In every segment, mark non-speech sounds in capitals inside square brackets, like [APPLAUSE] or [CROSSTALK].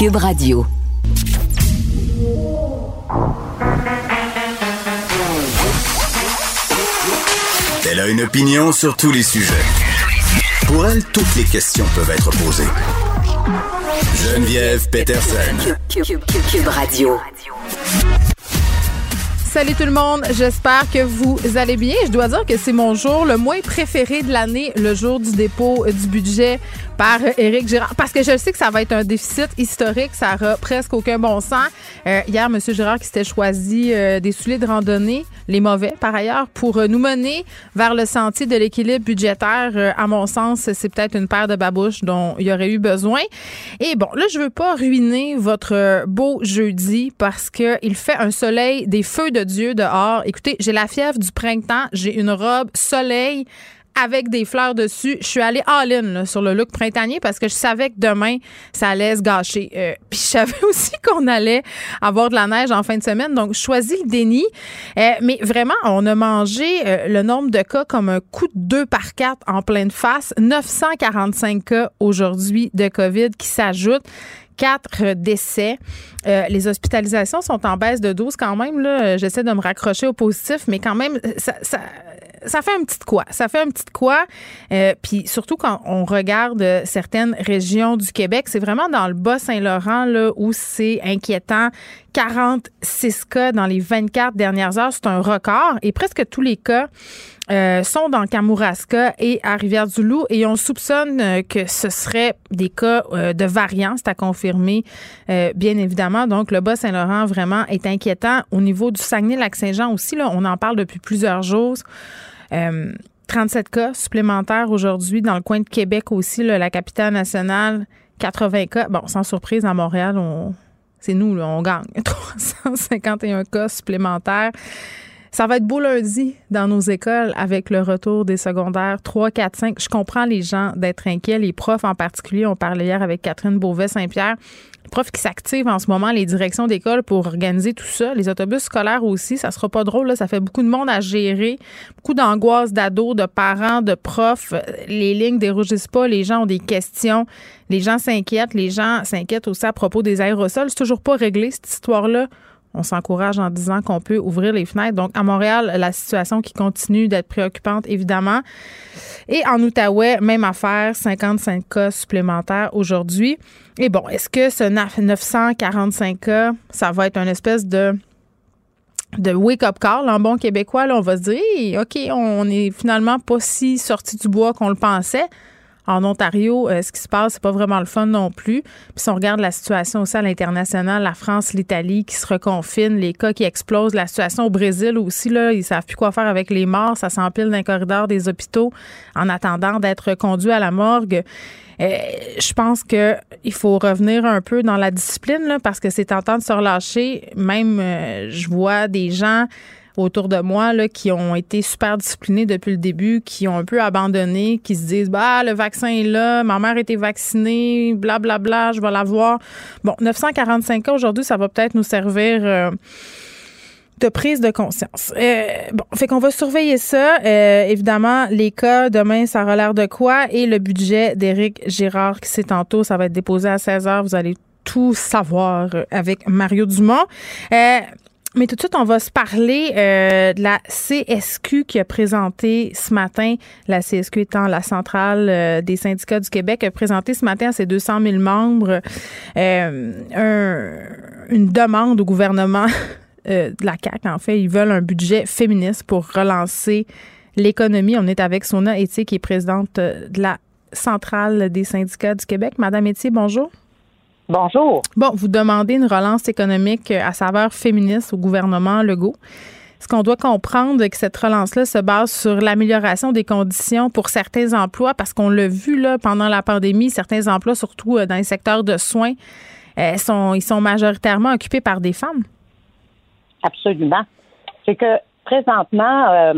Cube Radio. Elle a une opinion sur tous les sujets. Pour elle, toutes les questions peuvent être posées. Geneviève Peterson. Cube, Radio. Salut tout le monde, j'espère que vous allez bien. Je dois dire que c'est mon jour le moins préféré de l'année, le jour du dépôt du budget par Éric Girard, parce que je sais que ça va être un déficit historique, ça aura presque aucun bon sens. Euh, hier, M. Girard qui s'était choisi euh, des souliers de randonnée, les mauvais par ailleurs, pour euh, nous mener vers le sentier de l'équilibre budgétaire. à mon sens, c'est peut-être une paire de babouches dont il y aurait eu besoin. Et bon, là, je veux pas ruiner votre beau jeudi parce que il fait un soleil des feux de Dieu dehors. Écoutez, j'ai la fièvre du printemps, j'ai une robe soleil avec des fleurs dessus. Je suis allée all-in sur le look printanier parce que je savais que demain, ça allait se gâcher. Euh, [LAUGHS] puis je savais aussi qu'on allait avoir de la neige en fin de semaine. Donc, je choisis le déni. Euh, mais vraiment, on a mangé euh, le nombre de cas comme un coup de deux par quatre en pleine face. 945 cas aujourd'hui de COVID qui s'ajoutent quatre décès. les hospitalisations sont en baisse de 12 quand même. J'essaie de me raccrocher au positif, mais quand même, ça, ça fait un petit quoi. Ça fait un petit quoi. Euh, puis surtout quand on regarde certaines régions du Québec, c'est vraiment dans le Bas-Saint-Laurent là où c'est inquiétant. 46 cas dans les 24 dernières heures, c'est un record. Et presque tous les cas euh, sont dans Kamouraska et à Rivière-du-Loup et on soupçonne euh, que ce serait des cas de variants, c'est à confirmer bien évidemment. Donc le Bas-Saint-Laurent vraiment est inquiétant. Au niveau du Saguenay-Lac-Saint-Jean aussi, là, on en parle depuis plusieurs jours. 37 euh, cas supplémentaires aujourd'hui dans le coin de Québec aussi, la capitale nationale. 80 cas. Bon, sans surprise, à Montréal, on, c'est nous, on gagne. [LAUGHS] 351 cas supplémentaires. Ça va être beau lundi dans nos écoles avec le retour des secondaires 3, 4, 5. Je comprends les gens d'être inquiets, les profs en particulier. On parlait hier avec Catherine Beauvais-Saint-Pierre. Profs qui s'activent en ce moment, les directions d'école pour organiser tout ça, les autobus scolaires aussi, ça sera pas drôle, là, ça fait beaucoup de monde à gérer, beaucoup d'angoisse d'ados, de parents, de profs, les lignes dérougissent pas, les gens ont des questions, les gens s'inquiètent, les gens s'inquiètent aussi à propos des aérosols, c'est toujours pas réglé cette histoire-là. On s'encourage en disant qu'on peut ouvrir les fenêtres. Donc, à Montréal, la situation qui continue d'être préoccupante, évidemment. Et en Outaouais, même affaire, 55 cas supplémentaires aujourd'hui. Et bon, est-ce que ce 945 cas, ça va être une espèce de de wake-up call en bon québécois, là, on va se dire, OK, on est finalement pas si sorti du bois qu'on le pensait en Ontario, euh, ce qui se passe, c'est pas vraiment le fun non plus. Puis si on regarde la situation aussi à l'international, la France, l'Italie qui se reconfinent, les cas qui explosent, la situation au Brésil aussi, là, ils savent plus quoi faire avec les morts, ça s'empile dans les corridors des hôpitaux en attendant d'être conduits à la morgue. Euh, je pense que il faut revenir un peu dans la discipline là, parce que c'est tentant de se relâcher. Même, euh, je vois des gens autour de moi là, qui ont été super disciplinés depuis le début, qui ont un peu abandonné, qui se disent bah le vaccin est là, ma mère été vaccinée, blablabla, bla, bla, je vais l'avoir. Bon, 945 ans aujourd'hui, ça va peut-être nous servir. Euh, de prise de conscience. Euh, bon, fait qu'on va surveiller ça. Euh, évidemment, les cas, demain, ça aura l'air de quoi? Et le budget d'Éric Girard, qui c'est tantôt, ça va être déposé à 16 h. Vous allez tout savoir avec Mario Dumont. Euh, mais tout de suite, on va se parler euh, de la CSQ qui a présenté ce matin, la CSQ étant la centrale euh, des syndicats du Québec, a présenté ce matin à ses 200 000 membres euh, une demande au gouvernement [LAUGHS] de la CAQ. En fait, ils veulent un budget féministe pour relancer l'économie. On est avec Sona Etier, qui est présidente de la centrale des syndicats du Québec. Madame Etier, bonjour. Bonjour. Bon, vous demandez une relance économique à saveur féministe au gouvernement Legault. Est-ce qu'on doit comprendre que cette relance-là se base sur l'amélioration des conditions pour certains emplois? Parce qu'on l'a vu là, pendant la pandémie, certains emplois, surtout euh, dans les secteurs de soins, euh, sont, ils sont majoritairement occupés par des femmes. Absolument. C'est que présentement, euh,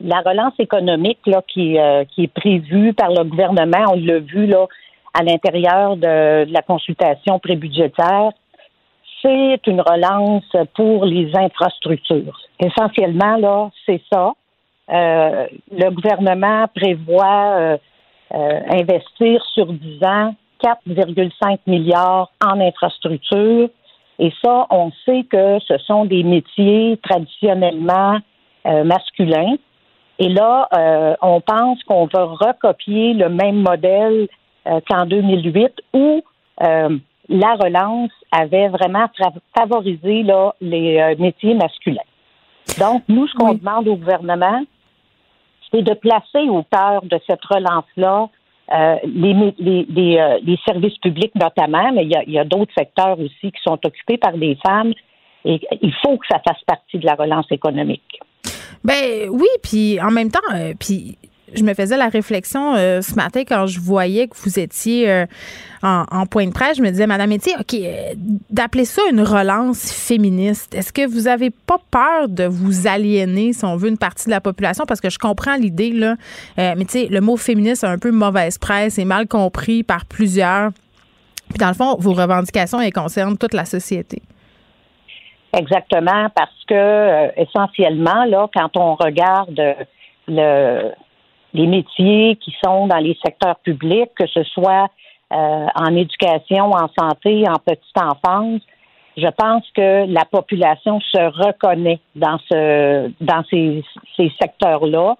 la relance économique là, qui, qui est prévue par le gouvernement, on l'a vu là, à l'intérieur de, la consultation prébudgétaire, c'est une relance pour les infrastructures. Essentiellement, là, c'est ça. Euh, le gouvernement prévoit euh, euh, investir sur 10 ans 4,5 milliards en infrastructure. Et ça, on sait que ce sont des métiers traditionnellement euh, masculins. Et là, euh, on pense qu'on va recopier le même modèle qu'en 2008 où la relance avait vraiment favorisé là, les métiers masculins. Donc, nous, ce qu'on demande au gouvernement, c'est de placer au cœur de cette relance-là euh, les, les, euh, les, services publics notamment, mais il y a, y a d'autres secteurs aussi qui sont occupés par des femmes et il faut que ça fasse partie de la relance économique. Ben oui, puis en même temps, euh, puis je me faisais la réflexion euh, ce matin quand je voyais que vous étiez euh, en, point de presse. Je me disais, Madame Etier, OK, euh, d'appeler ça une relance féministe, est-ce que vous avez pas peur de vous aliéner, si on veut, une partie de la population? Parce que je comprends l'idée, là. mais tu sais, le mot féministe a un peu mauvaise presse et mal compris par plusieurs. Puis dans le fond, vos revendications, elles concernent toute la société. Exactement, parce que essentiellement, là, quand on regarde le, les métiers qui sont dans les secteurs publics, que ce soit euh, en éducation, en santé, en petite enfance, je pense que la population se reconnaît dans ce dans ces, ces secteurs-là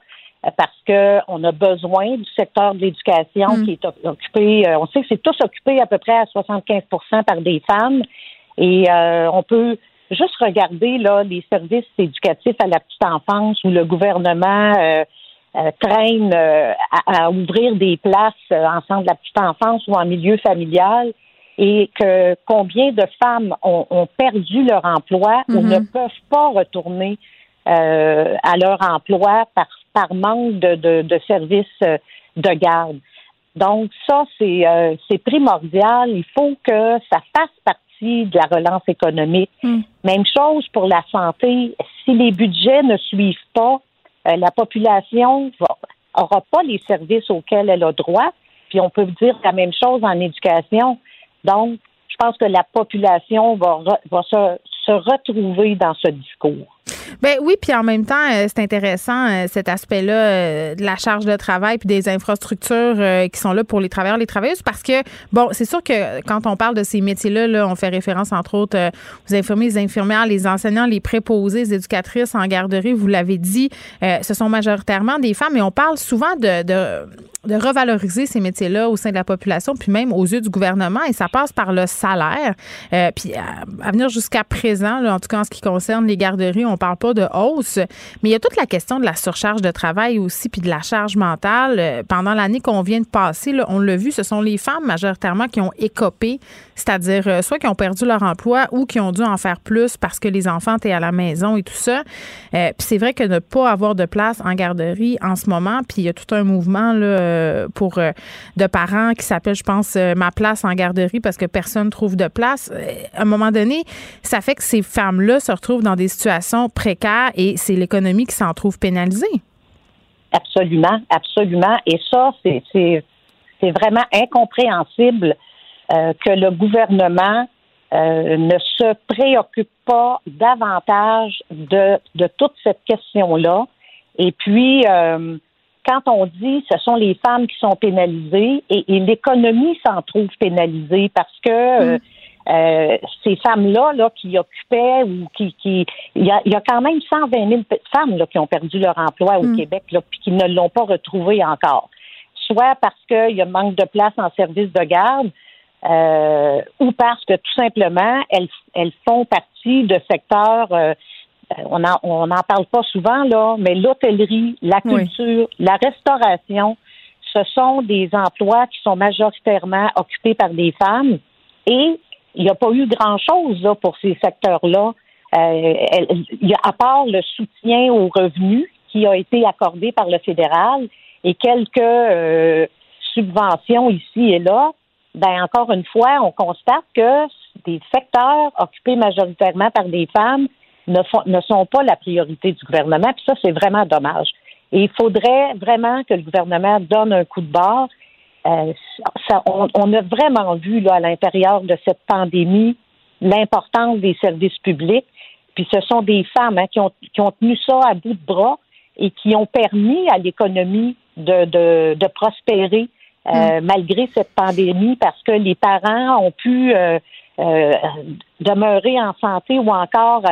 parce que on a besoin du secteur de l'éducation mm. qui est occupé, euh, on sait que c'est tous occupé à peu près à 75% par des femmes et euh, on peut juste regarder là les services éducatifs à la petite enfance où le gouvernement euh, traînent euh, à, ouvrir des places euh, en centre de la petite enfance ou en milieu familial et que combien de femmes ont, perdu leur emploi ou mhm. ne peuvent pas retourner à leur emploi par, par manque de, de, services de garde. Donc ça, c'est c'est primordial. Il faut que ça fasse partie de la relance économique. Mhm. Même chose pour la santé. Si les budgets ne suivent pas, euh, la population n'aura pas les services auxquels elle a droit. Puis on peut dire la même chose en éducation. Donc, je pense que la population va, va se, se retrouver dans ce discours. Ben oui, puis en même temps, euh, c'est intéressant euh, cet aspect-là euh, de la charge de travail puis des infrastructures qui sont là pour les travailleurs, les travailleuses, parce que bon, c'est sûr que quand on parle de ces métiers-là, là, on fait référence entre autres aux infirmiers, les infirmières, les enseignants, les préposés, les éducatrices en garderie. Vous l'avez dit, ce sont majoritairement des femmes, et on parle souvent de, de revaloriser ces métiers-là au sein de la population, puis même aux yeux du gouvernement, et ça passe par le salaire. puis à, venir jusqu'à présent, en tout cas en ce qui concerne les garderies, on parle pas de hausse, mais il y a toute la question de la surcharge de travail aussi, puis de la charge mentale. Euh, pendant l'année qu'on vient de passer, on l'a vu, ce sont les femmes majoritairement qui ont écopé, c'est-à-dire euh, soit qui ont perdu leur emploi ou qui ont dû en faire plus parce que les enfants étaient à la maison et tout ça. Euh, puis c'est vrai que ne pas avoir de place en garderie en ce moment, puis il y a tout un mouvement là, pour de parents qui s'appelle, je pense, ma place en garderie parce que personne trouve de place. À un moment donné, ça fait que ces femmes-là se retrouvent dans des situations précaire et c'est l'économie qui s'en trouve pénalisée. Absolument, absolument. Et ça, c'est vraiment incompréhensible euh, que le gouvernement euh, ne se préoccupe pas davantage de, de toute cette question-là. Et puis, euh, quand on dit ce sont les femmes qui sont pénalisées et, l'économie s'en trouve pénalisée parce que mm. Euh, ces femmes-là là, qui occupaient ou qui... qui il, y a, il y a quand même 120 000 femmes là, qui ont perdu leur emploi au mm. Québec là, puis qui ne l'ont pas retrouvé encore. Soit parce qu'il y a manque de place en service de garde, euh, ou parce que tout simplement, elles, elles font partie de secteurs... Euh, on n'en on en parle pas souvent, là, mais l'hôtellerie, la culture, la restauration, ce sont des emplois qui sont majoritairement occupés par des femmes et il n'y a pas eu grand-chose pour ces secteurs-là. Euh, à part le soutien aux revenus qui a été accordé par le fédéral et quelques euh, subventions ici et là, ben encore une fois, on constate que des secteurs occupés majoritairement par des femmes ne, ne sont pas la priorité du gouvernement. Puis ça, c'est vraiment dommage. Et il faudrait vraiment que le gouvernement donne un coup de barre euh, on, a vraiment vu là, à l'intérieur de cette pandémie l'importance des services publics. Puis ce sont des femmes hein, qui, ont, qui ont tenu ça à bout de bras et qui ont permis à l'économie de, de, prospérer mm. malgré cette pandémie, parce que les parents ont pu demeurer en santé ou encore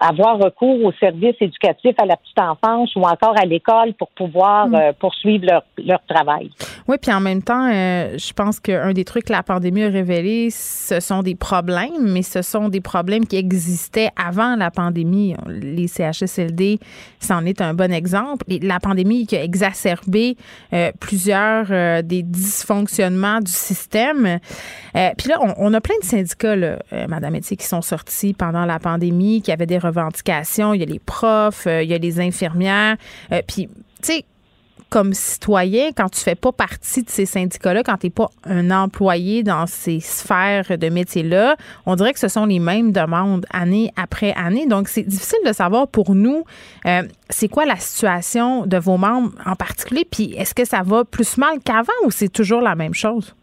avoir recours aux services éducatifs à la petite enfance ou encore à l'école pour pouvoir mm. euh, poursuivre leur, leur, travail. Oui, puis en même temps, euh, je pense qu'un des trucs que la pandémie a révélé, ce sont des problèmes, mais ce sont des problèmes qui existaient avant la pandémie. Les CHSLD, c'en est un bon exemple. la pandémie qui a exacerbé euh, plusieurs des dysfonctionnements du système. puis là, on, on, a plein de syndicats, là, Madame Etier, qui sont sortis pendant la pandémie, y avait des revendications. Il y a les profs, euh, il y a les infirmières. Euh, puis, tu sais, comme citoyen, quand tu fais pas partie de ces syndicats-là, quand tu n'es pas un employé dans ces sphères de métiers-là, on dirait que ce sont les mêmes demandes année après année. Donc, c'est difficile de savoir pour nous, euh, c'est quoi la situation de vos membres en particulier, puis est-ce que ça va plus mal qu'avant ou c'est toujours la même chose?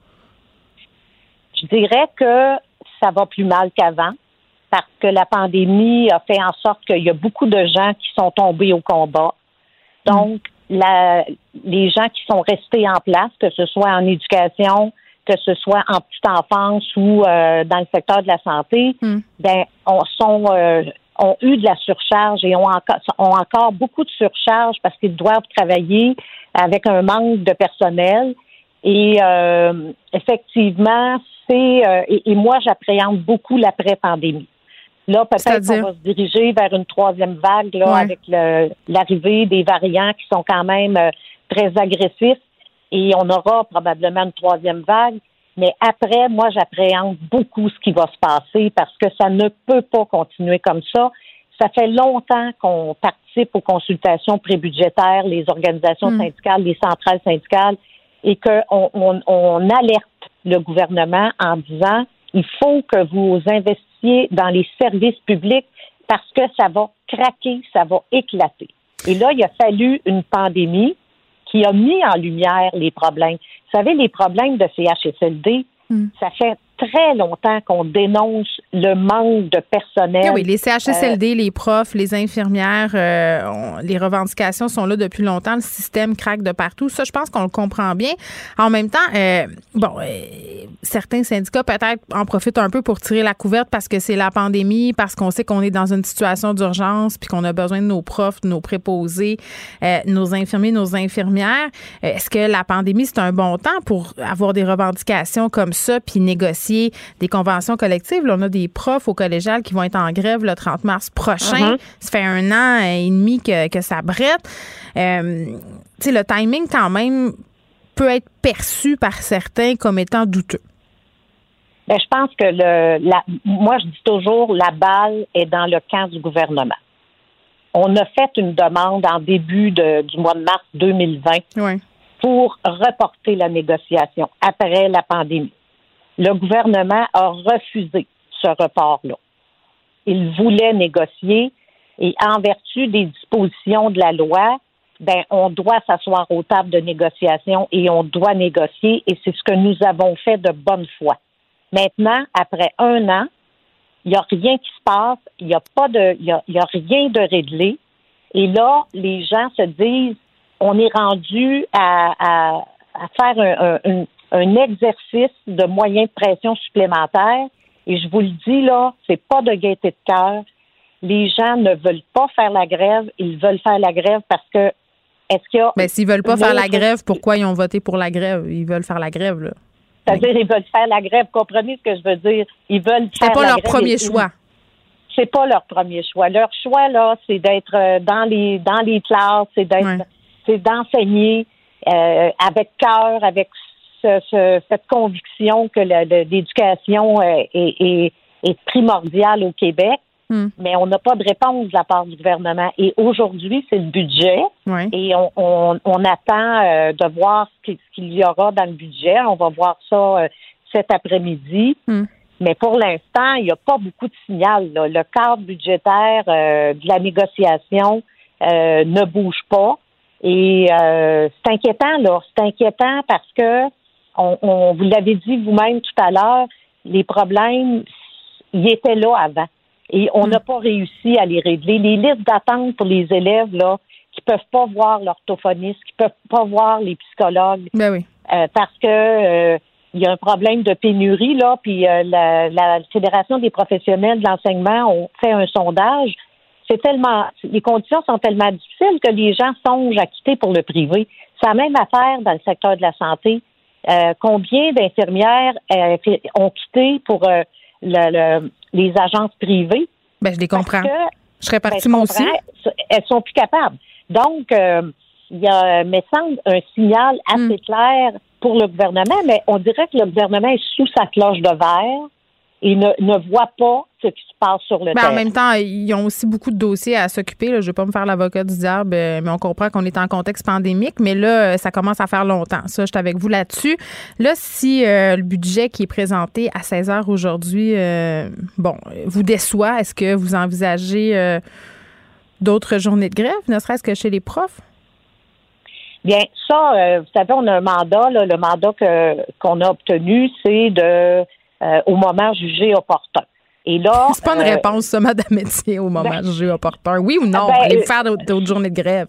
Je dirais que ça va plus mal qu'avant parce que la pandémie a fait en sorte qu'il y a beaucoup de gens qui sont tombés au combat. Donc, la, les gens qui sont restés en place, que ce soit en éducation, que ce soit en petite enfance ou euh, dans le secteur de la santé, hmm. ben, on, sont, euh, ont eu de la surcharge et ont encore, ont encore beaucoup de surcharge parce qu'ils doivent travailler avec un manque de personnel. Et euh, effectivement, c'est et, moi j'appréhende beaucoup l'après-pandémie. Là, peut-être qu'on va se diriger vers une troisième vague là, avec l'arrivée des variants qui sont quand même euh, très agressifs et on aura probablement une troisième vague. Mais après, moi, j'appréhende beaucoup ce qui va se passer parce que ça ne peut pas continuer comme ça. Ça fait longtemps qu'on participe aux consultations prébudgétaires, les organisations hmm. syndicales, les centrales syndicales, et qu'on on alerte le gouvernement en disant il faut que vous dans les services publics parce que ça va craquer, ça va éclater. Et là, il a fallu une pandémie qui a mis en lumière les problèmes. Vous savez, les problèmes de CHSLD, hmm. ça fait très longtemps qu'on dénonce le manque de personnel. Eh oui, les CHSLD, euh, les profs, les infirmières, euh, les revendications sont là depuis longtemps. Le système craque de partout. Ça, je pense qu'on le comprend bien. En même temps, euh, bon, certains syndicats peut-être en profitent un peu pour tirer la couverte parce que c'est la pandémie, parce qu'on sait qu'on est dans une situation d'urgence, puis qu'on a besoin de nos profs, de nos préposés, nos infirmiers, nos infirmières. Est-ce que la pandémie, c'est un bon temps pour avoir des revendications comme ça, puis négocier des conventions collectives. on a des profs au collégial qui vont être en grève le 30 mars prochain. Uh-huh. Ça fait un an et demi que, ça brette. Euh, le timing, quand même, peut être perçu par certains comme étant douteux. Ben, je pense que le, la, moi, je dis toujours, la balle est dans le camp du gouvernement. On a fait une demande en début du mois de mars 2020 pour reporter la négociation après la pandémie le gouvernement a refusé ce report-là. Il voulait négocier et en vertu des dispositions de la loi, ben, on doit s'asseoir aux tables de négociation et on doit négocier et c'est ce que nous avons fait de bonne foi. Maintenant, après un an, il n'y a rien qui se passe, il n'y a pas de, il y a, rien de réglé. Et là, les gens se disent, on est rendu à, à, à faire un, un exercice de moyens de pression supplémentaires. Et je vous le dis, là, c'est pas de gaieté de cœur. Les gens ne veulent pas faire la grève. Ils veulent faire la grève parce que est-ce qu'il y a. Mais s'ils veulent pas faire la grève, pourquoi ils ont voté pour la grève? Ils veulent faire la grève, là. C'est-à-dire, ils veulent faire la grève. Comprenez ce que je veux dire? Ils veulent faire. C'est pas leur premier choix. C'est pas leur premier choix. Leur choix, là, c'est d'être euh, dans les, dans les classes, c'est d'être, c'est d'enseigner euh, avec cœur, avec cette conviction que l'éducation euh, est, primordiale au Québec. Hmm. Mais on n'a pas de réponse de la part du gouvernement. Et aujourd'hui, c'est le budget. Et on, attend euh, de voir ce qu'il y aura dans le budget. On va voir ça euh, cet après-midi. Hmm. Mais pour l'instant, il n'y a pas beaucoup de signal. Le cadre budgétaire de la négociation ne bouge pas. Et c'est inquiétant, là. C'est inquiétant parce que on, vous l'avez dit vous-même tout à l'heure, les problèmes, ils étaient là avant. Et on mm. n'a pas réussi à les régler. Les listes d'attente pour les élèves, là, qui peuvent pas voir l'orthophoniste, qui peuvent pas voir les psychologues. Ben oui. Euh, parce que euh, il y a un problème de pénurie là, puis euh, la, la, Fédération des professionnels de l'enseignement ont fait un sondage. C'est tellement, les conditions sont tellement difficiles que les gens songent à quitter pour le privé. C'est la même affaire dans le secteur de la santé. Combien d'infirmières ont quitté pour le, les agences privées? Ben, je les comprends. je serais partie ben, moi aussi. Elles sont plus capables. Donc, il y a, me semble, un signal assez hmm. clair pour le gouvernement, mais on dirait que le gouvernement est sous sa cloche de verre et ne, ne voit pas ce qui se passe sur le terrain. En même temps, ils ont aussi beaucoup de dossiers à s'occuper. Je ne vais pas me faire l'avocat du diable, euh, mais on comprend qu'on est en contexte pandémique. Mais là, euh, ça commence à faire longtemps. Ça, je suis avec vous là-dessus. Là, si euh, le budget qui est présenté à 16 heures aujourd'hui, bon, vous déçoit, est-ce que vous envisagez d'autres journées de grève, ne serait-ce que chez les profs? Bien, ça, vous savez, on a un mandat. Là, le mandat qu'on a obtenu, c'est de euh, au moment jugé opportun. Et là, c'est pas une euh, réponse, ça, Madame Métier, au moment ben, jugé opportun. Oui ou non? Ben, allez faire d'autres journées de grève.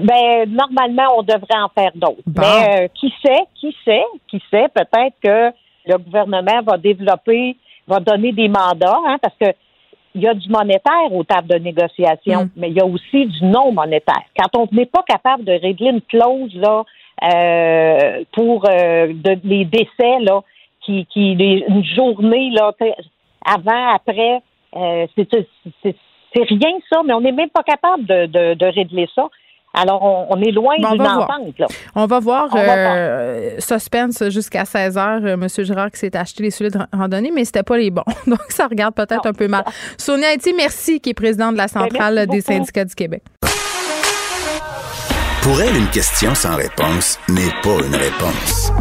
Ben normalement, on devrait en faire d'autres. Mais qui sait, qui sait, qui sait, peut-être que le gouvernement va développer, va donner des mandats, hein, parce que il y a du monétaire aux tables de négociation, mm. mais il y a aussi du non monétaire. Quand on n'est pas capable de régler une clause là euh, pour euh, les décès là, qui, qui une journée là avant après, euh, c'est rien ça, mais on n'est même pas capable de, de, de régler ça. Alors, on, est loin d'une entente. Là. On va voir. Euh, suspense jusqu'à 16 heures. Euh, Monsieur Girard qui s'est acheté les souliers de randonnée, mais c'était pas les bons. [LAUGHS] Donc, ça regarde peut-être un peu mal. Sonia Haïti, merci, qui est présidente de la ben, Centrale des syndicats du Québec. Pour elle, une question sans réponse n'est pas une réponse.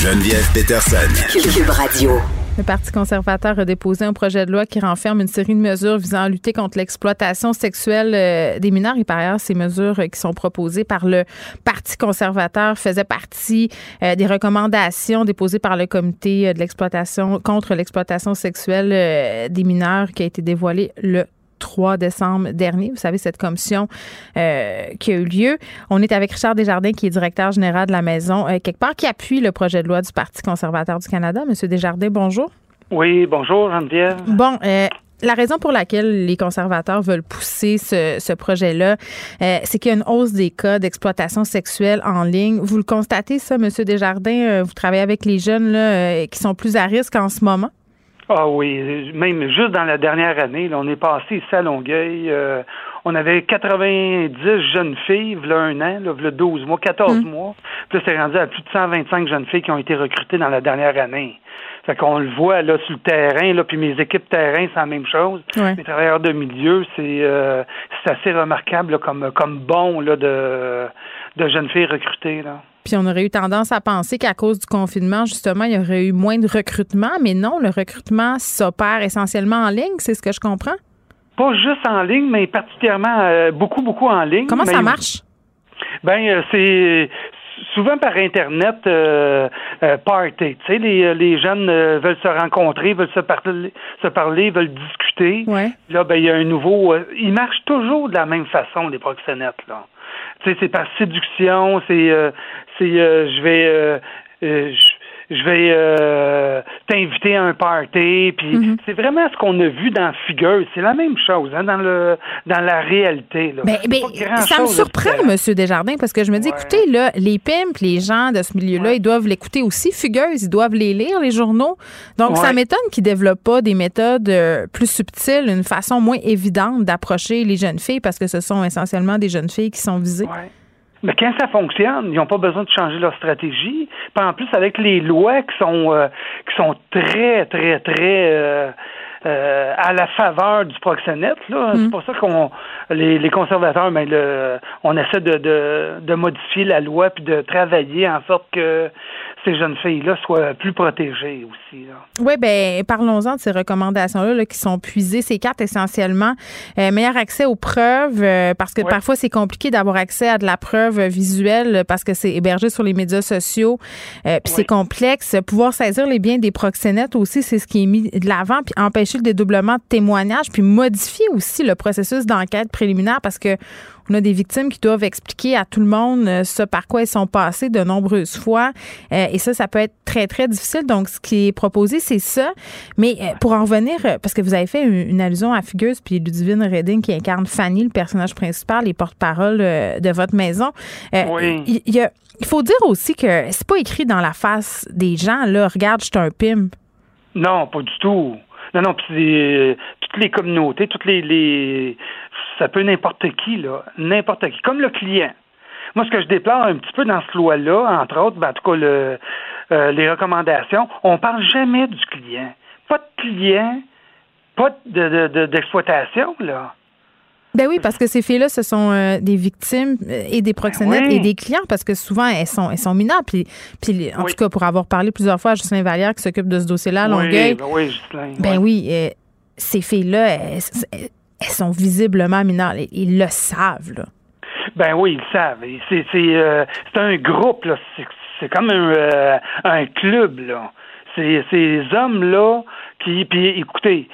Geneviève Peterson. Cube Radio. Le Parti conservateur a déposé un projet de loi qui renferme une série de mesures visant à lutter contre l'exploitation sexuelle euh, des mineurs. Et par ailleurs, ces mesures qui sont proposées par le Parti conservateur faisaient partie euh, des recommandations déposées par le comité de l'exploitation contre l'exploitation sexuelle euh, des mineurs qui a été dévoilé le 3 décembre dernier. Vous savez, cette commission euh, qui a eu lieu. On est avec Richard Desjardins, qui est directeur général de la maison, euh, quelque part, qui appuie le projet de loi du Parti conservateur du Canada. Monsieur Desjardins, bonjour. Oui, bonjour, Geneviève. Bon, euh, la raison pour laquelle les conservateurs veulent pousser ce, projet-là, c'est qu'il y a une hausse des cas d'exploitation sexuelle en ligne. Vous le constatez, ça, Monsieur Desjardins? vous travaillez avec les jeunes là, qui sont plus à risque en ce moment? Ah oui, même juste dans la dernière année, on est passé ici à Longueuil. Euh, on avait 90 jeunes filles, là un an, là, 12 mois, 14 mm. mois. Puis là, c'est rendu à plus de 125 jeunes filles qui ont été recrutées dans la dernière année. Fait qu'on le voit là sur le terrain, là, puis mes équipes terrain, c'est la même chose. Les travailleurs de milieu, c'est euh, c'est assez remarquable comme comme bon là de de jeunes filles recrutées là. Puis on aurait eu tendance à penser qu'à cause du confinement, justement, il y aurait eu moins de recrutement, mais non, le recrutement s'opère essentiellement en ligne, c'est ce que je comprends? Pas juste en ligne, mais particulièrement euh, beaucoup, beaucoup en ligne. Comment ça marche? Ben, euh, c'est souvent par Internet euh, party. Tu sais, les, les jeunes veulent se rencontrer, veulent se parler, se parler veulent discuter. Ouais. Là, ben, il y a un nouveau. ils marchent toujours de la même façon, les proxénètes, là. Tu sais, c'est par séduction, c'est c'est euh, je vais euh, euh, je vais euh, t'inviter à un party. Puis mhm. c'est vraiment ce qu'on a vu dans Figure. C'est la même chose hein, dans le dans la réalité. Là. Ben, ben, ça me surprend, Monsieur Desjardins, parce que je me dis, écoutez, là, les pimps, les gens de ce milieu-là, ils doivent l'écouter aussi. Fugueuse, ils doivent les lire, les journaux. Donc, ça m'étonne qu'ils développent pas des méthodes euh, plus subtiles, une façon moins évidente d'approcher les jeunes filles, parce que ce sont essentiellement des jeunes filles qui sont visées. Mais quand ça fonctionne, ils n'ont pas besoin de changer leur stratégie. Puis en plus, avec les lois qui sont euh, qui sont très, très, très euh, euh, à la faveur du proxénète, là, c'est mm. pour ça qu'on les, les conservateurs, mais le, on essaie de, de, de modifier la loi puis de travailler en sorte que ces jeunes filles-là soient plus protégées aussi. Oui, ben parlons-en de ces recommandations-là qui sont puisées. Ces quatre essentiellement euh, meilleur accès aux preuves euh, parce que parfois c'est compliqué d'avoir accès à de la preuve visuelle parce que c'est hébergé sur les médias sociaux. Euh, puis c'est complexe. Pouvoir saisir les biens des proxénètes aussi, c'est ce qui est mis de l'avant. Puis empêcher le dédoublement de témoignages, puis modifier aussi le processus d'enquête préliminaire parce que On a des victimes qui doivent expliquer à tout le monde euh, ce par quoi elles sont passées de nombreuses fois. Euh, et ça, ça peut être très, très difficile. Donc, ce qui est proposé, c'est ça. Mais euh, pour en revenir, parce que vous avez fait une, allusion à Fugueuse puis Ludivine Redding qui incarne Fanny, le personnage principal, les porte-parole de votre maison. oui. Il, faut dire aussi que c'est pas écrit dans la face des gens, là, regarde, je suis un pimp. Non, pas du tout. Non, non, puis toutes les communautés, toutes les, les ça peut n'importe qui, là, n'importe qui, comme le client. Moi, ce que je déplore un petit peu dans ce loi-là, entre autres, ben, en tout cas, le, euh, les recommandations, on parle jamais du client. Pas de client, pas d'exploitation, de, là. Ben oui, parce que ces filles-là, ce sont euh, des victimes euh, et des proxénètes ben et des clients, parce que souvent, elles sont, elles sont mineures. Puis, puis en tout cas, pour avoir parlé plusieurs fois à Justin Vallière qui s'occupe de ce dossier-là à Longueuil. Ben oui, Justin. Ben oui, ces filles-là, elles sont visiblement mineures. Ils le savent, là. Ben oui, ils le savent. C'est euh, un groupe, là. C'est comme un, euh, un club, là. C'est ces hommes-là qui. Puis écoutez,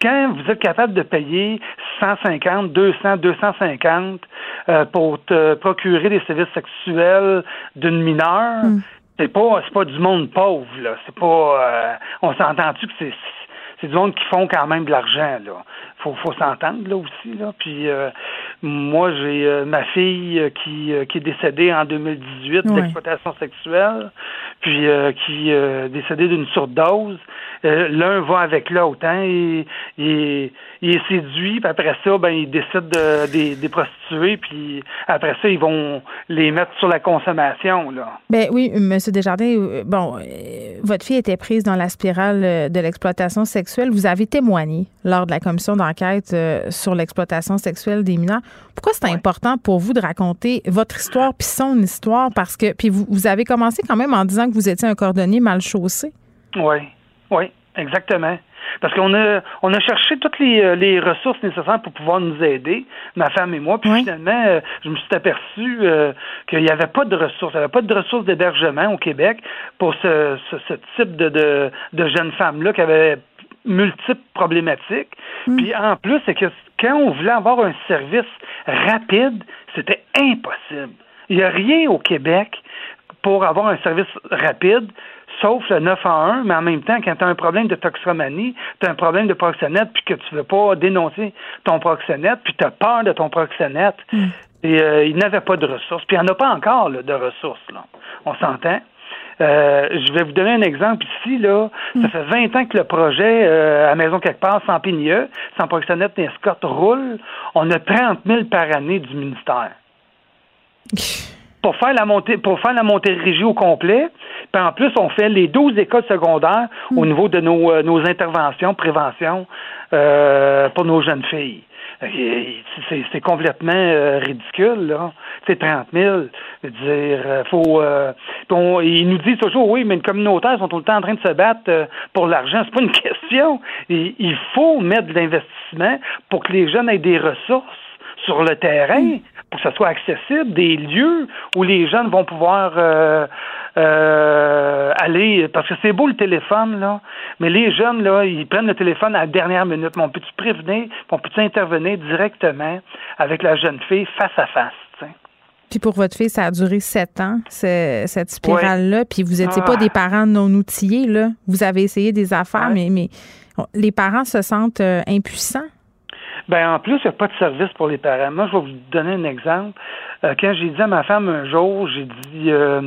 quand vous êtes capable de payer 150, 200, 250 euh, pour te procurer des services sexuels d'une mineure, hmm. c'est pas c'est pas du monde pauvre là. C'est pas. Euh, on s'entend-tu que c'est c'est du monde qui font quand même de l'argent là faut, faut s'entendre là aussi là. Puis euh, moi j'ai euh, ma fille euh, qui, qui est décédée en 2018 d'exploitation sexuelle, puis qui est décédée d'une surdose. L'un va avec l'autre, hein, et, il est séduit, puis après ça, ben il décide de, des, des prostituées, puis après ça ils vont les mettre sur la consommation là. Ben oui, Monsieur Desjardins, bon, votre fille était prise dans la spirale de l'exploitation sexuelle. Vous avez témoigné lors de la commission d'enquête enquête euh, sur l'exploitation sexuelle des mineurs. Pourquoi c'est important pour vous de raconter votre histoire puis son histoire? Parce que, puis vous, vous avez commencé quand même en disant que vous étiez un cordonnier mal chaussé. Oui, oui, exactement. Parce qu'on a, on a cherché toutes les, euh, les, ressources nécessaires pour pouvoir nous aider, ma femme et moi. Puis finalement, euh, je me suis aperçu qu'il n'y avait pas de ressources. Il n'y avait pas de ressources d'hébergement au Québec pour ce, ce, type de, de, de jeunes femmes-là qui avaient multiples problématiques. Hmm. Puis en plus, c'est que quand on voulait avoir un service rapide, c'était impossible. Il n'y a rien au Québec pour avoir un service rapide, sauf le 9 1, mais en même temps, quand tu as un problème de toxomanie, tu as un problème de proxénète, puis que tu ne veux pas dénoncer ton proxénète, puis tu as peur de ton proxénète. Hmm. Et euh, il n'avait pas de ressources. Puis il n'y en a pas encore de ressources. Là. On s'entend? Euh, je vais vous donner un exemple ici. Là, ça hmm. fait 20 ans que le projet euh, à Maison quelque part, sans PNIE, sans proxénète ni escorte, roule. On a 30 000 par année du ministère. [LAUGHS] pour faire la montée pour faire la au complet. Puis en plus, on fait les 12 écoles secondaires au hmm. niveau de nos, euh, nos interventions, prévention pour nos jeunes filles. C'est complètement euh, ridicule, là. C'est 30 000. Je veux dire, euh, faut. Euh, ils nous disent toujours, oui, mais les communautaires sont tout le temps en train de se battre pour l'argent. C'est pas une [LAUGHS] question. il faut mettre de l'investissement pour que les jeunes aient des ressources sur le terrain pour que ce soit accessible, des lieux où les jeunes vont pouvoir euh, euh, aller, parce que c'est beau le téléphone, là, mais les jeunes, là, ils prennent le téléphone à la dernière minute. Mais on peut-tu prévenir, on peut-tu intervenir directement avec la jeune fille face à face? Puis pour votre fille, ça a duré sept ans, cette spirale-là. Puis vous n'étiez pas ah. des parents non outillés, là. Vous avez essayé des affaires, mais, mais les parents se sentent euh, impuissants. Ben en plus, il n'y a pas de service pour les parents. Moi, je vais vous donner un exemple. Euh, quand j'ai dit à ma femme un jour, j'ai dit euh,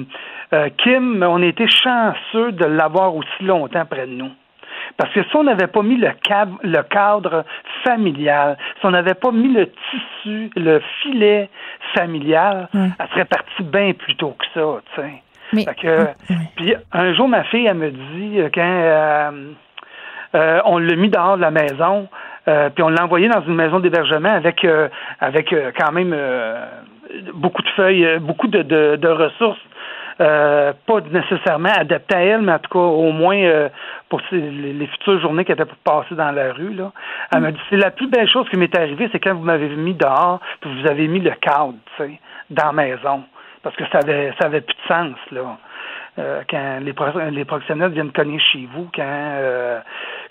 euh, Kim, on était chanceux de l'avoir aussi longtemps près de nous. Parce que si on n'avait pas mis le, cadre, le cadre familial, si on n'avait pas mis le tissu, le filet familial, elle serait partie bien plus tôt que ça, tu sais. Puis un jour, ma fille, elle me dit, quand on l'a mis dehors de la maison, euh, puis on l'a envoyé dans une maison d'hébergement avec euh, avec euh, quand même beaucoup de feuilles, beaucoup de, de, ressources. pas nécessairement adaptées à elle, mais en tout cas au moins pour les, futures journées qu'elle était pour passer dans la rue. Là. Elle m'a dit c'est la plus belle chose qui m'est arrivée, c'est quand vous m'avez mis dehors, puis vous avez mis le cadre, tu sais, dans la maison. Parce que ça avait ça avait plus de sens, là. quand les, les professionnels viennent cogner chez vous, quand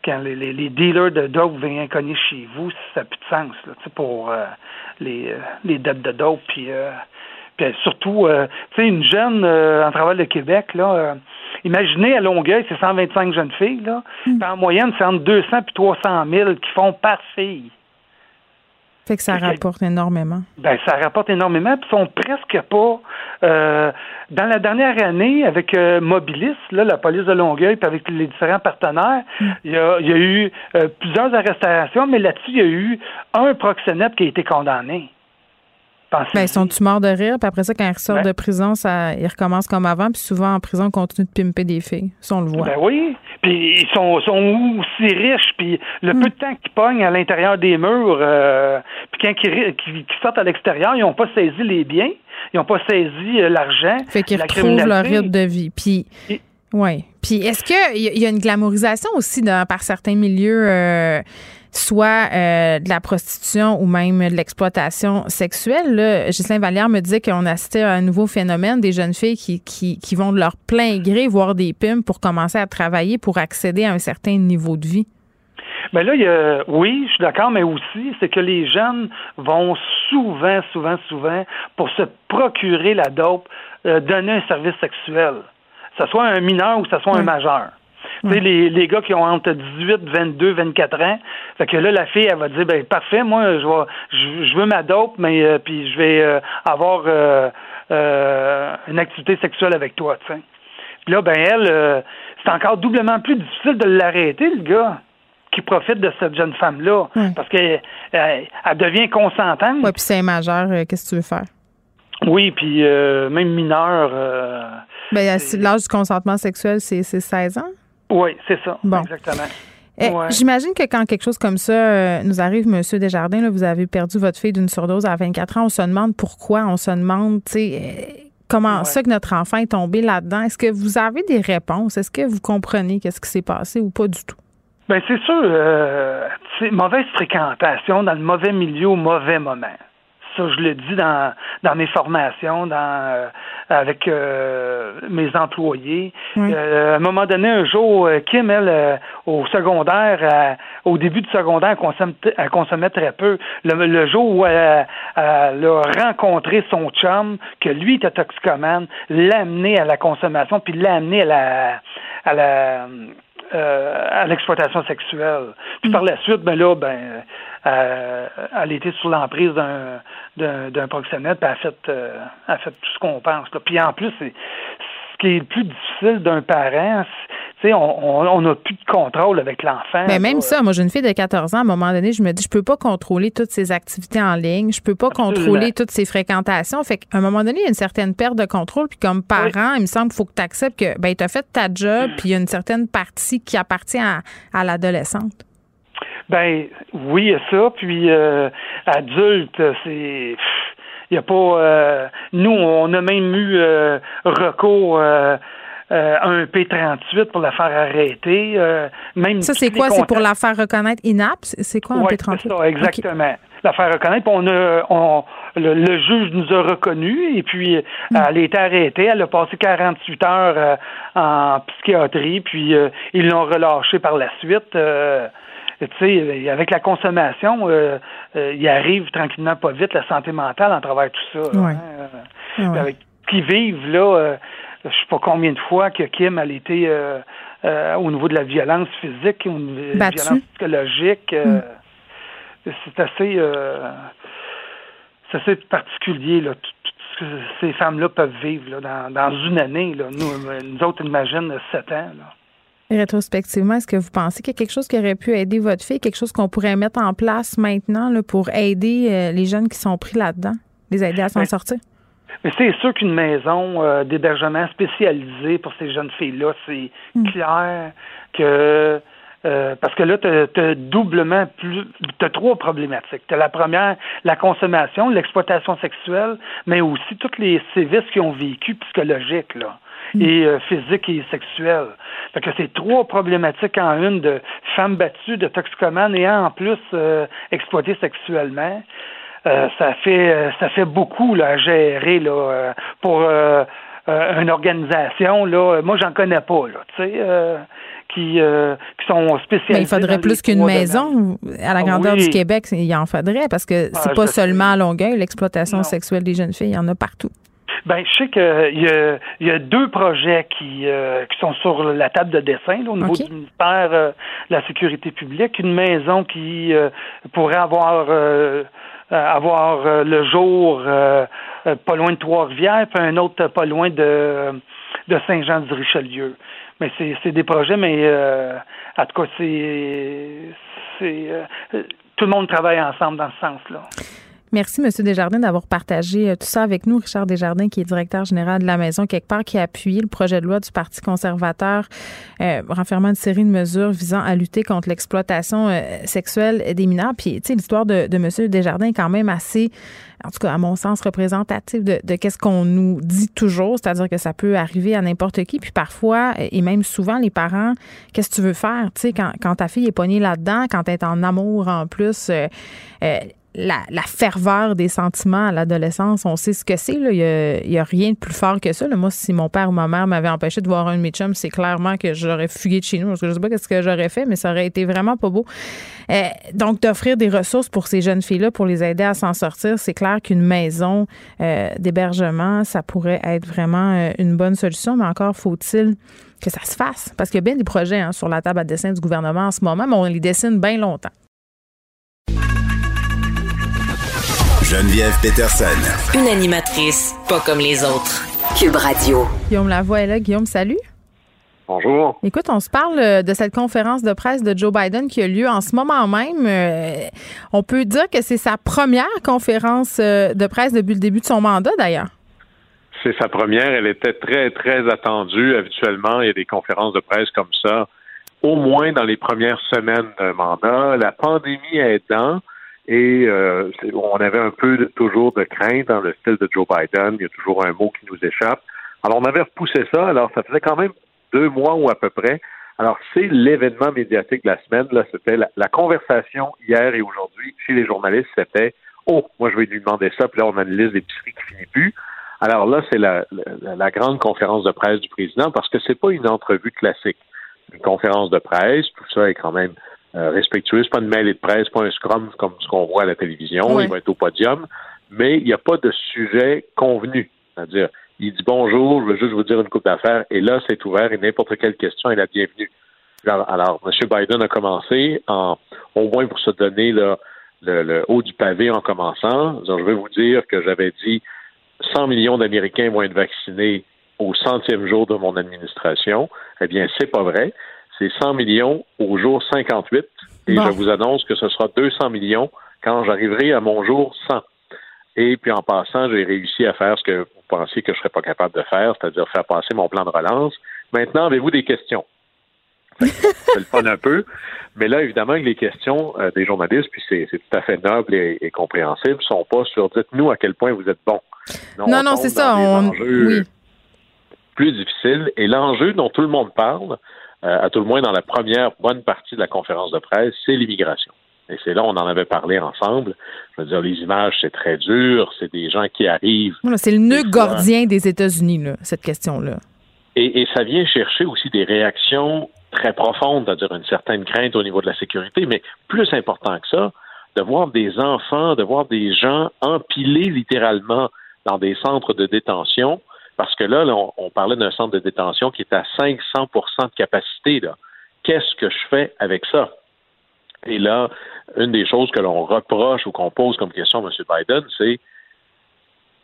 quand les, les, dealers de dope viennent cogner chez vous, ça n'a plus de sens là, pour les, les dettes de dope. Puis, puis surtout, tu sais, une jeune en travail de Québec, là, imaginez à Longueuil, c'est 125 jeunes filles, là. Mm. En moyenne, c'est entre 200 et 300 000 qui font par fille. Fait que ça rapporte énormément. Ben, ça rapporte énormément, puis sont presque pas. Euh, dans la dernière année, avec euh, Mobilis, là, la police de Longueuil, puis avec les différents partenaires, mm. il, y a, eu euh, plusieurs arrestations, mais là-dessus, il y a eu un proxénète qui a été condamné. Ben, ils sont-tu morts de rire? Puis après ça, quand ils ressortent de prison, ça, ils recommencent comme avant. Puis souvent, en prison, ils continuent de pimper des filles. Ça, on le voit. Ben oui. Puis ils sont, sont aussi riches. Puis le hmm. peu de temps qu'ils pognent à l'intérieur des murs, euh, puis quand ils, sortent à l'extérieur, ils n'ont pas saisi les biens. Ils n'ont pas saisi euh, l'argent. Fait qu'ils retrouvent leur rythme de vie. Puis... Oui. Puis est-ce qu'il y, y, a une glamourisation aussi dans, par certains milieux? Euh, soit euh, de la prostitution ou même de l'exploitation sexuelle. Là, Ghislain Vallière me disait qu'on assistait à un nouveau phénomène des jeunes filles qui, qui, qui vont de leur plein gré voir des pimps pour commencer à travailler pour accéder à un certain niveau de vie. Mais ben là, il y a, oui, je suis d'accord, mais aussi, c'est que les jeunes vont souvent, souvent, souvent, pour se procurer la dope, euh, donner un service sexuel. Que ce soit un mineur ou que ce soit un majeur. Les, les gars qui ont entre 18, 22, 24 ans. Fait que là, la fille, elle va dire, ben parfait, moi, je vais, je, veux ma dope, mais euh, puis je vais euh, avoir euh, une activité sexuelle avec toi, tu sais. Puis là, ben elle, c'est encore doublement plus difficile de l'arrêter, le gars qui profite de cette jeune femme-là. Parce qu'elle elle, devient consentante. Oui, puis c'est majeur, qu'est-ce que tu veux faire? Oui, puis même mineur. ben, l'âge du consentement sexuel, c'est 16 ans? Oui, c'est ça. Exactement. Eh, j'imagine que quand quelque chose comme ça euh, nous arrive, Monsieur Desjardins, là, vous avez perdu votre fille d'une surdose à 24 ans, on se demande pourquoi, on se demande, tu sais, euh, comment ça que notre enfant est tombé là-dedans. Est-ce que vous avez des réponses? Est-ce que vous comprenez qu'est-ce qui s'est passé ou pas du tout? Bien, c'est sûr, euh, mauvaise fréquentation dans le mauvais milieu au mauvais moment. Ça, je le dis dans, dans mes formations, dans euh, avec euh, mes employés. Euh, à un moment donné, un jour, Kim, elle, au secondaire, au début du secondaire, elle consommait, très peu. Le, jour où elle, a rencontré son chum, que lui était toxicomane, l'a amené à la consommation, puis l'a amené à la à la à l'exploitation sexuelle. Puis mm. par la suite, ben là, ben euh, elle était sous l'emprise d'un d'un proxénète, puis elle a fait, euh, a fait tout ce qu'on pense. Puis en plus, c'est ce qui est le plus difficile d'un parent, sais, on n'a plus de contrôle avec l'enfant. Mais même ça, moi j'ai une fille de 14 ans, à un moment donné, je me dis, je peux pas contrôler toutes ses activités en ligne, je peux pas contrôler toutes ses fréquentations. Fait qu'à un moment donné, il y a une certaine perte de contrôle. Puis comme parent, il me semble qu'il faut que tu acceptes que ben, tu as fait ta job, mm. puis il y a une certaine partie qui appartient à l'adolescente. Ben oui, il y a ça. Puis euh, adulte, c'est il n'y a pas. Euh, nous, on a même eu euh, recours euh, un P38 pour la faire arrêter. même ça, c'est quoi? C'est pour la faire reconnaître INAP? C'est quoi un P38? C'est ça, exactement. La faire reconnaître. On a, on, le, juge nous a reconnus et puis hmm. elle a été arrêtée. Elle a passé 48 heures en psychiatrie, puis ils l'ont relâchée par la suite tu sais, avec la consommation, euh, euh, il arrive tranquillement pas vite la santé mentale en travers tout ça. Hein, euh, avec qui vivent là, je sais pas combien de fois que Kim a été au niveau de la violence physique, ou de la violence psychologique. Mm. C'est assez, assez particulier là. Tout, ce que ces femmes-là peuvent vivre là, dans, dans une année. Là. Nous, nous autres, imagine sept ans. Là. Rétrospectivement, est-ce que vous pensez qu'il y a quelque chose qui aurait pu aider votre fille, quelque chose qu'on pourrait mettre en place maintenant là, pour aider euh, les jeunes qui sont pris là-dedans, les aider à s'en sortir? Mais c'est sûr qu'une maison euh, d'hébergement spécialisée pour ces jeunes filles-là, c'est hmm. clair que euh, parce que là, tu as, doublement plus tu as trois problématiques. Tu as la première, la consommation, l'exploitation sexuelle, mais aussi tous les sévices qui ont vécu psychologiques, là. Mm. et euh, physique et sexuelle. Fait que c'est trois problématiques en une de femmes battues, de toxicomanes et en plus euh, exploitées sexuellement. Euh, ça fait ça fait beaucoup là, à gérer là, pour une organisation, là, moi j'en connais pas, là, tu sais, qui, qui sont spécialisés. Mais il faudrait plus qu'une maison à la grandeur du Québec, il en faudrait parce que c'est ah, pas seulement à Longueuil, l'exploitation sexuelle des jeunes filles, il y en a partout. Ben, je sais qu'il y, y, a deux projets qui, euh, qui sont sur la table de dessin au niveau du ministère euh, de la Sécurité publique. Une maison qui euh, pourrait avoir avoir le jour pas loin de Trois-Rivières, puis un autre pas loin de, de Saint-Jean-du-Richelieu. Mais c'est des projets, mais en tout cas, c'est tout le monde travaille ensemble dans ce sens-là. Merci, M. Desjardins, d'avoir partagé euh, tout ça avec nous. Richard Desjardins, qui est directeur général de la Maison quelque part, qui a appuyé le projet de loi du Parti conservateur euh, renfermant une série de mesures visant à lutter contre l'exploitation euh, sexuelle des mineurs. Puis, tu sais, l'histoire de, de M. Desjardins est quand même assez, en tout cas, à mon sens, représentative de, de qu'est-ce qu'on nous dit toujours, c'est-à-dire que ça peut arriver à n'importe qui. Puis parfois, et même souvent, les parents, qu'est-ce que tu veux faire? Tu sais, quand, quand ta fille est poignée là-dedans, quand elle est en amour en plus, euh, la, ferveur des sentiments à l'adolescence, on sait ce que c'est. Il n'y a, rien de plus fort que ça. Moi, si mon père ou ma mère m'avaient empêché de voir un de mes chums, c'est clairement que j'aurais fugué de chez nous. Je sais pas ce que j'aurais fait, mais ça aurait été vraiment pas beau. Euh, donc, d'offrir des ressources pour ces jeunes filles-là, pour les aider à s'en sortir, c'est clair qu'une maison euh, d'hébergement, ça pourrait être vraiment euh, une bonne solution, mais encore faut-il que ça se fasse. Parce qu'il y a bien des projets hein, sur la table à dessin du gouvernement en ce moment, mais on les dessine bien longtemps. Geneviève Peterson. Une animatrice pas comme les autres. Cube Radio. Guillaume Lavoie est là. Guillaume, salut. Bonjour. Écoute, on se parle euh, de cette conférence de presse de Joe Biden qui a lieu en ce moment même. Euh, on peut dire que c'est sa première conférence euh, de presse depuis le début de son mandat, d'ailleurs. C'est sa première. Elle était très, très attendue. Habituellement, il y a des conférences de presse comme ça, au moins dans les premières semaines d'un mandat. La pandémie aidant, et euh, on avait un peu de, toujours de crainte dans le style de Joe Biden. Il y a toujours un mot qui nous échappe. Alors, on avait repoussé ça. Alors, ça faisait quand même deux mois ou à peu près. Alors, c'est l'événement médiatique de la semaine. Là, c'était la, conversation hier et aujourd'hui chez les journalistes. C'était Oh, moi, je vais lui demander ça. Puis là, on a une liste qui finit plus. Alors là, c'est la, la, grande conférence de presse du président parce que c'est pas une entrevue classique. Une conférence de presse, tout ça est quand même euh, respectueux. C'est pas une mêlée de presse, pas un scrum comme ce qu'on voit à la télévision. Il va être au podium, mais il n'y a pas de sujet convenu. C'est-à-dire, il dit bonjour, je veux juste vous dire une coupe d'affaires, et là, c'est ouvert et n'importe quelle question est la bienvenue. Alors, M. Biden a commencé, en, au moins pour se donner le, le, haut du pavé en commençant. je vais vous dire que j'avais dit 100 millions d'Américains vont être vaccinés au centième jour de mon administration. Eh bien, c'est pas vrai c'est 100 millions au jour 58 et je vous annonce que ce sera 200 millions quand j'arriverai à mon jour 100. Et puis en passant, j'ai réussi à faire ce que vous pensiez que je ne serais pas capable de faire, c'est-à-dire faire passer mon plan de relance. Maintenant, avez-vous des questions? [LAUGHS] C'est le fun un peu. Mais là, évidemment, les questions euh, des journalistes, puis c'est tout à fait noble et, compréhensible, ne sont pas sur dites-nous à quel point vous êtes bon. Non, non, c'est ça. On... Oui. Plus difficile. Et l'enjeu dont tout le monde parle, à tout le moins dans la première bonne partie de la conférence de presse, c'est l'immigration. Et c'est là, on en avait parlé ensemble. Je veux dire, les images, c'est très dur. C'est des gens qui arrivent. C'est le nœud gordien des États-Unis, cette question-là. Et, ça vient chercher aussi des réactions très profondes, c'est-à-dire une certaine crainte au niveau de la sécurité, mais plus important que ça, de voir des enfants, de voir des gens empilés littéralement dans des centres de détention parce que là, on, parlait d'un centre de détention qui est à 500% de capacité. Qu'est-ce que je fais avec ça? Et là, une des choses que l'on reproche ou qu'on pose comme question à M. Biden, c'est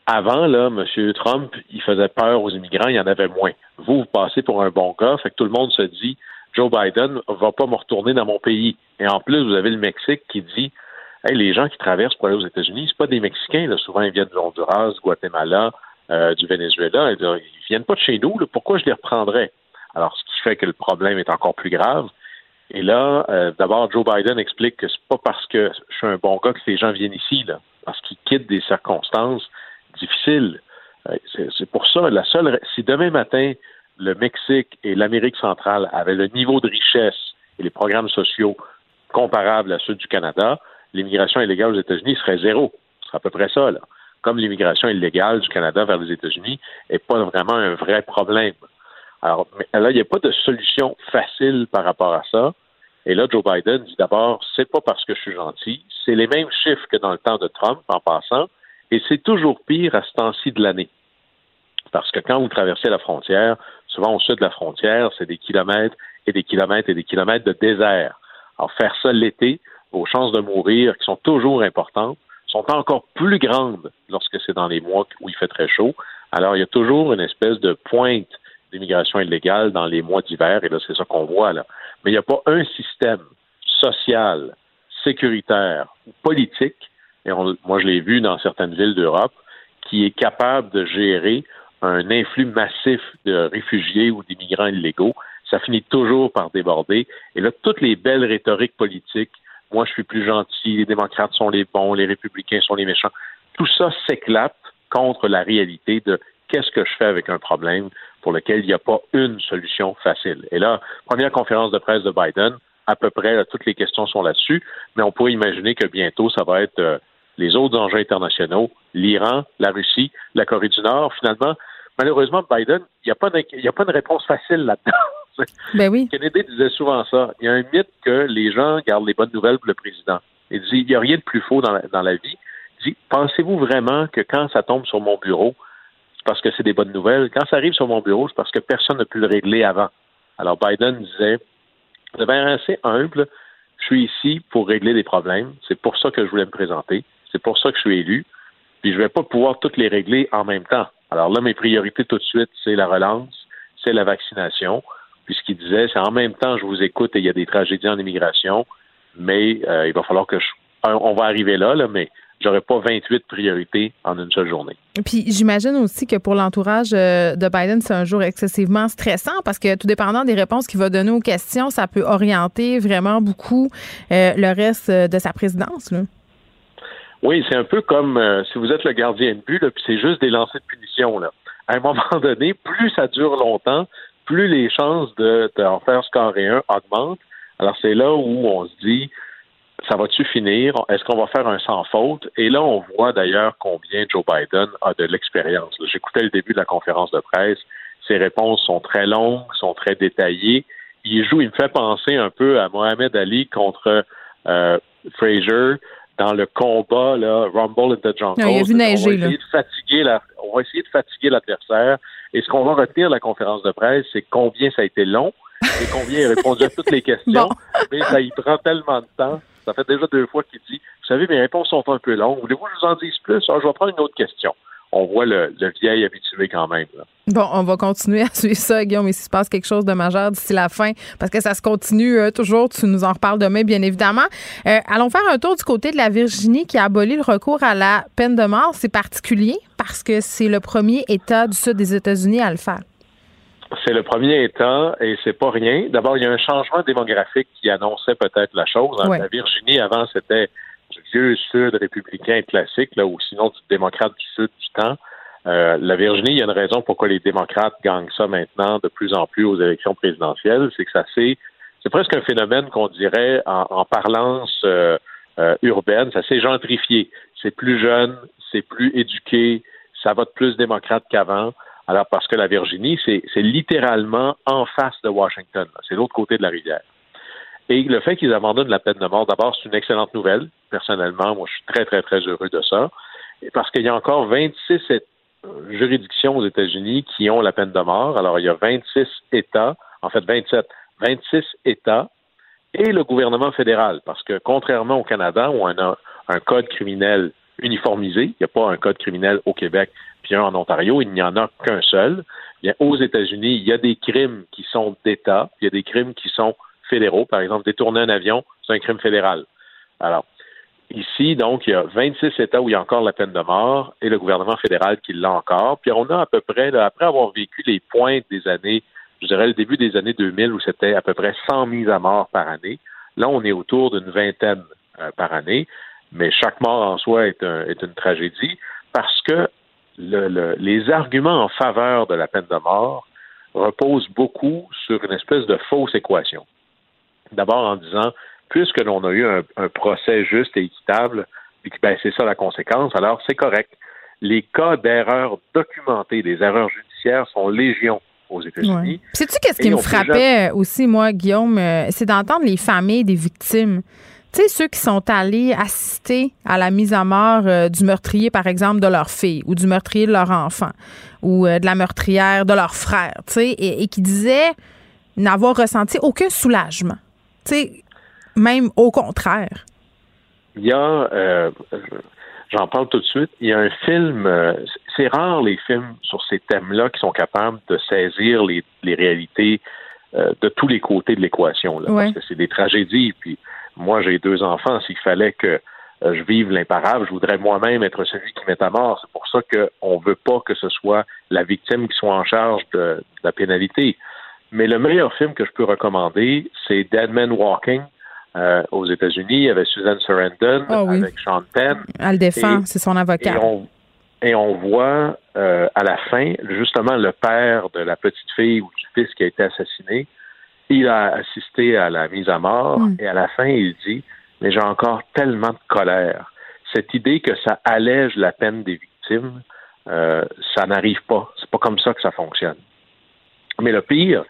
avant, M. Trump, il faisait peur aux immigrants, il y en avait moins. Vous, vous passez pour un bon gars, fait que tout le monde se dit Joe Biden va pas me retourner dans mon pays. Et en plus, vous avez le Mexique qui dit hey, les gens qui traversent pour aller aux États-Unis, c'est pas des Mexicains, souvent ils viennent de Honduras, Guatemala, euh, du Venezuela. Ils ne viennent pas de chez nous, pourquoi je les reprendrais? Alors, ce qui fait que le problème est encore plus grave. Et là, euh, d'abord, Joe Biden explique que c'est pas parce que je suis un bon gars que ces gens viennent ici, là, parce qu'ils quittent des circonstances difficiles. Euh, c'est pour ça, la seule, si demain matin, le Mexique et l'Amérique centrale avaient le niveau de richesse et les programmes sociaux comparables à ceux du Canada, l'immigration illégale aux États-Unis serait zéro. Ce serait à peu près ça, là. Comme l'immigration illégale du Canada vers les États-Unis, n'est pas vraiment un vrai problème. Alors là, il n'y a pas de solution facile par rapport à ça. Et là, Joe Biden dit d'abord, c'est pas parce que je suis gentil, c'est les mêmes chiffres que dans le temps de Trump, en passant, et c'est toujours pire à ce temps-ci de l'année. Parce que quand vous traversez la frontière, souvent au sud de la frontière, c'est des kilomètres et des kilomètres et des kilomètres de désert. Alors, faire ça l'été, vos chances de mourir, qui sont toujours importantes, sont encore plus grandes lorsque c'est dans les mois où il fait très chaud. Alors, il y a toujours une espèce de pointe d'immigration illégale dans les mois d'hiver, et là, c'est ça qu'on voit, là. Mais il n'y a pas un système social, sécuritaire ou politique, et moi, je l'ai vu dans certaines villes d'Europe, qui est capable de gérer un influx massif de réfugiés ou d'immigrants illégaux ça finit toujours par déborder. Et là, toutes les belles rhétoriques politiques, moi je suis plus gentil, les démocrates sont les bons, les républicains sont les méchants, tout ça s'éclate contre la réalité de qu'est-ce que je fais avec un problème pour lequel il n'y a pas une solution facile. Et là, première conférence de presse de Biden, à peu près toutes les questions sont là-dessus, mais on pourrait imaginer que bientôt, ça va être euh, les autres enjeux internationaux, l'Iran, la Russie, la Corée du Nord. Finalement, malheureusement, Biden, il n'y a, a pas de réponse facile là-dedans. [LAUGHS] [LAUGHS] Ben. Kennedy disait souvent ça. Il y a un mythe que les gens gardent les bonnes nouvelles pour le président. Il dit il n'y a rien de plus faux dans la, dans la vie. Il dit pensez-vous vraiment que quand ça tombe sur mon bureau, c'est parce que c'est des bonnes nouvelles? Quand ça arrive sur mon bureau, c'est parce que personne n'a pu le régler avant. Alors Biden disait de manière assez humble, je suis ici pour régler des problèmes. C'est pour ça que je voulais me présenter. C'est pour ça que je suis élu. Puis je ne vais pas pouvoir toutes les régler en même temps. Alors là, mes priorités tout de suite, c'est la relance, c'est la vaccination. Puis ce qu'il disait, c'est en même temps, je vous écoute et il y a des tragédies en immigration, mais euh, il va falloir que je. On va arriver là, là mais j'aurais pas 28 priorités en une seule journée. Puis j'imagine aussi que pour l'entourage euh, de Biden, c'est un jour excessivement stressant parce que tout dépendant des réponses qu'il va donner aux questions, ça peut orienter vraiment beaucoup euh, le reste de sa présidence. Là. Oui, c'est un peu comme si vous êtes le gardien de but, puis c'est juste des lancers de punition. Là. À un moment donné, plus ça dure longtemps, plus les chances de, en faire scorer un augmentent. Alors c'est là où on se dit, ça va-tu finir? Est-ce qu'on va faire un sans faute? Et là, on voit d'ailleurs combien Joe Biden a de l'expérience. J'écoutais le début de la conférence de presse. Ses réponses sont très longues, sont très détaillées. Il joue, il me fait penser un peu à Mohamed Ali contre euh, Frazier dans le combat là, Rumble in the Jungle. il a vu neiger, on va essayer de fatiguer la, on va essayer de fatiguer l'adversaire. Et ce qu'on va retenir de la conférence de presse, c'est combien ça a été long et combien il a répondu à toutes les questions. [LAUGHS] Mais ça y prend tellement de temps. Ça fait déjà deux fois qu'il dit, vous savez, mes réponses sont un peu longues. Voulez-vous que je vous en dise plus? Alors, je vais prendre une autre question on voit le, vieil habitué quand même. Bon, on va continuer à suivre ça, Guillaume, mais s'il se passe quelque chose de majeur d'ici la fin, parce que ça se continue euh, toujours, tu nous en reparles demain, bien évidemment. Euh, allons faire un tour du côté de la Virginie qui a aboli le recours à la peine de mort. C'est particulier parce que c'est le premier État du sud des États-Unis à le faire. C'est le premier État et c'est pas rien. D'abord, il y a un changement démographique qui annonçait peut-être la chose. Hein. La Virginie, avant, c'était Sud républicain classique, là, ou sinon du démocrate du Sud du temps. Euh, la Virginie, il y a une raison pourquoi les démocrates gagnent ça maintenant de plus en plus aux élections présidentielles, c'est que ça c'est c'est presque un phénomène qu'on dirait en, parlance euh, euh, urbaine, ça s'est gentrifié. C'est plus jeune, c'est plus éduqué, ça vote plus démocrate qu'avant. Alors parce que la Virginie, c'est littéralement en face de Washington, c'est l'autre côté de la rivière. Et le fait qu'ils abandonnent la peine de mort, d'abord, c'est une excellente nouvelle. Personnellement, moi, je suis très, très, très heureux de ça. Parce qu'il y a encore 26 juridictions aux États-Unis qui ont la peine de mort. Alors, il y a 26 États, en fait 27, 26 États et le gouvernement fédéral. Parce que contrairement au Canada, où on a un code criminel uniformisé, il n'y a pas un code criminel au Québec puis un en Ontario, il n'y en a qu'un seul. Bien, aux États-Unis, il y a des crimes qui sont d'État, il y a des crimes qui sont fédéraux. Par exemple, détourner un avion, c'est un crime fédéral. Alors, ici, donc, il y a 26 États où il y a encore la peine de mort et le gouvernement fédéral qui l'a encore. Puis on a à peu près, après avoir vécu les pointes des années, je dirais le début des années 2000 où c'était à peu près 100 mises à mort par année, là, on est autour d'une vingtaine euh, par année. Mais chaque mort en soi est, une tragédie parce que les arguments en faveur de la peine de mort reposent beaucoup sur une espèce de fausse équation. D'abord en disant, puisque l'on a eu un, procès juste et équitable, puis ben, c'est ça la conséquence, alors c'est correct. les cas d'erreurs documentées, des erreurs judiciaires sont légion aux États-Unis. Sais-tu qu'est-ce qui me frappait aussi, moi, Guillaume? Euh, c'est d'entendre les familles des victimes. Tu sais, ceux qui sont allés assister à la mise à mort euh, du meurtrier, par exemple, de leur fille ou du meurtrier de leur enfant ou euh, de la meurtrière de leur frère, tu sais, et, qui disaient n'avoir ressenti aucun soulagement. Tu sais, même au contraire. Il y a, j'en parle tout de suite, il y a un film, c'est rare les films sur ces thèmes-là qui sont capables de saisir les, réalités euh, de tous les côtés de l'équation. Parce que c'est des tragédies. Puis moi, j'ai deux enfants. S'il fallait que euh, je vive l'imparable, je voudrais moi-même être celui qui met à mort. C'est pour ça qu'on ne veut pas que ce soit la victime qui soit en charge de, la pénalité. Mais le meilleur film que je peux recommander, c'est Dead Man Walking. Euh, aux États-Unis, il y avait Susan Sarandon ah avec Sean Penn. Elle défend, c'est son avocat et on voit euh, à la fin, justement, le père de la petite fille ou du fils qui a été assassiné. Il a assisté à la mise à mort mm. et à la fin, il dit Mais j'ai encore tellement de colère. Cette idée que ça allège la peine des victimes, euh, ça n'arrive pas. C'est pas comme ça que ça fonctionne. Mais le pire,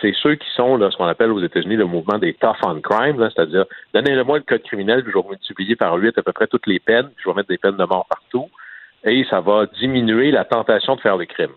c'est ceux qui sont là, ce qu'on appelle aux États-Unis le mouvement des tough on crime, c'est-à-dire donnez-le-moi le code criminel, puis je vais multiplier par huit à peu près toutes les peines, puis je vais mettre des peines de mort partout et ça va diminuer la tentation de faire des crimes.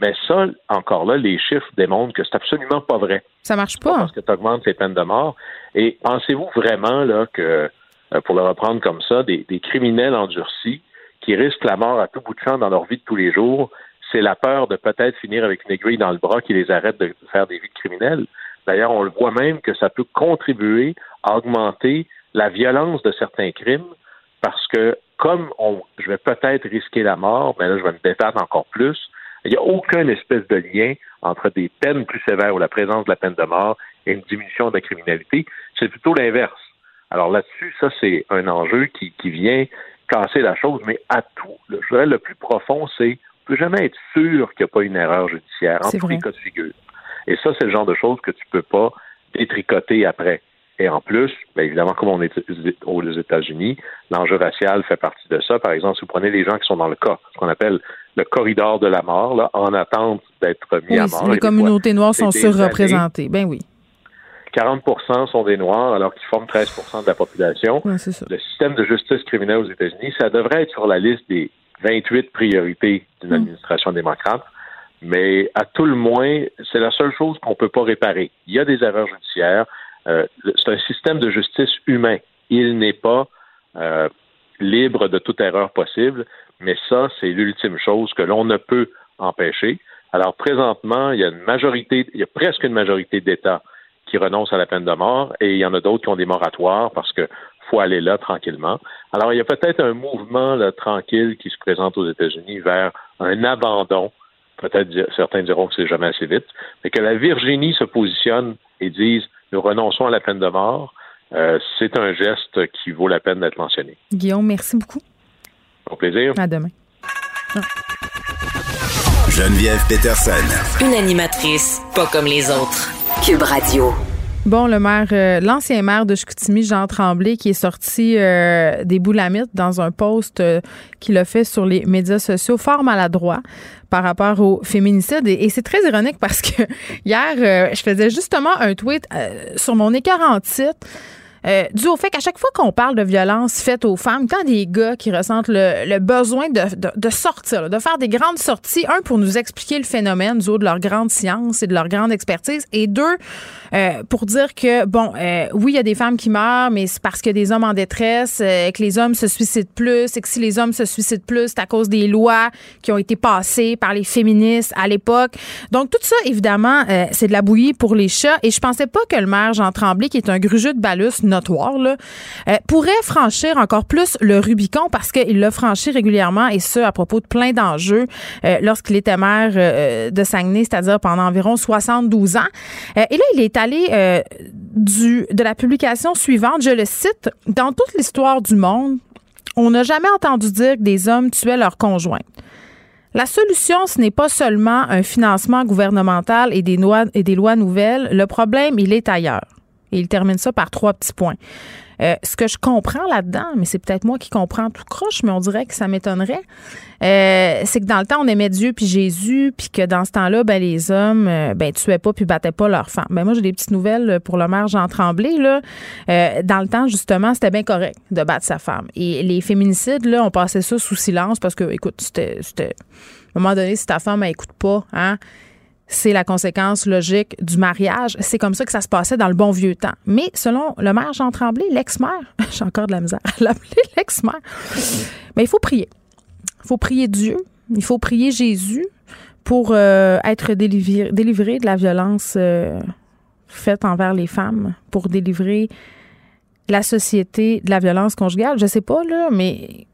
Mais ça, encore là, les chiffres démontrent que c'est absolument pas vrai. Ça marche pas. Parce que tu augmentes les peines de mort. Et pensez-vous vraiment là que, euh, pour le reprendre comme ça, des, criminels endurcis qui risquent la mort à tout bout de champ dans leur vie de tous les jours, c'est la peur de peut-être finir avec une aiguille dans le bras qui les arrête de faire des vies criminelles. D'ailleurs, on le voit même que ça peut contribuer à augmenter la violence de certains crimes parce que comme on, je vais peut-être risquer la mort, mais là, je vais me débattre encore plus. Il n'y a aucun espèce de lien entre des peines plus sévères ou la présence de la peine de mort et une diminution de la criminalité. C'est plutôt l'inverse. Alors là-dessus, ça, c'est un enjeu qui, qui vient casser la chose, mais à tout, je le plus profond, c'est peut jamais être sûr qu'il n'y a pas une erreur judiciaire en tous les cas de figure. Et ça, c'est le genre de choses que tu ne peux pas détricoter après. Et en plus, bien évidemment, comme on est aux États-Unis, l'enjeu racial fait partie de ça. Par exemple, si vous prenez les gens qui sont dans le cas, ce qu'on appelle le corridor de la mort, là, en attente d'être mis à mort. Les communautés noires sont surreprésentées. Ben oui. 40 sont des Noirs, alors qu'ils forment 13% de la population. le système de justice criminelle aux États-Unis, ça devrait être sur la liste des 28 priorités d'une hmm. administration démocrate, mais à tout le moins, c'est la seule chose qu'on ne peut pas réparer. Il y a des erreurs judiciaires, euh, c'est un système de justice humain. Il n'est pas euh, libre de toute erreur possible, mais ça, c'est l'ultime chose que l'on ne peut empêcher. Alors présentement, il y a une majorité, il y a presque une majorité d'États qui renoncent à la peine de mort et il y en a d'autres qui ont des moratoires parce que faut aller là tranquillement. Alors il y a peut-être un mouvement tranquille qui se présente aux États-Unis vers un abandon. Peut-être certains diront que c'est jamais assez vite, mais que la Virginie se positionne et dise nous renonçons à la peine de mort, euh, c'est un geste qui vaut la peine d'être mentionné. Guillaume, merci beaucoup. Au plaisir. À demain. Geneviève Peterson. Une animatrice pas comme les autres. Cube Radio. Bon, le maire, euh, l'ancien maire de Chicoutimi, Jean Tremblay, qui est sorti euh, des boulamites dans un post euh, qu'il a fait sur les médias sociaux, fort maladroit par rapport au féminicide. Et, c'est très ironique parce que [LAUGHS] hier, je faisais justement un tweet sur mon écart en titre euh, dû au fait qu'à chaque fois qu'on parle de violence faite aux femmes, quand des gars qui ressentent le, besoin de, de, sortir, de faire des grandes sorties, un, pour nous expliquer le phénomène du haut de leur grande science et de leur grande expertise, et deux, euh, pour dire que, bon, euh, oui, il y a des femmes qui meurent, mais c'est parce a des hommes en détresse, euh, que les hommes se suicident plus, et que si les hommes se suicident plus, c'est à cause des lois qui ont été passées par les féministes à l'époque. Donc, tout ça, évidemment, c'est de la bouillie pour les chats, et je pensais pas que le maire Jean Tremblay, qui est un grugeux de balus, notoire, là, euh, pourrait franchir encore plus le Rubicon parce qu'il l'a franchi régulièrement et ce, à propos de plein d'enjeux euh, lorsqu'il était maire euh, de Saguenay, c'est-à-dire pendant environ 72 ans. et là, il est allé du, de la publication suivante, je le cite, dans toute l'histoire du monde, on n'a jamais entendu dire que des hommes tuaient leurs conjoints. La solution, ce n'est pas seulement un financement gouvernemental et des, lois, et des lois nouvelles. Le problème, il est ailleurs. Et il termine ça par trois petits points. Euh, ce que je comprends là-dedans, mais c'est peut-être moi qui comprends tout croche, mais on dirait que ça m'étonnerait, euh, c'est que dans le temps, on aimait Dieu puis Jésus, puis que dans ce temps-là, ben, les hommes, euh, ben, tuaient pas puis battaient pas leurs femmes. Ben, moi, j'ai des petites nouvelles pour le maire Jean Tremblay, là. dans le temps, justement, c'était bien correct de battre sa femme. Et les féminicides, là, on passait ça sous silence parce que, écoute, c'était, à un moment donné, si ta femme, elle écoute pas, hein, c'est la conséquence logique du mariage. C'est comme ça que ça se passait dans le bon vieux temps. Mais selon le maire Jean Tremblay, l'ex-maire, [LAUGHS] j'ai encore de la misère à l'appeler [LAUGHS] l'ex-maire, mais il faut prier. Il faut prier Dieu, il faut prier Jésus pour euh, être délivré, de la violence euh, faite envers les femmes, pour délivrer la société de la violence conjugale. Je sais pas, là, mais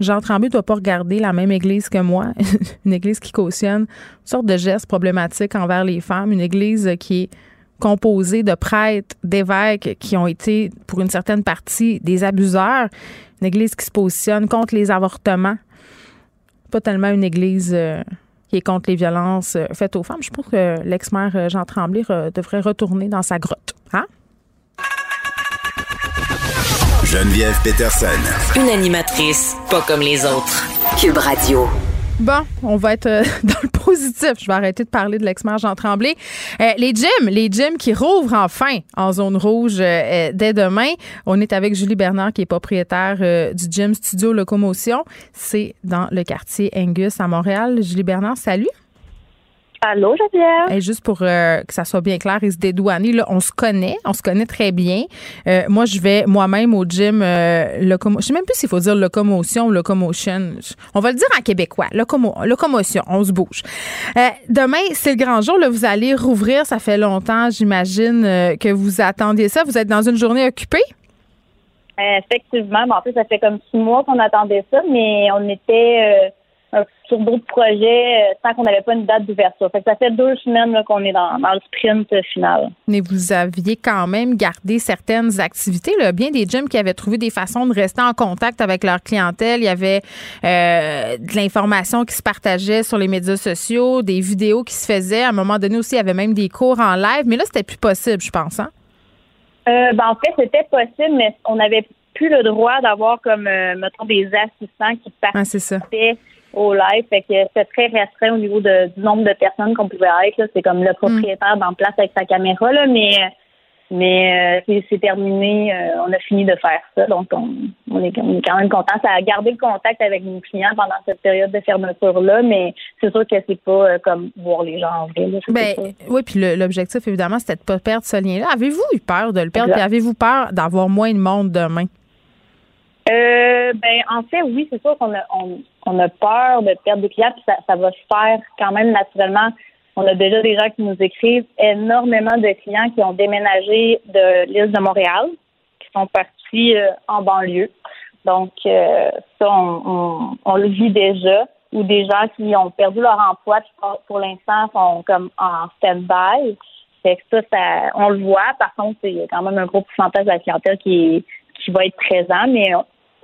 Jean Tremblay ne doit pas regarder la même église que moi, [LAUGHS] une église qui cautionne toutes sortes de gestes problématiques envers les femmes, une église qui est composée de prêtres, d'évêques qui ont été, pour une certaine partie, des abuseurs, une église qui se positionne contre les avortements, pas tellement une église euh, qui est contre les violences euh, faites aux femmes. Je pense que l'ex-maire euh, Jean Tremblay devrait retourner dans sa grotte. Hein? Geneviève Peterson. Une animatrice pas comme les autres. Cube Radio. Bon, on va être euh, [LAUGHS] dans le positif. Je vais arrêter de parler de l'ex-maire Jean Tremblay. Euh, les gyms, les gyms qui rouvrent enfin en zone rouge euh, dès demain. On est avec Julie Bernard qui est propriétaire du gym Studio Locomotion. C'est dans le quartier Angus à Montréal. Julie Bernard, salut. Allô, Geneviève? Et juste pour euh, que ça soit bien clair et se dédouaner, là, on se connaît, on se connaît très bien. Euh, moi, je vais moi-même au gym euh, locomo Je sais même plus s'il faut dire locomotion ou locomotion. On va le dire en québécois. Locomo locomotion, on se bouge. demain, c'est le grand jour. Là, vous allez rouvrir. Ça fait longtemps, j'imagine, que vous attendiez ça. Vous êtes dans une journée occupée? Effectivement. en fait, ça fait comme six mois qu'on attendait ça, mais on était sur d'autres projets tant euh, qu'on n'avait pas une date d'ouverture. Fait ça fait deux semaines qu'on est dans, le sprint final. Mais vous aviez quand même gardé certaines activités. Là. Bien des gyms qui avaient trouvé des façons de rester en contact avec leur clientèle. Il y avait euh, de l'information qui se partageait sur les médias sociaux, des vidéos qui se faisaient. À un moment donné aussi, il y avait même des cours en live. Mais là, c'était plus possible, je pense. Hein? Euh, ben, en fait, c'était possible, mais on n'avait plus le droit d'avoir comme, mettons, des assistants qui participaient. Ah, au live. Fait que c'est très restreint au niveau de, du nombre de personnes qu'on pouvait être. C'est comme le propriétaire dans place avec sa caméra, là, mais mais euh, c'est terminé. Euh, on a fini de faire ça. Donc on, on, est, on est quand même content. Ça a gardé le contact avec nos clients pendant cette période de fermeture-là, mais c'est sûr que c'est pas euh, comme voir les gens en vrai. ben, oui, puis l'objectif, évidemment, c'était de pas perdre ce lien-là. Avez-vous eu peur de le perdre? Avez-vous peur d'avoir moins de monde demain? Euh, ben, en fait, oui, c'est sûr qu'on a, on, a peur de perdre des clients, puis ça, ça va se faire quand même naturellement. On a déjà des gens qui nous écrivent, énormément de clients qui ont déménagé de l'île de Montréal, qui sont partis euh, en banlieue. Donc, euh, ça, on, on, le vit déjà. Ou des gens qui ont perdu leur emploi, qui pour l'instant sont comme en stand-by. Fait que ça, ça, on le voit. Par contre, c'est quand même un gros pourcentage de la clientèle qui, qui va être présent, mais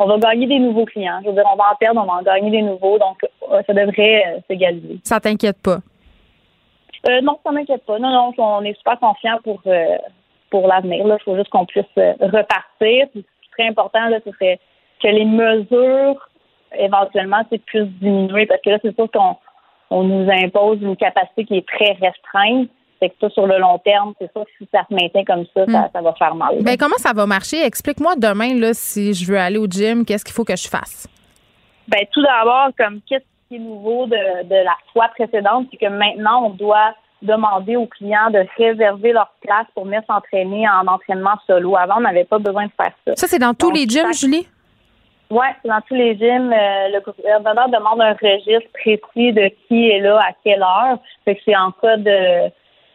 on va gagner des nouveaux clients. Je veux dire, on va en perdre, on va en gagner des nouveaux. Donc, euh, ça devrait euh, s'égaliser. Ça t'inquiète pas? Euh, non, ça m'inquiète pas. Non, non, on est super confiants pour, pour l'avenir. Il faut juste qu'on puisse repartir. ce qui serait important, là, ce serait que les mesures, éventuellement, puissent diminuer. Parce que là, c'est sûr qu'on on nous impose une capacité qui est très restreinte. C'est que ça, sur le long terme, c'est sûr que si ça se maintient comme ça, ça, hmm. va faire mal. Ben, comment ça va marcher? Explique-moi demain, là, si je veux aller au gym, qu'est-ce qu'il faut que je fasse? Ben, tout d'abord, comme qu'est-ce qui est nouveau de, la fois précédente, c'est que maintenant, on doit demander aux clients de réserver leur place pour venir s'entraîner en entraînement solo. Avant, on n'avait pas besoin de faire ça. Ça, c'est dans tous les gyms, Julie? Oui, c'est dans tous les gyms. Euh, le gouverneur demande un registre précis de qui est là à quelle heure. Fait que c'est en cas de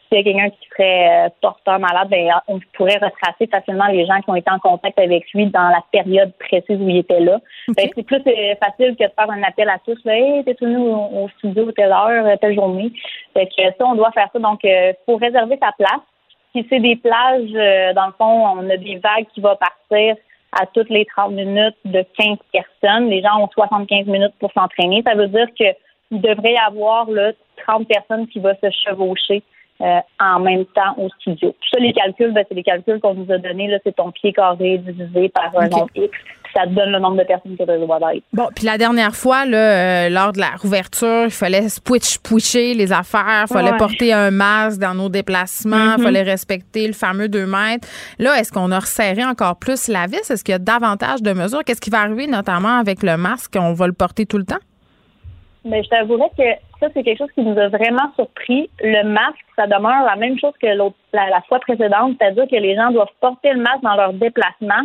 s'il y a quelqu'un qui serait euh, porteur malade, ben, on pourrait retracer facilement les gens qui ont été en contact avec lui dans la période précise où il était là. Ben, c'est plus euh, facile que de faire un appel à tous. Là, hey, t'es venu au, studio telle heure, euh, telle journée. Fait que ça, on doit faire ça. Donc, il faut réserver sa place. Si c'est des plages, dans le fond, on a des vagues qui vont partir à toutes les 30 minutes de 15 personnes. Les gens ont 75 minutes pour s'entraîner. Ça veut dire qu'il devrait y avoir là, 30 personnes qui vont se chevaucher euh, en même temps au studio. Tout ça, les calculs, ben, c'est les calculs qu'on nous a donnés. Là, c'est ton pied carré divisé par un nombre X. Puis ça te donne le nombre de personnes que tu as besoin d'être. Bon, puis la dernière fois, là, euh, lors de la rouverture, il fallait switch pusher les affaires, il fallait Ouais. porter un masque dans nos déplacements, il Mhm. fallait respecter le fameux 2 mètres. Là, est-ce qu'on a resserré encore plus la vis? Est-ce qu'il y a davantage de mesures? Qu'est-ce qui va arriver notamment avec le masque? On va le porter tout le temps? Mais je t'avouerais que ça, c'est quelque chose qui nous a vraiment surpris. Le masque, ça demeure la même chose que l'autre, la, la fois précédente, c'est-à-dire que les gens doivent porter le masque dans leur déplacement,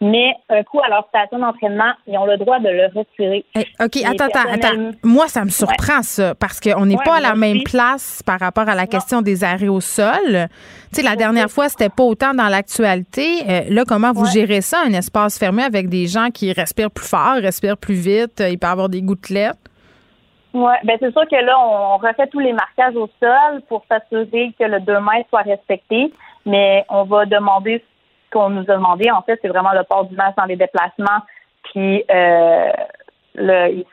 mais un coup à leur station d'entraînement, ils ont le droit de le retirer. Eh, OK, attends, attends, attends. Moi, ça me surprend, ça, parce qu'on n'est Ouais, pas à la même place par rapport à la question des arrêts au sol. Tu sais, la dernière fois, c'était pas autant dans l'actualité. Euh, là, comment vous Ouais. gérez ça, un espace fermé avec des gens qui respirent plus fort, respirent plus vite, euh, il peut y avoir des gouttelettes? Oui, ben c'est sûr que là, on refait tous les marquages au sol pour s'assurer que le 2 mètres soit respecté, mais on va demander ce qu'on nous a demandé. En fait, c'est vraiment le port du masque dans les déplacements, puis euh,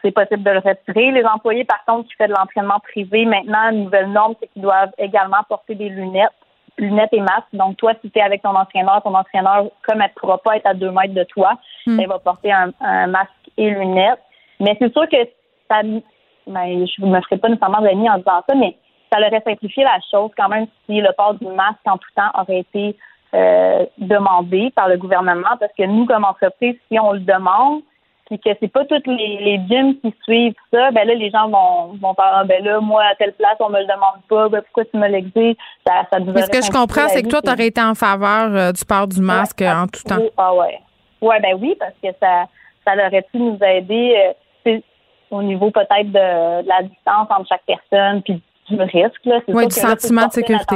c'est possible de le retirer. Les employés, par contre, qui font de l'entraînement privé, maintenant, une nouvelle norme, c'est qu'ils doivent également porter des lunettes lunettes et masques. Donc, toi, si tu es avec ton entraîneur, ton entraîneur, comme elle ne pourra pas être à deux mètres de toi, Hmm. elle va porter un, un masque et lunettes. Mais c'est sûr que ça, ben, je ne me ferai pas nécessairement d'amis en disant ça, mais ça aurait simplifié la chose quand même si le port du masque en tout temps aurait été euh, demandé par le gouvernement, parce que nous, comme entreprise, si on le demande, puis que c'est pas toutes les, les gyms qui suivent ça, ben là, les gens vont, vont faire, ah, ben là, moi, à telle place, on me le demande pas, ben pourquoi tu me l'exiges? Ça, ça nous Mais ce que je comprends, c'est que toi, tu aurais été en faveur euh, du port du masque Ouais, en tout temps. oui, Ah ouais. Ouais, ben oui, parce que ça, ça aurait pu nous aider euh, au niveau peut-être de, de la distance entre chaque personne, puis du risque. Là. Sûr du que là, sentiment de sécurité.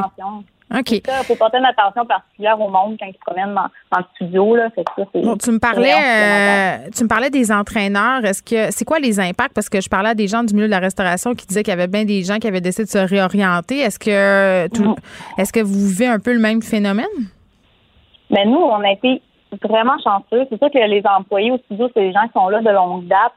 OK. Il faut porter une attention particulière au monde quand ils se promènent dans, dans le studio. Là. Fait que ça, Bon, tu me parlais, euh, tu me parlais des entraîneurs. Est-ce que c'est quoi les impacts? Parce que je parlais à des gens du milieu de la restauration qui disaient qu'il y avait bien des gens qui avaient décidé de se réorienter. Est-ce que tout- est-ce que vous vivez un peu le même phénomène? Mais nous, on a été vraiment chanceux. C'est sûr que les employés au studio, c'est des gens qui sont là de longue date.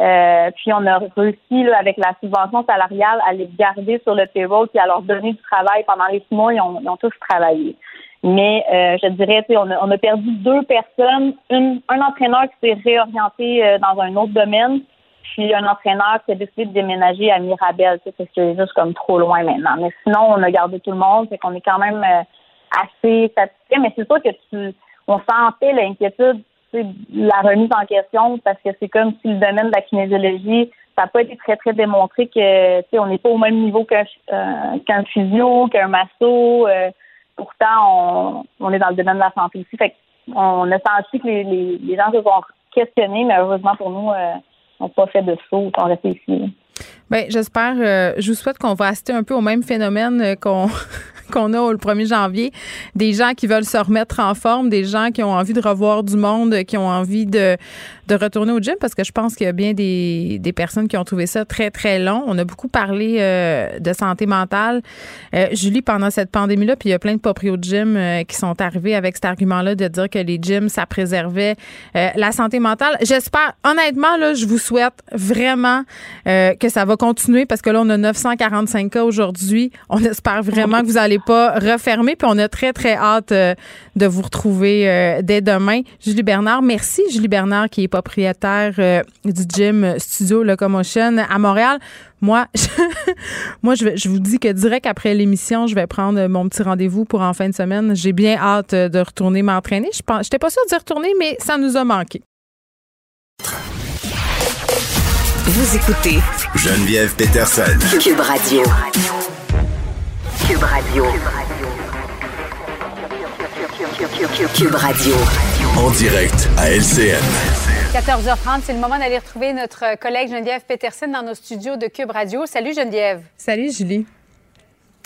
Euh, puis on a réussi là, avec la subvention salariale à les garder sur le payroll puis à leur donner du travail pendant les six mois. Ils ont, ils ont tous travaillé. Mais euh, je dirais, on a, on a perdu deux personnes. Une, un entraîneur qui s'est réorienté euh, dans un autre domaine, puis un entraîneur qui a décidé de déménager à Mirabel, parce que c'est juste comme trop loin maintenant. Mais sinon, on a gardé tout le monde, c'est qu'on est quand même euh, assez satisfait. Mais c'est sûr que tu, on sentait l'inquiétude, la remise en question, parce que c'est comme si le domaine de la kinésiologie, ça n'a pas été très très démontré que, on n'est pas au même niveau qu'un euh, qu'un physio, qu'un masso. euh, pourtant, on, on est dans le domaine de la santé aussi. Fait on a senti que les, les, les gens se sont questionnés, mais heureusement pour nous, euh, n'ont pas fait de saut, ils sont restés ici. Ben, j'espère. euh, je vous souhaite qu'on va assister un peu au même phénomène euh, qu'on [LAUGHS] qu'on a le 1er janvier. Des gens qui veulent se remettre en forme, des gens qui ont envie de revoir du monde, qui ont envie de, de retourner au gym, parce que je pense qu'il y a bien des, des personnes qui ont trouvé ça très, très long. On a beaucoup parlé euh, de santé mentale. Euh, Julie, pendant cette pandémie-là, puis il y a plein de proprios de gym euh, qui sont arrivés avec cet argument-là de dire que les gyms, ça préservait euh, la santé mentale. J'espère, honnêtement, là, je vous souhaite vraiment euh, que ça va continuer parce que là, on a 945 cas aujourd'hui. On espère vraiment que vous n'allez pas refermer. Puis on a très, très hâte euh, de vous retrouver dès demain. Julie Bernard, merci. Julie Bernard, qui est propriétaire euh, du gym Studio Locomotion à Montréal. Moi, [LAUGHS] je, moi, je, vais- je vous dis que direct après l'émission, je vais prendre mon petit rendez-vous pour en fin de semaine. J'ai bien hâte de retourner m'entraîner. Je pense, j'étais pas sûre d'y retourner, mais ça nous a manqué. Vous écoutez Geneviève Peterson. Cube Radio. Cube Radio. Cube Radio. En direct à LCN. 14h30, c'est le moment d'aller retrouver notre collègue Geneviève Peterson dans nos studios de Cube Radio. Salut Geneviève. Salut, Julie.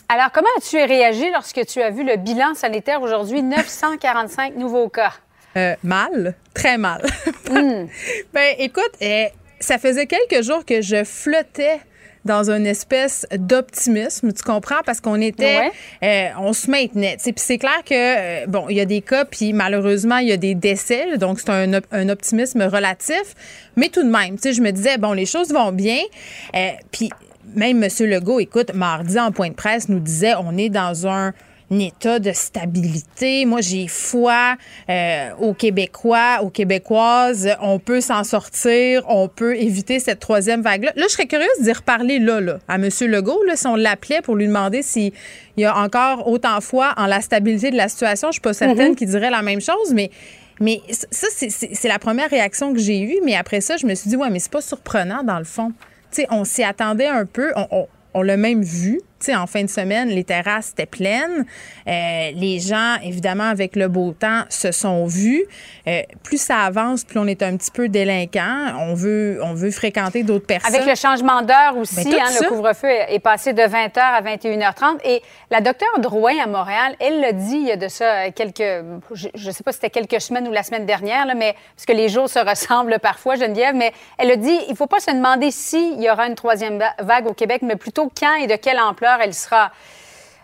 Alors, comment as-tu réagi lorsque tu as vu le bilan sanitaire aujourd'hui, [LAUGHS] 945 nouveaux cas? Euh, mal, très mal. [LAUGHS] ben, écoute, euh, ça faisait quelques jours que je flottais dans une espèce d'optimisme, tu comprends, parce qu'on était, euh, on se maintenait. Puis c'est clair que, euh, bon, il y a des cas, puis malheureusement, il y a des décès, donc c'est un, un optimisme relatif, mais tout de même, tu sais, je me disais, bon, les choses vont bien, euh, puis même M. Legault, écoute, mardi en point de presse, nous disait on est dans un état de stabilité. Moi, j'ai foi euh, aux Québécois, aux Québécoises. On peut s'en sortir, on peut éviter cette troisième vague-là. Là, je serais curieuse d'y reparler là, là, à M. Legault, là, si on l'appelait pour lui demander s'il y a encore autant foi en la stabilité de la situation. Je suis pas certaine qu'il dirait la même chose, mais mais ça, c'est la première réaction que j'ai eue. Mais après ça, je me suis dit, ouais, mais c'est pas surprenant dans le fond. Tu sais, on s'y attendait un peu. on, on l'a même vu sais, en fin de semaine, les terrasses étaient pleines. Euh, les gens, évidemment, avec le beau temps, se sont vus. Euh, plus ça avance, plus on est un petit peu délinquant. On veut, on veut fréquenter d'autres personnes. Avec le changement d'heure aussi, ben, hein, le couvre-feu est passé de 20h à 21h30. Et la docteure Drouin à Montréal, elle l'a dit il y a de ça quelques, je ne sais pas si c'était quelques semaines ou la semaine dernière, là, mais parce que les jours se ressemblent parfois, Geneviève, mais elle a dit il ne faut pas se demander s'il y aura une troisième vague au Québec, mais plutôt quand et de quelle ampleur elle sera.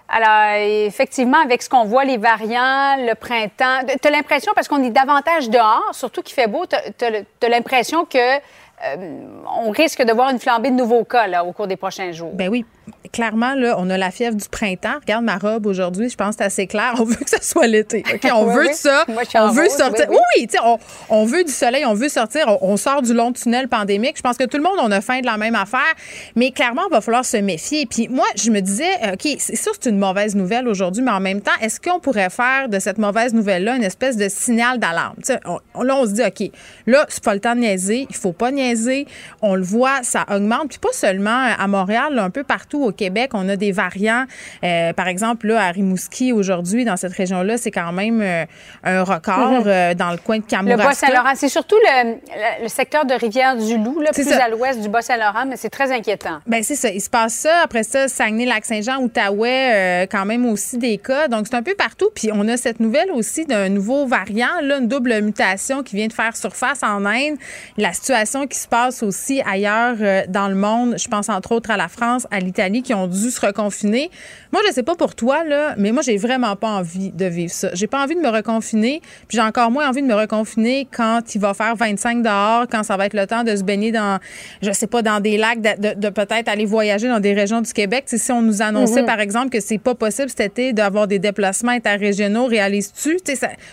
Alors, effectivement, avec ce qu'on voit, les variants, le printemps, tu as l'impression, parce qu'on est davantage dehors, surtout qu'il fait beau, tu as, l'impression que euh, on risque de voir une flambée de nouveaux cas au cours des prochains jours. Ben oui, clairement, là, on a la fièvre du printemps. Regarde ma robe aujourd'hui, je pense que c'est assez clair. On veut que ce soit l'été. On veut ça. on veut sortir. Oui, oui, on, on, veut du soleil, on veut sortir. On, sort du long tunnel pandémique. Je pense que tout le monde, on a faim de la même affaire. Mais clairement, il va falloir se méfier. Puis moi, je me disais, euh, OK, c'est sûr c'est une mauvaise nouvelle aujourd'hui, mais en même temps, est-ce qu'on pourrait faire de cette mauvaise nouvelle-là une espèce de signal d'alarme? là, on se dit, OK, là, c'est pas le temps de niaiser. Il faut pas niaiser. On le voit, ça augmente. Puis pas seulement à Montréal, un peu partout au Québec, on a des variants. Euh, par exemple, là, à Rimouski, aujourd'hui, dans cette région-là, c'est quand même euh, un record mhm. euh, dans le coin de Kamouraska. Le Bas-Saint-Laurent, c'est surtout le, secteur de Rivière-du-Loup, plus à l'ouest du Bas-Saint-Laurent, mais c'est très inquiétant. Bien, c'est ça. Il se passe ça. Après ça, Saguenay-Lac-Saint-Jean, Outaouais, quand même aussi des cas. Donc, c'est un peu partout. Puis, on a cette nouvelle aussi d'un nouveau variant, là, une double mutation qui vient de faire surface en Inde. La situation qui se passe aussi ailleurs dans le monde, je pense entre autres à la France, à l'Italie, qui ont dû se reconfiner. Moi, je sais pas pour toi, là, mais moi, j'ai vraiment pas envie de vivre ça. J'ai pas envie de me reconfiner, puis j'ai encore moins envie de me reconfiner quand il va faire 25 dehors, quand ça va être le temps de se baigner dans, je sais pas, dans des lacs, de, peut-être aller voyager dans des régions du Québec. si on nous annonçait, mhm. par exemple, que c'est pas possible cet été d'avoir des déplacements interrégionaux, réalises-tu?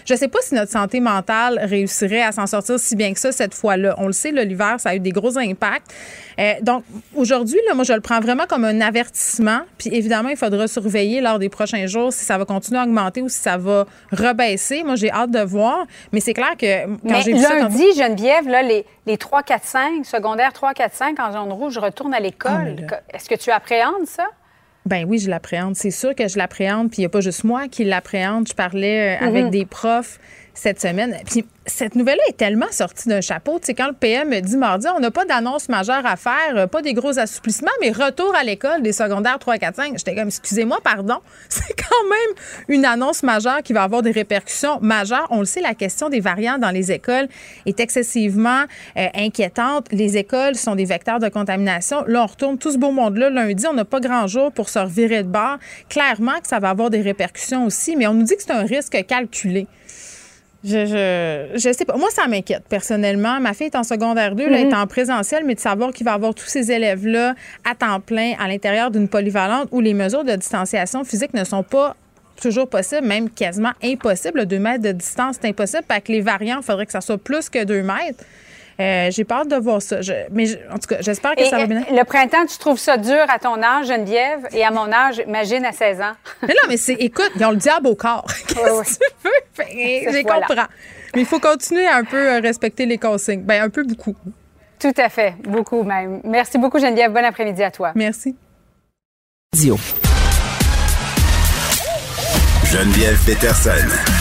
Je sais pas si notre santé mentale réussirait à s'en sortir si bien que ça cette fois-là. On le sait, l'hiver, ça a eu des gros impacts. Euh, donc, aujourd'hui, moi, je le prends vraiment comme un avertissement. Puis évidemment, il faudra surveiller lors des prochains jours si ça va continuer à augmenter ou si ça va rebaisser. Moi, j'ai hâte de voir. Mais c'est clair que quand j'ai vu ça... Lundi, Geneviève, là, les, les 3, 4, 5, secondaires 3, 4, 5 en zone rouge, je retourne à l'école. Ah, Est-ce que tu appréhendes ça? Ben oui, je l'appréhende. C'est sûr que je l'appréhende. Puis il n'y a pas juste moi qui l'appréhende. Je parlais euh, avec mhm. des profs cette semaine. Puis cette nouvelle-là est tellement sortie d'un chapeau. Tu sais, quand le PM dit mardi, on n'a pas d'annonce majeure à faire, euh, pas des gros assouplissements, mais retour à l'école des secondaires 3, 4, 5. J'étais comme, excusez-moi, pardon. [LAUGHS] C'est quand même une annonce majeure qui va avoir des répercussions majeures. On le sait, la question des variants dans les écoles est excessivement euh, inquiétante. Les écoles sont des vecteurs de contamination. Là, on retourne tout ce beau monde-là lundi. On n'a pas grand jour pour se revirer de bord. Clairement que ça va avoir des répercussions aussi, mais on nous dit que c'est un risque calculé. Je, je, je, sais pas. Moi, ça m'inquiète personnellement. Ma fille est en secondaire 2, elle est mhm. en présentiel, mais de savoir qu'il va avoir tous ces élèves-là à temps plein à l'intérieur d'une polyvalente où les mesures de distanciation physique ne sont pas toujours possibles, même quasiment impossibles. Deux mètres de distance, c'est impossible. Parce que les variants, il faudrait que ça soit plus que deux mètres. Euh, j'ai peur de voir ça. mais en tout cas, j'espère que ça va bien. Le printemps, tu trouves ça dur à ton âge, Geneviève, et à mon âge, imagine à 16 ans. [LAUGHS] mais non, mais c'est, écoute, ils ont le diable au corps. [LAUGHS] Qu'est-ce que tu veux? Je comprends. Mais il faut continuer à un peu euh, respecter les consignes. Bien, un peu beaucoup. Tout à fait, beaucoup même. Merci beaucoup, Geneviève. Bon après-midi à toi. Merci. Geneviève Peterson.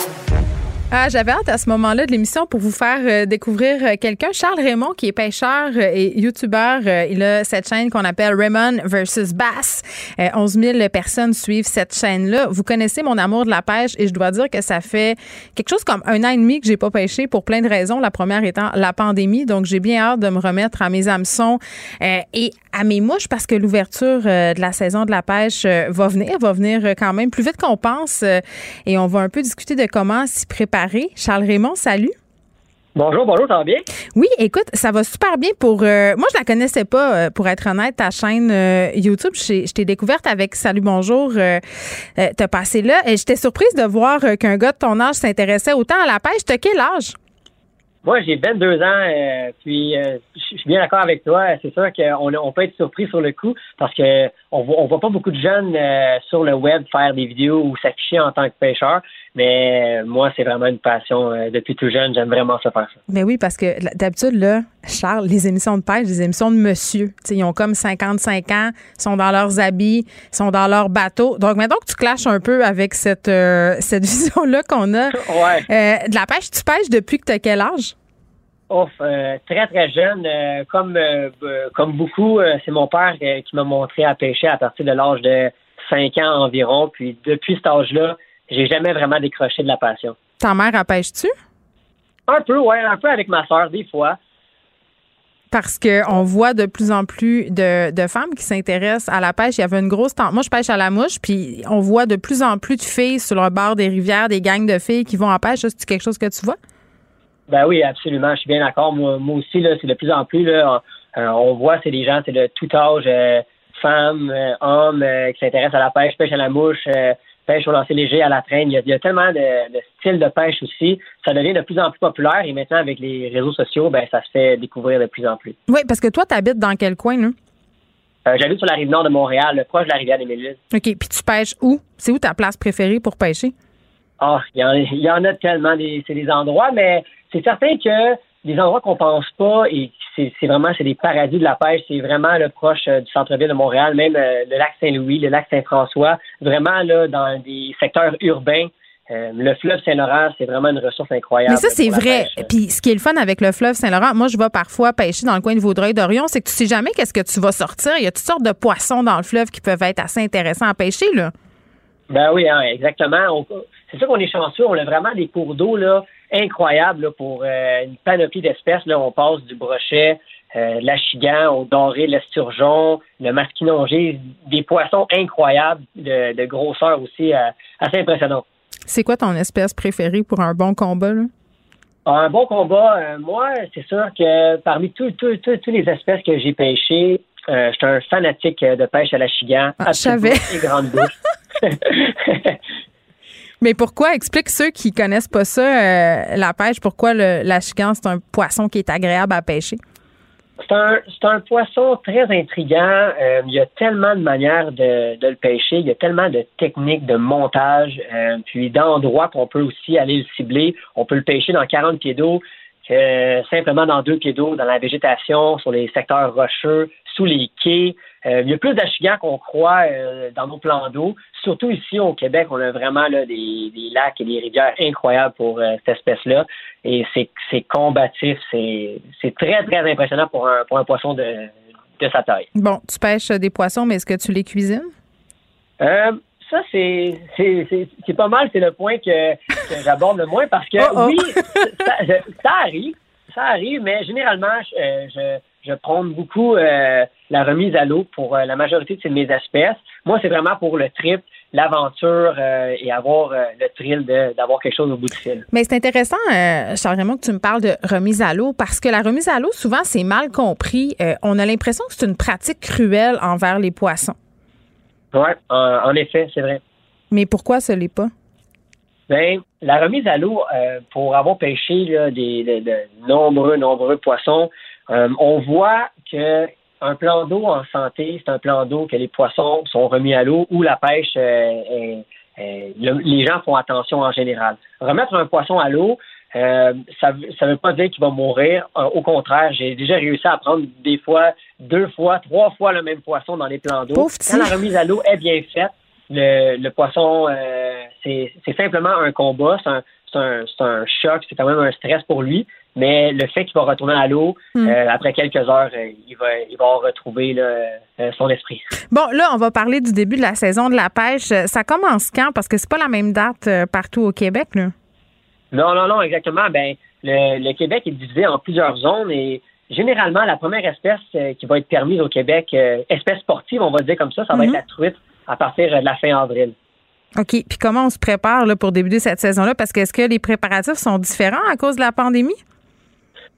Ah, j'avais hâte à ce moment-là de l'émission pour vous faire euh, découvrir euh, quelqu'un. Charles Raymond, qui est pêcheur euh, et youtubeur. il a cette chaîne qu'on appelle Raymond versus Bass. 11 000 personnes suivent cette chaîne-là. Vous connaissez mon amour de la pêche et je dois dire que ça fait quelque chose comme un an et demi que j'ai pas pêché pour plein de raisons. La première étant la pandémie. Donc, j'ai bien hâte de me remettre à mes hameçons et à mes mouches parce que l'ouverture de la saison de la pêche va venir, va venir quand même plus vite qu'on pense. et on va un peu discuter de comment s'y préparer Charles Raymond, salut. Bonjour, bonjour, ça va bien? Oui, écoute, ça va super bien pour. Euh, moi, je la connaissais pas, euh, pour être honnête, ta chaîne euh, YouTube. Je t'ai découverte avec Salut, bonjour. T'as passé là. Et j'étais surprise de voir qu'un gars de ton âge s'intéressait autant à la pêche. T'as quel âge? Moi, j'ai 22 ans, puis je suis bien d'accord avec toi. C'est sûr qu'on on peut être surpris sur le coup parce que on voit, on voit pas beaucoup de jeunes sur le web faire des vidéos ou s'afficher en tant que pêcheur. Mais euh, moi, c'est vraiment une passion. Euh, depuis tout jeune, j'aime vraiment ça faire ça. Mais oui, parce que d'habitude, là, Charles, les émissions de pêche, les émissions de monsieur, ils ont comme 55 ans, sont dans leurs habits, sont dans leur bateau. Donc, maintenant que tu clashes un peu avec cette, euh, [LAUGHS] cette vision-là qu'on a de la pêche, tu pêches depuis que tu as quel âge? Ouf, très, très jeune. comme, comme beaucoup, c'est mon père qui m'a montré à pêcher à partir de l'âge de 5 ans environ. Puis depuis cet âge-là, j'ai jamais vraiment décroché de la passion. Ta mère, elle pêche-tu? Un peu, oui, un peu avec ma soeur, des fois. Parce qu'on voit de plus en plus de, femmes qui s'intéressent à la pêche. Il y avait une grosse tente. Moi, je pêche à la mouche, puis on voit de plus en plus de filles sur le bord des rivières, des gangs de filles qui vont en pêche. C'est quelque chose que tu vois? Ben oui, absolument. Je suis bien d'accord. Moi, aussi, là, c'est de plus en plus. Là, on, euh, voit, c'est des gens, c'est de tout âge, euh, femmes, euh, hommes, qui s'intéressent à la pêche, pêche à la mouche pêche au lancer léger, à la traîne. Il y a, tellement de, styles de pêche aussi. Ça devient de plus en plus populaire et maintenant, avec les réseaux sociaux, ben, ça se fait découvrir de plus en plus. Oui, parce que toi, tu habites dans quel coin, là? Euh, J'habite sur la rive nord de Montréal, proche de la rivière des Mélises. OK. Puis tu pêches où? C'est où ta place préférée pour pêcher? Ah, il y, en a tellement. C'est des endroits, mais c'est certain que des endroits qu'on pense pas et c'est vraiment c'est des paradis de la pêche. C'est vraiment le proche euh, du centre-ville de Montréal, même euh, le lac Saint-Louis, le lac Saint-François, vraiment là dans des secteurs urbains. Euh, le fleuve Saint-Laurent, c'est vraiment une ressource incroyable. Mais ça, c'est vrai. Puis ce qui est le fun avec le fleuve Saint-Laurent, moi, je vais parfois pêcher dans le coin de Vaudreuil-Dorion, c'est que tu sais jamais qu'est-ce que tu vas sortir. Il y a toutes sortes de poissons dans le fleuve qui peuvent être assez intéressants à pêcher, là. Ben oui, hein, exactement. C'est sûr qu'on est chanceux. On a vraiment des cours d'eau, là, incroyable pour euh, une panoplie d'espèces. Là, on passe du brochet, euh, l'achigan, au doré, l'esturgeon, le masquinongé, des poissons incroyables de, grosseur aussi euh, assez impressionnant. C'est quoi ton espèce préférée pour un bon combat? Là? Un bon combat, moi, c'est sûr que parmi toutes les espèces que j'ai pêchées, je suis un fanatique de pêche à l'achigan. Ah, je savais. grande bouche. [LAUGHS] Mais pourquoi? Explique ceux qui connaissent pas ça, euh, la pêche, pourquoi le, la chicane, c'est un poisson qui est agréable à pêcher? C'est un, un, poisson très intriguant. Euh, il y a tellement de manières de, de, le pêcher. Il y a tellement de techniques de montage, euh, puis d'endroits qu'on peut aussi aller le cibler. On peut le pêcher dans 40 pieds d'eau, simplement dans deux pieds d'eau, dans la végétation, sur les secteurs rocheux, sous les quais. Euh, il y a plus d'achigans qu'on croit euh, dans nos plans d'eau. Surtout ici au Québec, on a vraiment là, des, lacs et des rivières incroyables pour euh, cette espèce-là. Et c'est combatif, c'est très, très impressionnant pour un, pour un poisson de, de sa taille. Bon, tu pêches des poissons, mais est-ce que tu les cuisines? ça, c'est pas mal, c'est le point que, j'aborde le moins parce que [LAUGHS] oh, oh. oui, ça, arrive, ça arrive, mais généralement, je je prône beaucoup euh, la remise à l'eau pour euh, la majorité de mes espèces. Moi, c'est vraiment pour le trip, l'aventure euh, et avoir le thrill d'avoir quelque chose au bout du fil. Mais c'est intéressant, Charles Raymond, que tu me parles de remise à l'eau parce que la remise à l'eau, souvent, c'est mal compris. on a l'impression que c'est une pratique cruelle envers les poissons. Oui, en effet, c'est vrai. Mais pourquoi ce n'est pas? Bien, la remise à l'eau, pour avoir pêché des, de nombreux, nombreux poissons, euh, on voit que un plan d'eau en santé, c'est un plan d'eau que les poissons sont remis à l'eau ou la pêche, euh, les gens font attention en général. Remettre un poisson à l'eau, euh, ça ne veut pas dire qu'il va mourir. au contraire, j'ai déjà réussi à prendre des fois deux fois, trois fois le même poisson dans les plans d'eau. Quand la remise à l'eau est bien faite, le, poisson, c'est simplement un combat, c'est c'est un, un, choc, c'est quand même un stress pour lui. Mais le fait qu'il va retourner à l'eau, hmm. euh, après quelques heures, euh, il, va, il va retrouver euh, son esprit. Bon, là, on va parler du début de la saison de la pêche. Ça commence quand? Parce que c'est pas la même date partout au Québec, là. Non, non, non, exactement. Ben, le, Québec est divisé en plusieurs zones et généralement, la première espèce qui va être permise au Québec, espèce sportive, on va dire comme ça, ça va être mhm. la truite à partir de la fin avril. OK. Puis comment on se prépare là, pour débuter cette saison-là? Parce que est-ce que les préparatifs sont différents à cause de la pandémie?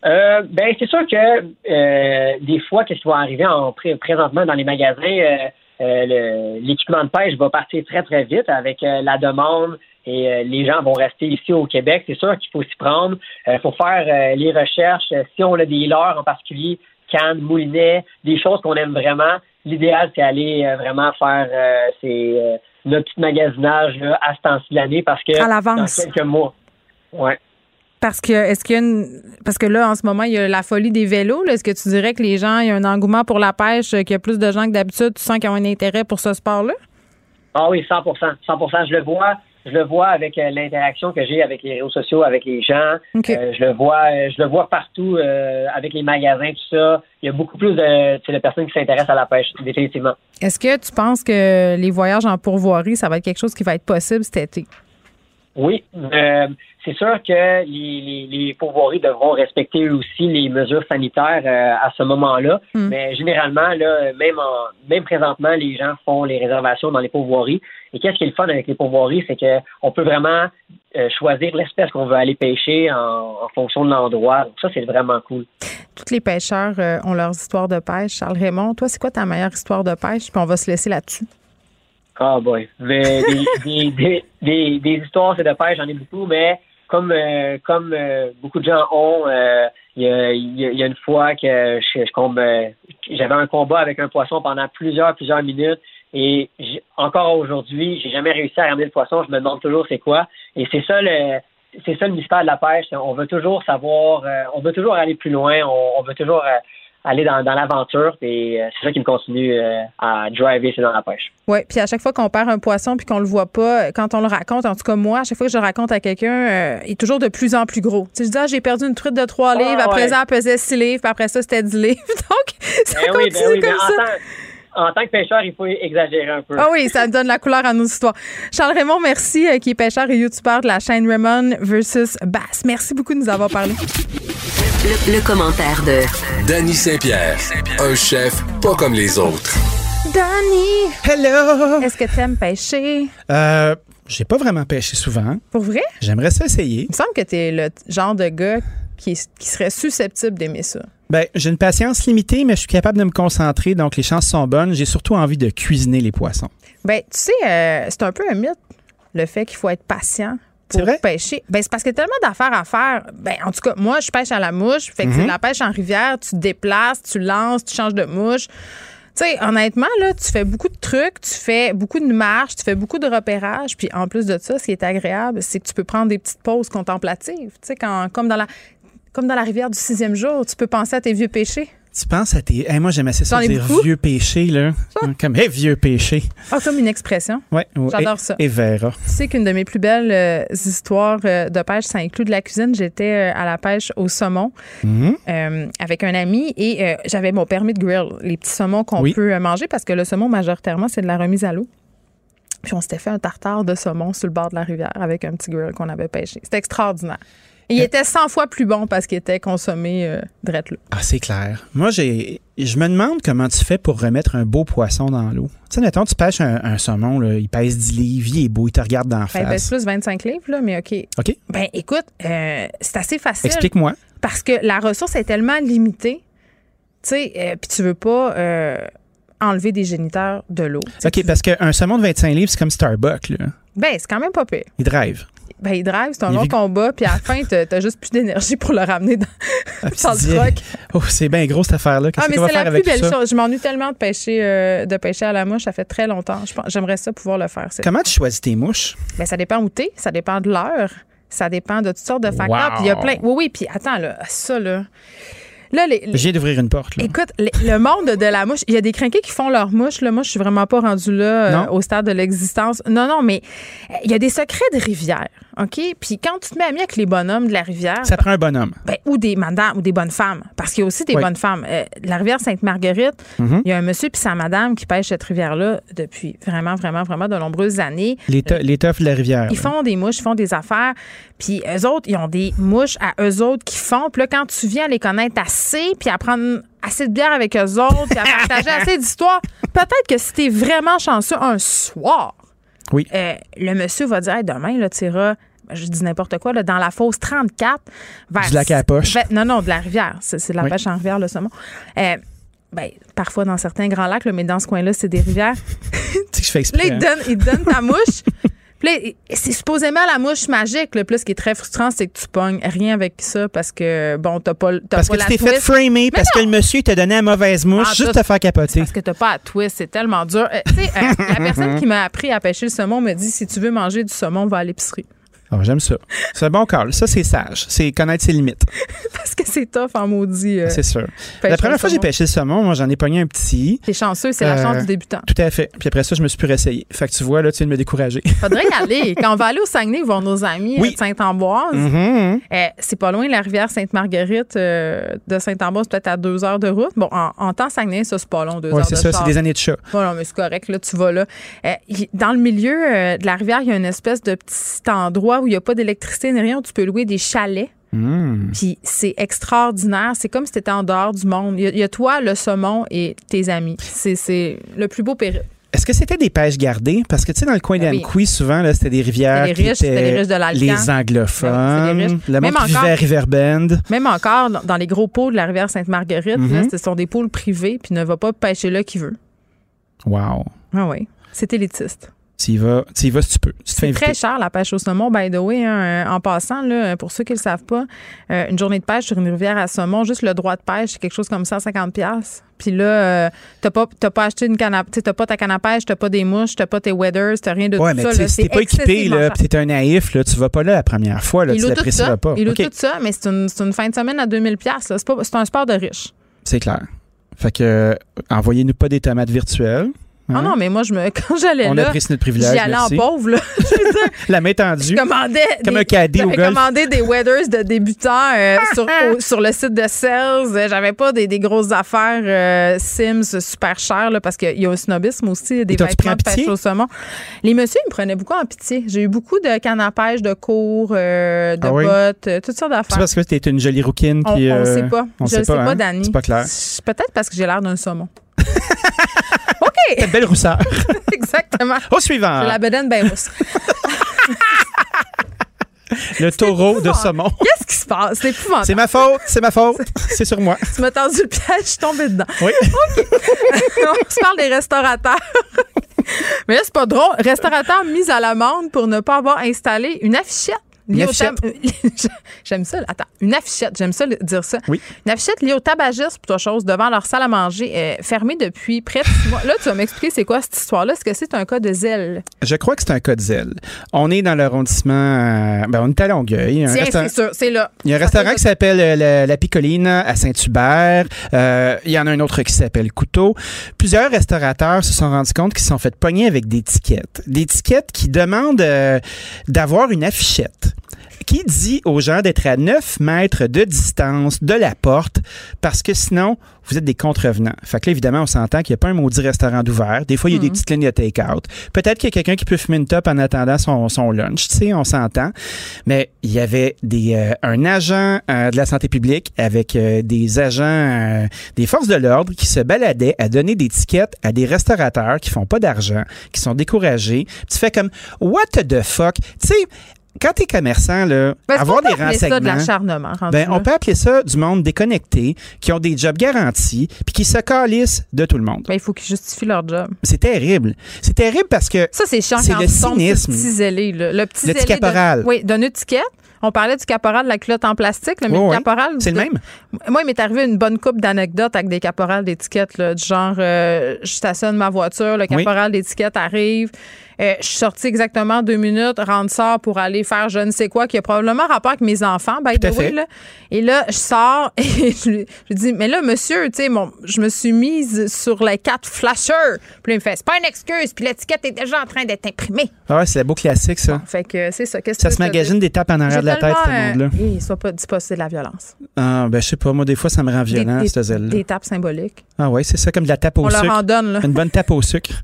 Euh, ben c'est sûr que euh, des fois, qu'est-ce qui va arriver en présentement dans les magasins, euh, l'équipement de pêche va partir très très vite avec la demande et les gens vont rester ici au Québec. C'est sûr qu'il faut s'y prendre. Il faut faire les recherches. Si on a des leurres en particulier, cannes, moulinets, des choses qu'on aime vraiment, l'idéal c'est aller vraiment faire ces notre petit magasinage à ce temps-ci de l'année parce que dans quelques mois. Ouais. Parce que est-ce qu'il y a une parce que là en ce moment il y a la folie des vélos. Est-ce que tu dirais que les gens il y a un engouement pour la pêche, qu'il y a plus de gens que d'habitude, tu sens qu'ils ont un intérêt pour ce sport-là? Ah oui, 100 100 Je le vois, je le vois avec euh, l'interaction que j'ai avec les réseaux sociaux, avec les gens. Euh, je le vois, euh, je le vois partout avec les magasins, tout ça. Il y a beaucoup plus de, de personnes qui s'intéressent à la pêche, définitivement. Est-ce que tu penses que les voyages en pourvoirie, ça va être quelque chose qui va être possible cet été? Oui, euh, c'est sûr que les, les, pourvoiries devront respecter aussi les mesures sanitaires euh, à ce moment-là. Hmm. Mais généralement, là, même en, même présentement, les gens font les réservations dans les pourvoiries. Et qu'est-ce qui est le fun avec les pourvoiries, c'est qu'on peut vraiment euh, choisir l'espèce qu'on veut aller pêcher en, fonction de l'endroit. ça, c'est vraiment cool. Tous les pêcheurs ont leurs histoires de pêche. Charles Raymond, toi, c'est quoi ta meilleure histoire de pêche? Puis on va se laisser là-dessus. Ah boy. Mais [LAUGHS] des, des, des, des, histoires c'est de pêche, j'en ai beaucoup, mais comme euh, comme euh, beaucoup de gens ont, euh, il y, a, y, a, une fois que je, j'avais un combat avec un poisson pendant plusieurs, plusieurs minutes. Et encore aujourd'hui, j'ai jamais réussi à ramener le poisson. Je me demande toujours c'est quoi. Et c'est ça le c'est ça le mystère de la pêche. On veut toujours savoir, on veut toujours aller plus loin. On, on veut toujours aller dans, dans l'aventure. Et euh, c'est ça qui me continue euh, à driver, c'est dans la pêche. Oui, puis à chaque fois qu'on perd un poisson puis qu'on le voit pas, quand on le raconte, en tout cas moi, à chaque fois que je le raconte à quelqu'un, euh, il est toujours de plus en plus gros. Tu sais, je dis, ah, j'ai perdu une truite de 3 ah, livres, après ça, elle pesait 6 livres, puis après ça, c'était 10 livres. [LAUGHS] Donc, ça ben continue ben oui, comme ça. En tant, que pêcheur, il faut exagérer un peu. Ah oui, ça donne la couleur à nos histoires. Charles Raymond, merci, qui est pêcheur et youtubeur de la chaîne Raymond versus Bass. Merci beaucoup de nous avoir parlé. Le, commentaire de Danny Saint-Pierre, un chef pas comme les autres. Danny! Hello! Est-ce que tu aimes pêcher? Euh, j'ai pas vraiment pêché souvent. Pour vrai? J'aimerais ça essayer. Il me semble que tu es le genre de gars qui, serait susceptible d'aimer ça. Ben, j'ai une patience limitée, mais je suis capable de me concentrer, donc les chances sont bonnes. J'ai surtout envie de cuisiner les poissons. Ben, tu sais, euh, c'est un peu un mythe, le fait qu'il faut être patient pour pêcher. Ben, c'est parce qu'il y a tellement d'affaires à faire. Ben, en tout cas, moi, je pêche à la mouche. Fait que c'est mhm. la pêche en rivière, tu te déplaces, tu lances, tu changes de mouche. Tu sais, honnêtement, là, tu fais beaucoup de trucs, tu fais beaucoup de marches, tu fais beaucoup de repérages. Puis en plus de ça, ce qui est agréable, c'est que tu peux prendre des petites pauses contemplatives. Tu sais, quand, comme dans la, comme dans la rivière du sixième jour, tu peux penser à tes vieux péchés. Tu penses à tes. moi, j'aimais assez ça dire vieux péché, là. Comme, hey, vieux péché. Ah, comme une expression. Oui, J'adore ça. Et Vera. Tu sais qu'une de mes plus belles euh, histoires euh, de pêche, ça inclut de la cuisine. J'étais euh, à la pêche au saumon mm-hmm. avec un ami et j'avais mon permis de grill, les petits saumons qu'on peut manger parce que le saumon, majoritairement, c'est de la remise à l'eau. Puis on s'était fait un tartare de saumon sur le bord de la rivière avec un petit grill qu'on avait pêché. C'était extraordinaire. Il euh, était 100 fois plus bon parce qu'il était consommé euh, là. Ah, c'est clair. Moi, j'ai, je me demande comment tu fais pour remettre un beau poisson dans l'eau. Tu sais, mettons, tu pêches un, saumon, là, il pèse 10 livres, il est beau, il te regarde dans la ben, face. Ben, plus 25 livres, là, mais OK. OK. Ben, écoute, euh, c'est assez facile. Explique-moi. Parce que la ressource est tellement limitée, tu sais, euh, puis tu veux pas enlever des géniteurs de l'eau. OK, parce qu'un saumon de 25 livres, c'est comme Starbucks, là. Ben, c'est quand même pas pire. Il drive. Ben, il drive, c'est un long combat, puis à la fin, t'as juste plus d'énergie pour le ramener dans, ah, [LAUGHS] le truck. Oh, c'est bien gros cette affaire-là. Qu'est-ce ah, que faire avec ça? c'est la plus belle chose. Je m'ennuie tellement de pêcher, euh, de pêcher à la mouche. Ça fait très longtemps. J'aimerais ça pouvoir le faire. Comment tu choisis tes mouches? Ben, ça dépend où t'es, ça dépend de l'heure, ça dépend de toutes sortes de facteurs. Puis il y a plein. Oui, oui, puis attends, là, ça, là. Là, J'ai d'ouvrir une porte. Écoute, le monde de la mouche, il y a des crinqués qui font leur mouche. Là. Moi, je suis vraiment pas rendue là euh, au stade de l'existence. Non, non, mais euh, il y a des secrets de rivière. OK? Puis quand tu te mets ami avec les bonhommes de la rivière. Ça prend un bonhomme. Ben, ou des madames ou des bonnes femmes. Parce qu'il y a aussi des bonnes femmes. Euh, la rivière Sainte-Marguerite, mm-hmm. il y a un monsieur puis sa madame qui pêche cette rivière-là depuis vraiment, vraiment, vraiment de nombreuses années. Les, teufs de la rivière. Ils font des mouches, ils font des affaires. Puis eux autres, ils ont des mouches à eux autres qui font. Puis là, quand tu viens les connaître assez, puis à prendre assez de bière avec eux autres, puis à partager [LAUGHS] assez d'histoires, peut-être que si t'es vraiment chanceux un soir, oui. Euh, le monsieur va dire demain, là, tu iras je dis n'importe quoi, là, dans la fosse 34 vers. Du lac à la poche. non, non, de la rivière. C'est de la pêche en rivière, le saumon. Euh, ben, parfois dans certains grands lacs, mais dans ce coin-là, c'est des rivières. [LAUGHS] tu je fais exprès. Là, il donne, il donne ta mouche. [LAUGHS] c'est supposément la mouche magique. Le plus ce qui est très frustrant, c'est que tu pognes rien avec ça parce que, bon, t'as pas, t'as parce pas que tu t'es fait framer, parce que le monsieur t'a donné la mauvaise mouche ah, juste te faire capoter. Parce que t'as pas à twist, c'est tellement dur. Euh, tu sais, euh, la personne [LAUGHS] qui m'a appris à pêcher le saumon me dit si tu veux manger du saumon, va à l'épicerie. Ah, j'aime ça. C'est un bon call. Ça, c'est sage. C'est connaître ses limites. [LAUGHS] Parce que c'est tough en maudit. Euh, c'est sûr. La première fois que j'ai pêché le saumon, moi, j'en ai pogné un petit. T'es chanceux, c'est la chance du débutant. Tout à fait. Puis après ça, je me suis plus réessayé. Fait que tu vois, là, tu viens de me décourager. [LAUGHS] Faudrait y aller. Quand on va aller au Saguenay voir nos amis de Saint-Ambroise, mm-hmm. eh, c'est pas loin la rivière Sainte-Marguerite euh, de Saint-Ambroise, peut-être à deux heures de route. Bon, en, temps Saguenay, ça, c'est pas long, deux heures c'est ça, c'est des années de chat. Voilà, mais c'est correct. Là, tu vas là. Dans le milieu euh, de la rivière, il y a une espèce de petit endroit où il n'y a pas d'électricité rien, tu peux louer des chalets. Hmm. Puis c'est extraordinaire. C'est comme si tu étais en dehors du monde. Il y, a, toi, le saumon et tes amis. C'est le plus beau périple. Est-ce que c'était des pêches gardées? Parce que, tu sais, dans le coin d'Amqui, souvent, c'était des rivières les riches, qui étaient les, riches de les anglophones, ben le monde qui vivait à Riverbend. Même encore, dans les gros pôles de la rivière Sainte-Marguerite, mm-hmm. ce sont des pôles privés, puis ne va pas pêcher là qui veut. Wow. Ah oui, c'est élitiste. Tu y vas, tu vas si tu peux. c'est très cher la pêche au saumon, by the way. Hein. en passant, là, pour ceux qui ne le savent pas, euh, une journée de pêche sur une rivière à saumon, juste le droit de pêche, c'est quelque chose comme 150 Puis là, euh, tu n'as pas, acheté une canne tu pas ta canne à pêche, t'as pas des mouches, t'as pas tes weathers, t'as rien de ouais, tout mais ça. Si t'es pas équipé, là, tu t'es un naïf, là, tu vas pas là la première fois, là, tu l'apprécieras pas. Il okay. tout ça, mais c'est une, une, fin de semaine à 2000 C'est un sport de riche. C'est clair. Fait que, euh, envoyez-nous pas des tomates virtuelles. Ah non, mais moi, je me, [LAUGHS] quand j'allais là. On a pris notre privilège. J'y allais en pauvre, là. [LAUGHS] La main tendue. Je commandais. Comme un caddie au golf. commandé des weathers de débutants euh, [LAUGHS] sur, sur le site de Sales. J'avais pas des, des grosses affaires euh, Sims super chères, là, parce qu'il y a un snobisme aussi, des vêtements de pêche au saumon. Les messieurs, ils me prenaient beaucoup en pitié. J'ai eu beaucoup de cannes à pêche, de cours, euh, de ah bottes, toutes sortes d'affaires. C'est parce que tu es une jolie rouquine qui. On, ne sait pas. On je ne sais pas, hein? Dani. C'est pas clair. Peut-être parce que j'ai l'air d'un saumon. OK. [LAUGHS] belle rousseur. [LAUGHS] Exactement. Au suivant. J'ai la bedaine bien rousse. [LAUGHS] Le taureau de saumon. Qu'est-ce qui se passe? C'est épouvantable. C'est ma faute, c'est ma faute. C'est sur moi. Tu m'as tendu le piège, je suis tombée dedans. Oui. OK. On se parle des restaurateurs. Mais là, c'est pas drôle. Restaurateur mis à l'amende pour ne pas avoir installé une affichette [LAUGHS] J'aime ça. Attends, une affichette. J'aime ça dire ça. Oui. Une affichette liée au tabagisme, plutôt chose, devant leur salle à manger, euh, fermée depuis près de six mois. Là, tu vas m'expliquer c'est quoi cette histoire-là. Est-ce que c'est un cas de zèle? Je crois que c'est un cas de zèle. On est dans l'arrondissement. Euh, ben, on est à Longueuil. Tiens, c'est sûr. C'est là. Il y a un restaurant qui s'appelle euh, la, Picoline à Saint-Hubert. il y en a un autre qui s'appelle Couteau. Plusieurs restaurateurs se sont rendus compte qu'ils se sont fait pogner avec des tickets. Des tickets qui demandent d'avoir une affichette qui dit aux gens d'être à 9 mètres de distance de la porte parce que sinon, vous êtes des contrevenants. Fait que là, évidemment, on s'entend qu'il n'y a pas un maudit restaurant d'ouvert. Des fois, il y a des mhm. petites lignes de take-out. Peut-être qu'il y a quelqu'un qui peut fumer une top en attendant son, son lunch, tu sais, on s'entend. Mais il y avait des, euh, un agent euh, de la santé publique avec euh, des agents des forces de l'ordre qui se baladaient à donner des tickets à des restaurateurs qui font pas d'argent, qui sont découragés. tu fais comme, what the fuck? Tu sais, quand tu es commerçant, là, ben, avoir des renseignements. Ça de l'acharnement. Ben, on peut appeler ça du monde déconnecté, qui ont des jobs garantis, puis qui se calissent de tout le monde. Ben, il faut qu'ils justifient leur job. C'est terrible. C'est terrible parce que. Ça, c'est chiant c'est le cynisme. Le petit zélé, Le petit, le petit caporal. oui, d'une étiquette. On parlait du caporal de la culotte en plastique, mais le caporal. C'est le même. Moi, il m'est arrivé une bonne coupe d'anecdotes avec des caporales d'étiquettes, du genre, euh, je stationne ma voiture, le caporal d'étiquette arrive. Euh, je suis sortie exactement deux minutes, rentre sort pour aller faire je ne sais quoi, qui a probablement rapport avec mes enfants, by the way. Là. Et là, je sors [LAUGHS] et je lui dis, mais là, monsieur, tu sais, je me suis mise sur les quatre flashers. Puis il me fait, c'est pas une excuse, puis l'étiquette est déjà en train d'être imprimée. Ah ouais, c'est un beau classique, ça. fait que c'est ça. ça se magazine des tapes en arrière de la tête, ce monde-là. Euh, soit pas, dis pas c'est de la violence. Ah, ben, je sais pas, moi, des fois, ça me rend violent, des, cette zèle-là. Des tapes symboliques. Ah ouais, c'est ça, comme de la tape au On sucre. On leur en donne, là. Une bonne tape au sucre. [LAUGHS]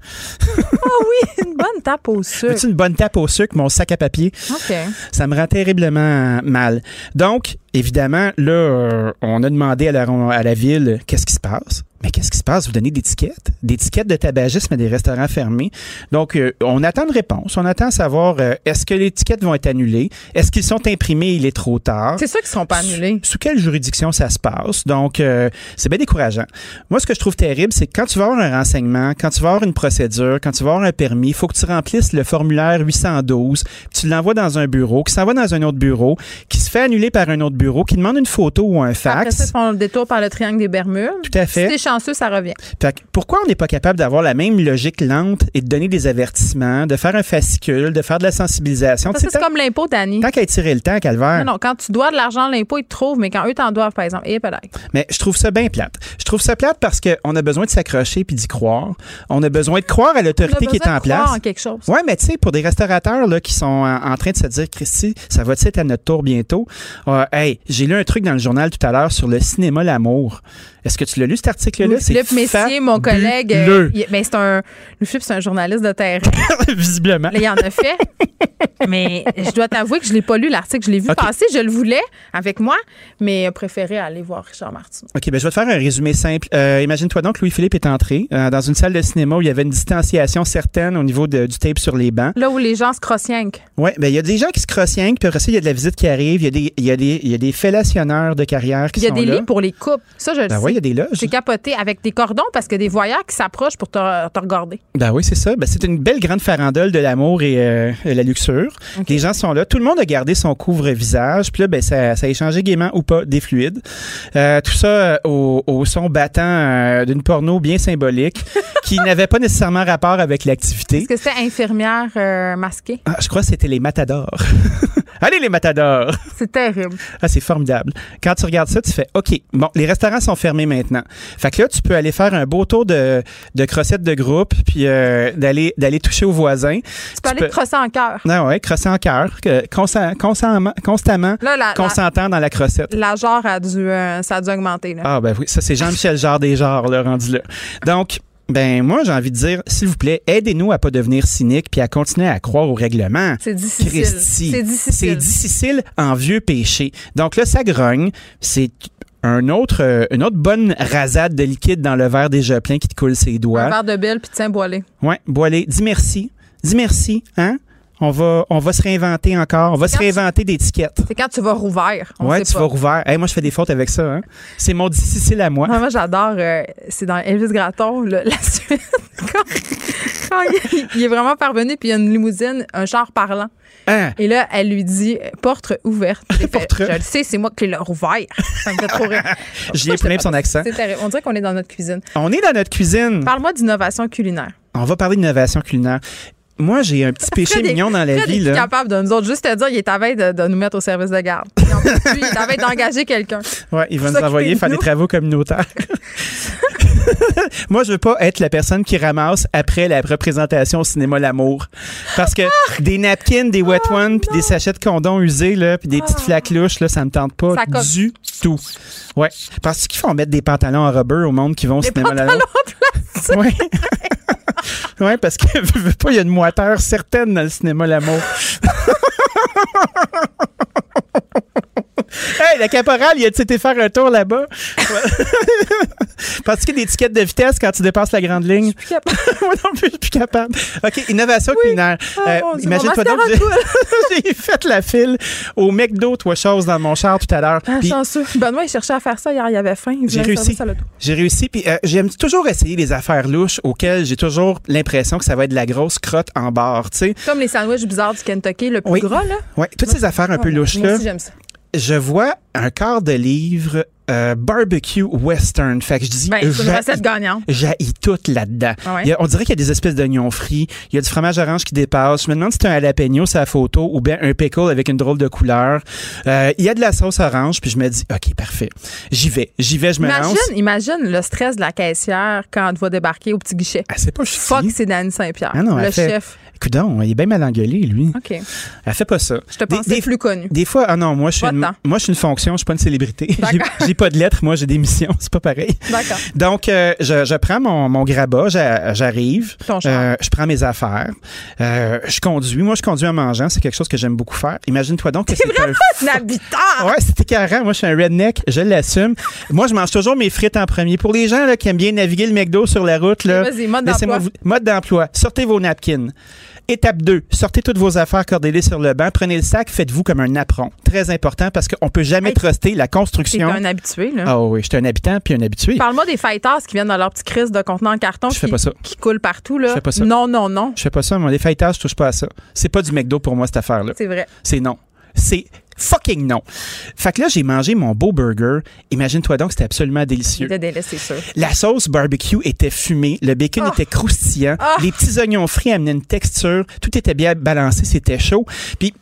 Ah oui, une bonne tape au sucre. Veux-tu une bonne tape au sucre, mon sac à papier? OK. Ça me rend terriblement mal. Donc, évidemment, là, euh, on a demandé à la, à la ville qu'est-ce qui se passe? Mais qu'est-ce qui se passe? Vous donnez des tickets? Des tickets de tabagisme à des restaurants fermés. Donc, euh, on attend une réponse. On attend à savoir euh, est-ce que les tickets vont être annulés? Est-ce qu'ils sont imprimés? Il est trop tard. C'est sûr qu'ils ne sont pas annulés. Sous quelle juridiction ça se passe? Donc, euh, c'est bien décourageant. Moi, ce que je trouve terrible, c'est que quand tu vas avoir un renseignement, quand tu vas avoir une procédure, quand tu vas avoir un permis, il faut que tu remplisses le formulaire 812, tu l'envoies dans un bureau, qui s'envoie dans un autre bureau, qui se fait annuler par un autre bureau, qui demande une photo ou un fax. Après ça, ils font le détour par le triangle des Bermudes. Tout à fait chanceux, ça revient. pourquoi on n'est pas capable d'avoir la même logique lente et de donner des avertissements, de faire un fascicule, de faire de la sensibilisation? C'est comme l'impôt, Dani. Tant qu'à tirer le temps, Calvaire. Non, non, quand tu dois de l'argent, l'impôt, ils te trouvent, mais quand eux t'en doivent, par exemple, et peut-être. Mais je trouve ça bien plate. Je trouve ça plate parce qu'on a besoin de s'accrocher puis d'y croire. On a besoin de croire à l'autorité qui est en place. En quelque chose. Ouais, mais tu sais, pour des restaurateurs là, qui sont en, train de se dire, Christy, ça va être à notre tour bientôt? Euh, hey, j'ai lu un truc dans le journal tout à l'heure sur le cinéma L'amour. Est-ce que tu l'as lu, cet article-là? Oui, Philippe Messier, mon collègue. Euh, mais c'est un. Philippe, c'est un journaliste de terrain. [LAUGHS] Visiblement. Là, il en a fait. mais je dois t'avouer que je ne l'ai pas lu, l'article. Je l'ai vu passer. Je le voulais avec moi, mais a préféré aller voir Richard Martin. OK, ben je vais te faire un résumé simple. Euh, imagine-toi donc, Louis-Philippe est entré euh, dans une salle de cinéma où il y avait une distanciation certaine au niveau du tape sur les bancs. Là où les gens se crossienquent. Oui, ben il y a des gens qui se crossienquent, puis après ça, il y a de la visite qui arrive. Il y a des, il y a des, il y a des fellationneurs de carrière qui sont là. Il y a des lits pour les couples. Ça, je le ben sais. il a des loges. J'ai capoté avec des cordons parce que des voyageurs qui s'approchent pour te, regarder. Ben oui, c'est ça. Ben, c'est une belle grande farandole de l'amour et euh, la luxure. Les gens sont là. Tout le monde a gardé son couvre-visage. Puis là, ben, ça, ça, a échangé gaiement ou pas des fluides. Euh, tout ça euh, au, son battant d'une porno bien symbolique [LAUGHS] qui n'avait pas nécessairement rapport avec l'activité. Est-ce que c'était infirmière masquée? Ah, je crois que c'était les matadors. [LAUGHS] Allez, les matadors! C'est terrible. Ah, c'est formidable. Quand tu regardes ça, tu fais OK, bon, les restaurants sont fermés maintenant. Fait que là, tu peux aller faire un beau tour de, de crossettes de groupe, puis euh, d'aller, d'aller toucher aux voisins. Tu peux aller crosser en cœur. Ah ouais, crosser en cœur, constamment, constamment consentant dans la crossette. La genre a dû, euh, ça a dû augmenter. Là. Ah ben oui, ça c'est Jean-Michel Jarre des genres, là, rendu là. Donc, ben moi j'ai envie de dire, s'il vous plaît, aidez-nous à pas devenir cynique puis à continuer à croire au règlement. C'est difficile. C'est difficile. C'est difficile en vieux péché. Donc là, ça grogne. C'est un autre, euh, une autre bonne rasade de liquide dans le verre déjà plein qui te coule ses doigts. Un verre de belle puis tiens boiler. Ouais, boiler. Dis merci. Dis merci, hein? On va, on va se réinventer encore. On va se réinventer d'étiquettes. C'est quand tu vas rouvert. Ouais, tu vas rouvert. moi, je fais des fautes avec ça. Hein. C'est mon difficile à moi. moi, j'adore. Euh, c'est dans Elvis Gratton, [LAUGHS] la suite. quand, il, est vraiment parvenu, puis il y a une limousine, un char parlant. Hein? Et là, elle lui dit porte ouverte. [LAUGHS] porte. Je le sais, c'est moi qui l'ai rouvert. Ça me fait trop rire. J'y ai plein de son accent. C'est terrible. On dirait qu'on est dans notre cuisine. On est dans notre cuisine. Parle-moi d'innovation culinaire. On va parler d'innovation culinaire moi, j'ai un petit péché mignon dans la vie. Il est capable de nous autres juste te dire, il est à veille de, nous mettre au service de garde. il est à veille d'engager quelqu'un. Oui, il va nous envoyer faire des travaux communautaires. [LAUGHS] [LAUGHS] moi, je veux pas être la personne qui ramasse après la représentation au cinéma L'amour. Parce que ah! des napkins, des wet oh, ones, puis des sachets de condons usés, là, puis des petites ah! flaques louches, là, ça me tente pas du tout. Ouais. Parce qu'ils font mettre des pantalons en rubber au monde qui vont au cinéma L'amour. Oui. oui, [LAUGHS] parce que [LAUGHS] pas, il y a une moiteur certaine dans le cinéma L'amour. [LAUGHS] hey, la caporale, il a été faire un tour là-bas? [LAUGHS] Parce qu'il y a des étiquettes de vitesse quand tu dépasses la grande ligne. Je suis plus capable. [LAUGHS] Moi non plus, je suis plus capable. OK, innovation culinaire. Ah, euh, Imagine-toi donc, j'ai fait la file au McDo, toi, chose, dans mon char tout à l'heure. Ah, chanceux. Benoît, il cherchait à faire ça hier, il avait faim. J'ai réussi. J'ai réussi. Puis euh, j'aime toujours essayer les affaires louches auxquelles j'ai toujours l'impression que ça va être de la grosse crotte en barre, tu sais. Comme les sandwichs bizarres du Kentucky, le plus gras, là. Oui, toutes ces affaires un peu louches, là. Moi aussi, j'aime ça je vois un quart de livre euh, barbecue western. Fait que je dis, ben, c'est une recette gagnante. J'ai tout là-dedans. Ah on dirait qu'il y a des espèces d'oignons frits. Il y a du fromage orange qui dépasse. Je me demande si c'est un jalapeno sa photo ou bien un pickle avec une drôle de couleur. Euh, il y a de la sauce orange, puis je me dis, OK, parfait. J'y vais. J'y vais, je me imagine, lance. Imagine le stress de la caissière quand elle va débarquer au petit guichet. Ah, c'est pas Fuck, c'est Danny Saint-Pierre. Ah le chef. Coudon, il est bien mal engueulé, lui. OK. Elle fait pas ça. Je te pensais plus connu. Des fois, ah non, moi, je suis une, moi, je suis une fonction, je suis pas une célébrité. [LAUGHS] J'ai pas de lettres, moi, j'ai des missions. [LAUGHS] C'est pas pareil. D'accord. Donc, euh, je, je, prends mon, mon grabat, j'arrive, euh, je prends mes affaires, euh, je conduis. Moi, je conduis en mangeant. C'est quelque chose que j'aime beaucoup faire. Imagine-toi donc que c'est vraiment un... habitant. Ouais, c'était carré. Moi, je suis un redneck. Je l'assume. moi, je mange toujours mes frites en premier. Pour les gens là, qui aiment bien naviguer le McDo sur la route, là, mode d'emploi. Mode d'emploi. Sortez vos napkins. Étape 2, sortez toutes vos affaires, cordez-les sur le banc, prenez le sac, faites-vous comme un apron. Très important parce qu'on peut jamais truster la construction. T'es un habitué, là. Ah oui, je suis un habitant puis un habitué. Parle-moi des fighters qui viennent dans leur petit crise de contenant en carton. Qui. Qui coulent partout, là. Je fais pas ça. Non, non, non. Je fais pas ça. Moi, les fighters, je touche pas à ça. C'est pas du McDo pour moi, cette affaire-là. C'est vrai. C'est non. C'est fucking non. Fait que là, j'ai mangé mon beau burger. Imagine-toi donc, c'était absolument délicieux. C'était c'est sûr. La sauce barbecue était fumée, le bacon Oh. était croustillant, Oh. les petits oignons frits amenaient une texture, tout était bien balancé, c'était chaud. Puis,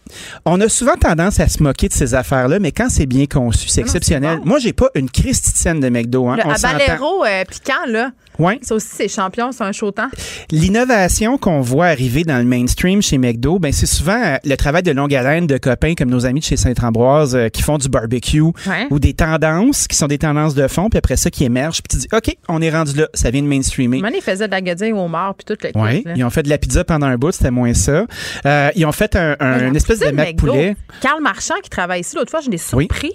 on a souvent tendance à se moquer de ces affaires-là, mais quand c'est bien conçu, c'est Non, exceptionnel. bon. Moi, j'ai pas une christitienne de McDo. Hein. Le on habanero euh, piquant, là. Ouais. Ça aussi, c'est champion, c'est un chaud temps. L'innovation qu'on voit arriver dans le mainstream chez McDo, ben c'est souvent euh, le travail de longue haleine de copains comme nos amis de chez Saint-Ambroise euh, qui font du barbecue Ouais. ou des tendances qui sont des tendances de fond, puis après ça qui émergent, puis tu dis OK, on est rendu là, ça vient de mainstreamer. Maintenant, ils faisaient de la guedille au mort puis tout le Oui, ils ont fait de la pizza pendant un bout, c'était moins ça. Euh, ils ont fait un, une espèce de mac poulet. Carl Marchand qui travaille ici, l'autre fois, je l'ai surpris.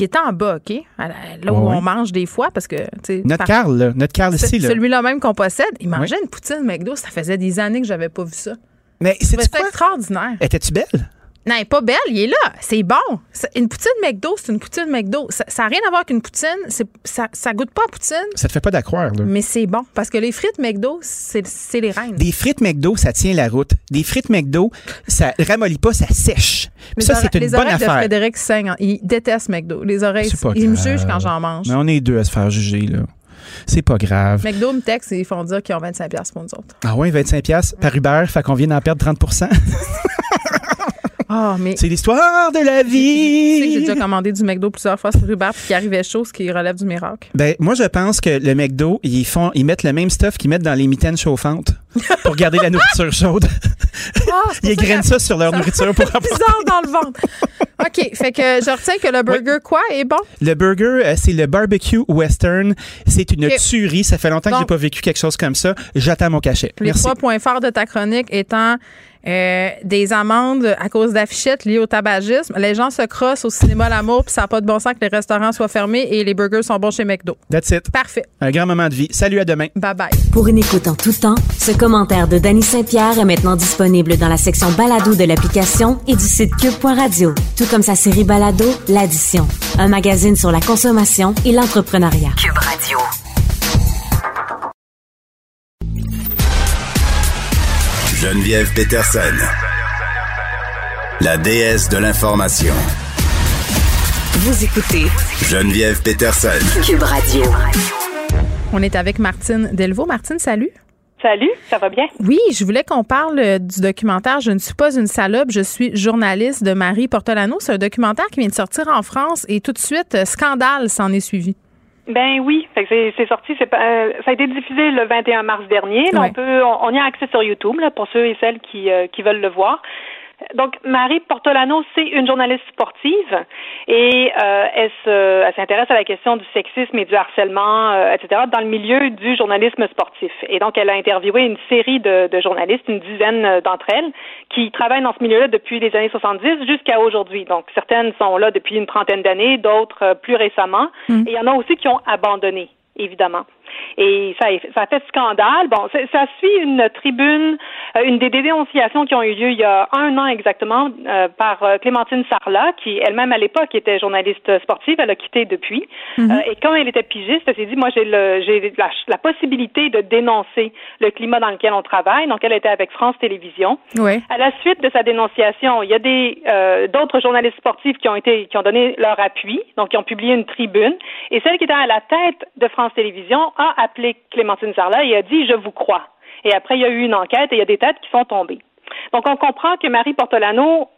Il était en bas, OK? Là où on mange des fois, parce que. Notre Carl, là, notre Carl ici. Là. Celui-là même qu'on possède, il mangeait une poutine McDo. Ça faisait des années que j'avais pas vu ça. Mais c'est C'est quoi? extraordinaire. Étais-tu belle? Non, elle est pas belle, il est là. C'est bon. Une poutine McDo, c'est une poutine McDo. Ça n'a rien à voir qu'une poutine. Ça, ça goûte pas à poutine, Ça te fait pas d'accroire, là. mais c'est bon. Parce que les frites McDo, c'est les reines. Des frites McDo, ça tient la route. Des frites McDo, ça ramollit pas, ça sèche. Les ça, c'est une les bonne oreilles de affaire. Frédéric saignent. Il déteste McDo. Les oreilles, il me juge quand j'en mange. Mais on est deux à se faire juger, là. C'est pas grave. McDo me texte et ils font dire qu'ils ont 25$ piastres pour nous autres. Ah ouais, 25$ piastres par Uber, fait qu'on vient d'en perdre 30 [LAUGHS] Ah, mais. C'est l'histoire de la Tu sais que j'ai vie. déjà commandé du McDo plusieurs fois sur Uber puis qu'il arrivait chaud, ce qui relève du miracle. Ben, moi, je pense que le McDo, ils font, ils mettent le même stuff qu'ils mettent dans les mitaines chauffantes pour garder la nourriture chaude. Ah, [LAUGHS] Ils pour ça grainent que- ça sur leur nourriture pour avoir [LAUGHS] bizarre dans le ventre. OK, fait que je retiens que le burger, quoi, est bon? Le burger, euh, c'est le barbecue western. C'est une tuerie. Ça fait longtemps que Donc- j'ai pas vécu quelque chose comme ça. J'attends mon cachet. Les Merci. trois points forts de ta chronique étant euh, des amendes à cause d'affichettes liées au tabagisme. Les gens se crossent au cinéma L'amour, puis ça n'a pas de bon sens que les restaurants soient fermés et les burgers sont bons chez McDo. That's it. Parfait. Un grand moment de vie. Salut, à demain. Bye bye. Pour une écoute en tout temps, ce commentaire de Danny Saint-Pierre est maintenant disponible dans la section balado de l'application et du site cube.radio. Tout comme sa série balado, L'Addition, un magazine sur la consommation et l'entrepreneuriat. Cube Radio. Geneviève Peterson. La déesse de l'information. Vous écoutez Geneviève Peterson. Cube Radio. On est avec Martine Delvaux. Martine, salut. Salut, ça va bien? Oui, je voulais qu'on parle euh, du documentaire Je ne suis pas une salope, je suis journaliste de Marie Portolano. C'est un documentaire qui vient de sortir en France et tout de suite, euh, scandale s'en est suivi. Ben oui, c'est c'est sorti, c'est pas- euh, ça a été diffusé le 21 mars dernier. Là, Ouais. On peut, on, on y a accès sur YouTube là, pour ceux et celles qui, euh, qui veulent le voir. Donc, Marie Portolano, c'est une journaliste sportive et euh, elle se- elle s'intéresse à la question du sexisme et du harcèlement, euh, etc., dans le milieu du journalisme sportif. Et donc, elle a interviewé une série de, de journalistes, une dizaine euh, d'entre elles, qui travaillent dans ce milieu-là depuis les années 70 jusqu'à aujourd'hui. Donc, certaines sont là depuis une trentaine d'années, d'autres euh, plus récemment. Et il y en a aussi qui ont abandonné, évidemment. Et ça, ça a fait scandale. Bon, ça suit une tribune, euh, une des dénonciations qui ont eu lieu il y a un an exactement euh, par euh, Clémentine Sarlat, qui elle-même à l'époque était journaliste sportive. Elle a quitté depuis. Mhm. et quand elle était pigiste, elle s'est dit, moi, j'ai la, la, possibilité de dénoncer le climat dans lequel on travaille. Donc, elle était avec France Télévisions. Oui. À la suite de sa dénonciation, il y a des d'autres journalistes sportifs qui ont été, qui ont donné leur appui, donc qui ont publié une tribune. Et celle qui était à la tête de France Télévisions a appelé Clémentine Sarlat et a dit Je vous crois. Et après, il y a eu une enquête et il y a des têtes qui sont tombées. Donc, on comprend que Marie Portolano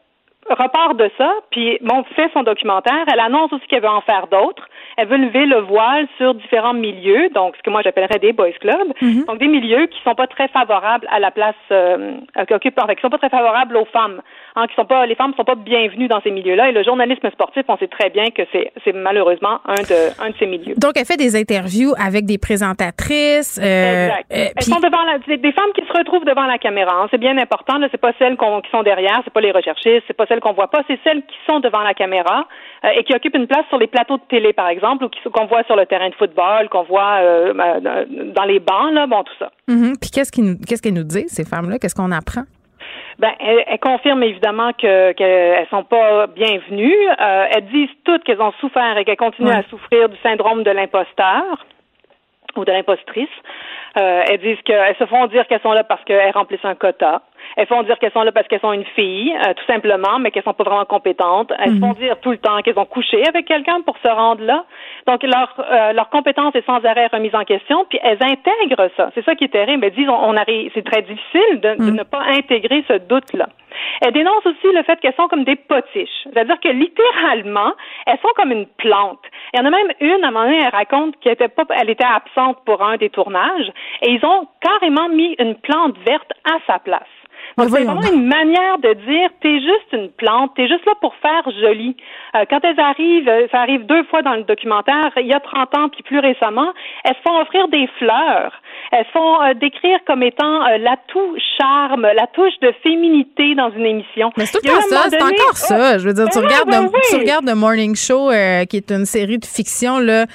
repart de ça, puis bon, fait son documentaire. Elle annonce aussi qu'elle veut en faire d'autres. Elle veut lever le voile sur différents milieux, donc ce que moi j'appellerais des boys clubs, mhm. donc des milieux qui sont pas très favorables à la place euh, qui occupent, qui sont pas très favorables aux femmes, hein, qui sont pas, les femmes sont pas bienvenues dans ces milieux-là. Et le journalisme sportif, on sait très bien que c'est, c'est malheureusement un de, un de ces milieux. Donc elle fait des interviews avec des présentatrices. Euh, exact. Euh, Elles sont devant la, des femmes qui se retrouvent devant la caméra. Hein. C'est bien important. Là, c'est pas celles qui sont derrière, c'est pas les recherchistes, c'est pas celles qu'on voit pas, c'est celles qui sont devant la caméra euh, et qui occupent une place sur les plateaux de télé, par exemple, ou qu'on voit sur le terrain de football, qu'on voit euh, euh, dans les bancs, là, bon, tout ça. Mm-hmm. Puis qu'est-ce qu'elles qu'est-ce nous disent, ces femmes-là? Qu'est-ce qu'on apprend? Ben, elles, confirment évidemment que qu'elles sont pas bienvenues. elles disent toutes qu'elles ont souffert et qu'elles continuent à souffrir du syndrome de l'imposteur ou de l'impostrice. elles disent qu'elles se font dire qu'elles sont là parce qu'elles remplissent un quota. Elles font dire qu'elles sont là parce qu'elles sont une fille, euh, tout simplement, mais qu'elles sont pas vraiment compétentes. Elles font mhm. dire tout le temps qu'elles ont couché avec quelqu'un pour se rendre là. Donc leur euh, leur compétence est sans arrêt remise en question, puis elles intègrent ça. C'est ça qui est terrible. Elles disent on, arrive, c'est très difficile de, mhm. ne pas intégrer ce doute là. Elles dénoncent aussi le fait qu'elles sont comme des potiches. C'est-à-dire que littéralement, elles sont comme une plante. Il y en a même une, à un moment donné, elle raconte qu'elle était pas, elle était absente pour un des tournages, et ils ont carrément mis une plante verte à sa place. Donc, c'est vraiment une manière de dire, t'es juste une plante, t'es juste là pour faire joli. Euh, quand elles arrivent, euh, ça arrive deux fois dans le documentaire, il y a 30 ans, puis plus récemment, elles se font offrir des fleurs. Elles se font euh, décrire comme étant l'atout charme, la touche de féminité dans une émission. Mais c'est tout ça, c'est encore ça. Je veux dire, tu, ben regardes ben tu regardes The Morning Show, qui est une série de fiction là,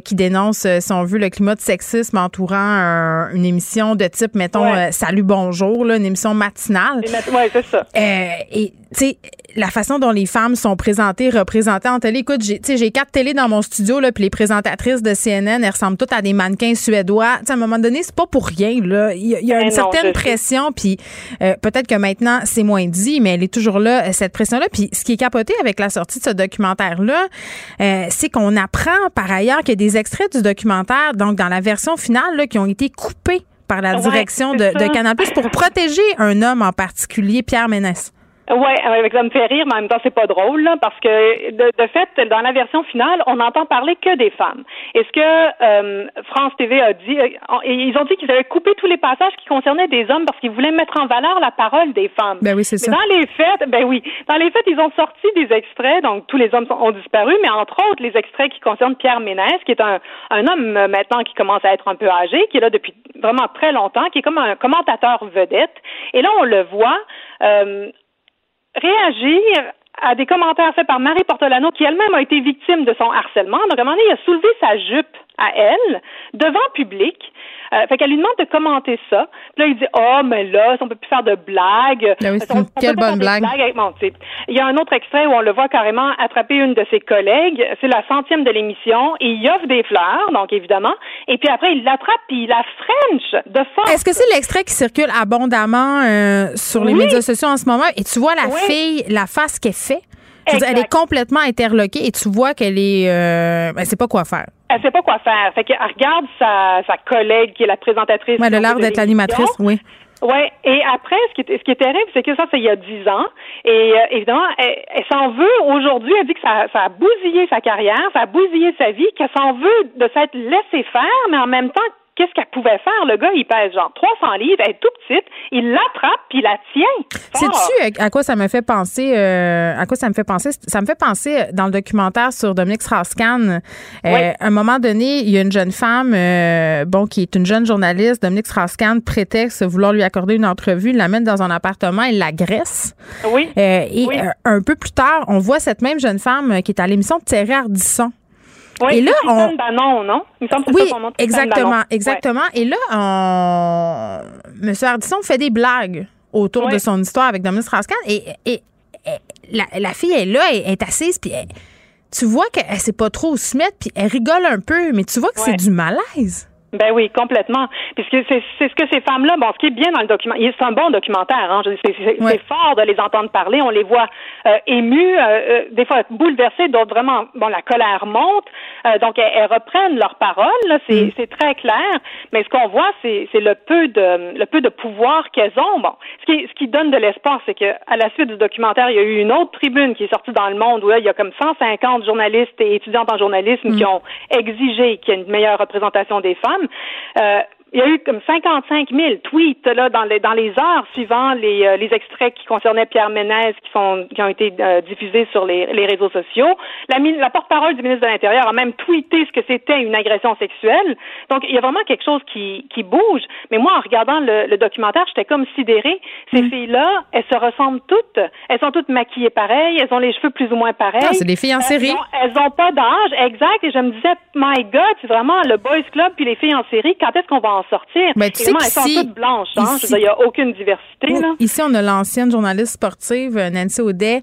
qui dénonce, si on veut, le climat de sexisme entourant une émission de type, mettons, Salut, bonjour, là, une émission matinale. Oui, c'est ça. Euh, et, tu sais, la façon dont les femmes sont présentées, représentées en télé. Écoute, j'ai, j'ai quatre télés dans mon studio, là, puis les présentatrices de CNN, elles ressemblent toutes à des mannequins suédois. sais, à un moment donné, c'est pas pour rien, là. Il y a, une certaine pression, puis euh, peut-être que maintenant, c'est moins dit, mais elle est toujours là, cette pression-là. Puis ce qui est capoté avec la sortie de ce documentaire-là, euh, c'est qu'on apprend par ailleurs qu'il y a des extraits du documentaire, donc dans la version finale, là, qui ont été coupés par la direction de, de Canal pour protéger un homme en particulier, Pierre Ménès. Oui, ça me fait rire, mais en même temps, c'est pas drôle, là, parce que de, de, fait, dans la version finale, on n'entend parler que des femmes. est ce que euh, France TV a dit, euh, ils ont dit qu'ils avaient coupé tous les passages qui concernaient des hommes parce qu'ils voulaient mettre en valeur la parole des femmes. Ben oui, c'est ça. Dans les faits, ben oui, dans les faits, ils ont sorti des extraits, donc tous les hommes ont disparu, mais entre autres, les extraits qui concernent Pierre Ménès, qui est un, un homme euh, maintenant qui commence à être un peu âgé, qui est là depuis vraiment très longtemps, qui est comme un commentateur vedette. Et là, on le voit. Euh, réagir à des commentaires faits par Marie Portolano, qui elle-même a été victime de son harcèlement. Donc, à un moment donné, il a soulevé sa jupe à elle, devant public. Euh, fait qu'elle lui demande de commenter ça. Puis là, il dit Oh, mais là, on peut plus faire de blagues. Ah oui, on, quelle bonne blague. il y a un autre extrait où on le voit carrément attraper une de ses collègues. C'est la centième de l'émission. Et il offre des fleurs, donc évidemment. Et puis après, il l'attrape puis il la French de force. Est-ce que c'est l'extrait qui circule abondamment euh, sur les médias sociaux en ce moment? Et tu vois la fille, la face qu'elle fait? elle est complètement interloquée et tu vois qu'elle est, euh, elle sait pas quoi faire. Elle sait pas quoi faire. Fait qu'elle regarde sa, sa collègue qui est la présentatrice. Ouais, elle a l'air d'être l'animatrice, oui. Oui, et après, ce qui est, ce qui est terrible, c'est que ça, c'est il y a dix ans. Et euh, évidemment, elle, s'en veut aujourd'hui. Elle dit que ça, ça a bousillé sa carrière, ça a bousillé sa vie, qu'elle s'en veut de s'être laissée faire, mais en même temps qu'est-ce qu'elle pouvait faire? Le gars, il pèse genre 300 livres, elle est tout petite, il l'attrape puis il la tient. Sais-tu à quoi ça me fait penser? Euh, à quoi ça me fait penser? Ça me fait penser dans le documentaire sur Dominique Strauss-Kahn. Euh, à un moment donné, il y a une jeune femme, euh, bon, qui est une jeune journaliste. Dominique Strauss-Kahn prétexte vouloir lui accorder une entrevue, il l'amène dans un appartement, il l'agresse. Oui. et un peu plus tard, on voit cette même jeune femme qui est à l'émission de Thierry Ardisson. Oui, et là, on... Bannon, non? Il me semble que oui, son nom, exactement, exactement. Et là, on... M. Ardisson fait des blagues autour de son histoire avec Dominique Strauss-Kahn et, et, la, fille est là, elle est assise, puis tu vois qu'elle sait pas trop où se mettre, puis elle rigole un peu, mais tu vois que c'est du malaise. Ben oui, complètement. Puisque c'est ce que ces femmes-là, bon, ce qui est bien dans le document, c'est un bon documentaire. Hein, c'est fort de les entendre parler. On les voit euh, émus, euh, euh, des fois bouleversés, d'autres vraiment, bon, la colère monte. donc elles, reprennent leurs paroles. Mm. C'est très clair. Mais ce qu'on voit, c'est le peu de le peu de pouvoir qu'elles ont. Bon, ce qui ce qui donne de l'espoir, c'est que à la suite du documentaire, il y a eu une autre tribune qui est sortie dans le monde où là, il y a comme 150 journalistes et étudiantes en journalisme qui mm. ont exigé qu'il y ait une meilleure représentation des femmes. Euh, [LAUGHS] il y a eu comme 55 000 tweets là dans les dans les heures suivant les, euh, les extraits qui concernaient Pierre Ménez qui sont qui ont été euh, diffusés sur les, les réseaux sociaux. La, la porte-parole du ministre de l'Intérieur a même tweeté ce que c'était une agression sexuelle. Donc il y a vraiment quelque chose qui qui bouge. Mais moi en regardant le, le documentaire, j'étais comme sidérée. Ces mm. filles-là, elles se ressemblent toutes. Elles sont toutes maquillées pareilles. Elles ont les cheveux plus ou moins pareils. Ah, c'est des filles en série. Elles ont, pas d'âge, exact. Et je me disais, my God, c'est vraiment le boys club puis les filles en série. Quand est-ce qu'on va en sortir. Mais tu sais elles sont toutes blanches. Hein? il n'y a aucune diversité. Là. Ici, on a l'ancienne journaliste sportive euh, Nancy Audet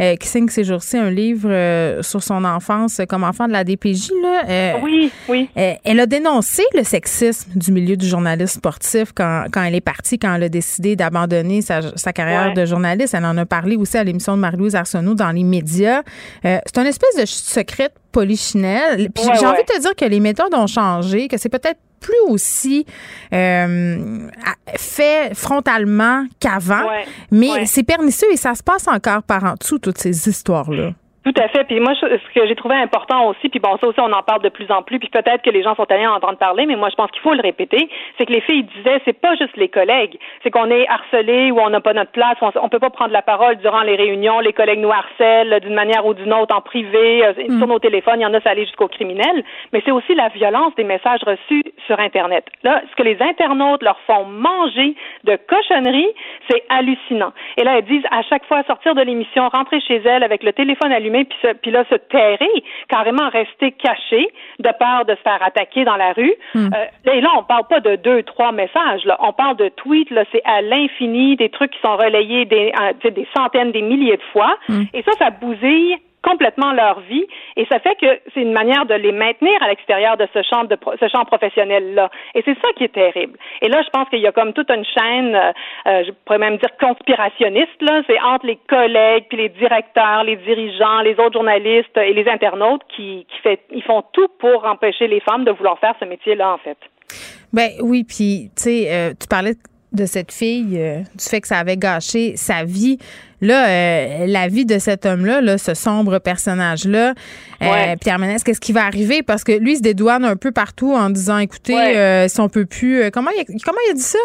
euh, qui signe ces jours-ci un livre euh, sur son enfance comme enfant de la DPJ. Là. oui, oui. elle a dénoncé le sexisme du milieu du journaliste sportif quand, quand elle est partie, quand elle a décidé d'abandonner sa, sa, carrière de journaliste. Elle en a parlé aussi à l'émission de Marie-Louise Arsenault dans les médias. c'est une espèce de secret polichinelle. Puis j'ai envie de te dire que les méthodes ont changé, que c'est peut-être plus aussi euh, fait frontalement qu'avant, mais c'est pernicieux et ça se passe encore par en dessous, toutes ces histoires-là. Tout à fait. Puis moi, ce que j'ai trouvé important aussi, puis bon, ça aussi, on en parle de plus en plus, puis peut-être que les gens sont allés en entendre parler, mais moi, je pense qu'il faut le répéter, c'est que les filles disaient, c'est pas juste les collègues, c'est qu'on est harcelé ou on n'a pas notre place, on, on peut pas prendre la parole durant les réunions, les collègues nous harcèlent d'une manière ou d'une autre en privé, euh, mm. sur nos téléphones, il y en a, ça allait jusqu'au criminel, mais c'est aussi la violence des messages reçus sur Internet. Là, ce que les internautes leur font manger de cochonneries, c'est hallucinant. Et là, elles disent à chaque fois sortir de l'émission, rentrer chez elles avec le téléphone allumé, puis, là se terrer, carrément rester caché de peur de se faire attaquer dans la rue. Hmm. Euh, et là, on parle pas de deux, trois messages. Là. On parle de tweets. Là, c'est à l'infini des trucs qui sont relayés des, euh, des centaines, des milliers de fois. Hmm. Et ça, ça bousille complètement leur vie. Et ça fait que c'est une manière de les maintenir à l'extérieur de ce champ de ce champ professionnel là et c'est ça qui est terrible. Et là je pense qu'il y a comme toute une chaîne euh, euh, je pourrais même dire conspirationniste c'est entre les collègues puis les directeurs les dirigeants les autres journalistes et les internautes qui font tout pour empêcher les femmes de vouloir faire ce métier là en fait. Ben oui puis tu sais euh, tu parlais de cette fille du fait que ça avait gâché sa vie Là, euh, la vie de cet homme-là, là, ce sombre personnage-là, euh, Pierre Ménès, qu'est-ce qui va arriver? Parce que lui, il se dédouane un peu partout en disant, écoutez, euh, si on peut plus... comment, il, comment il a dit ça?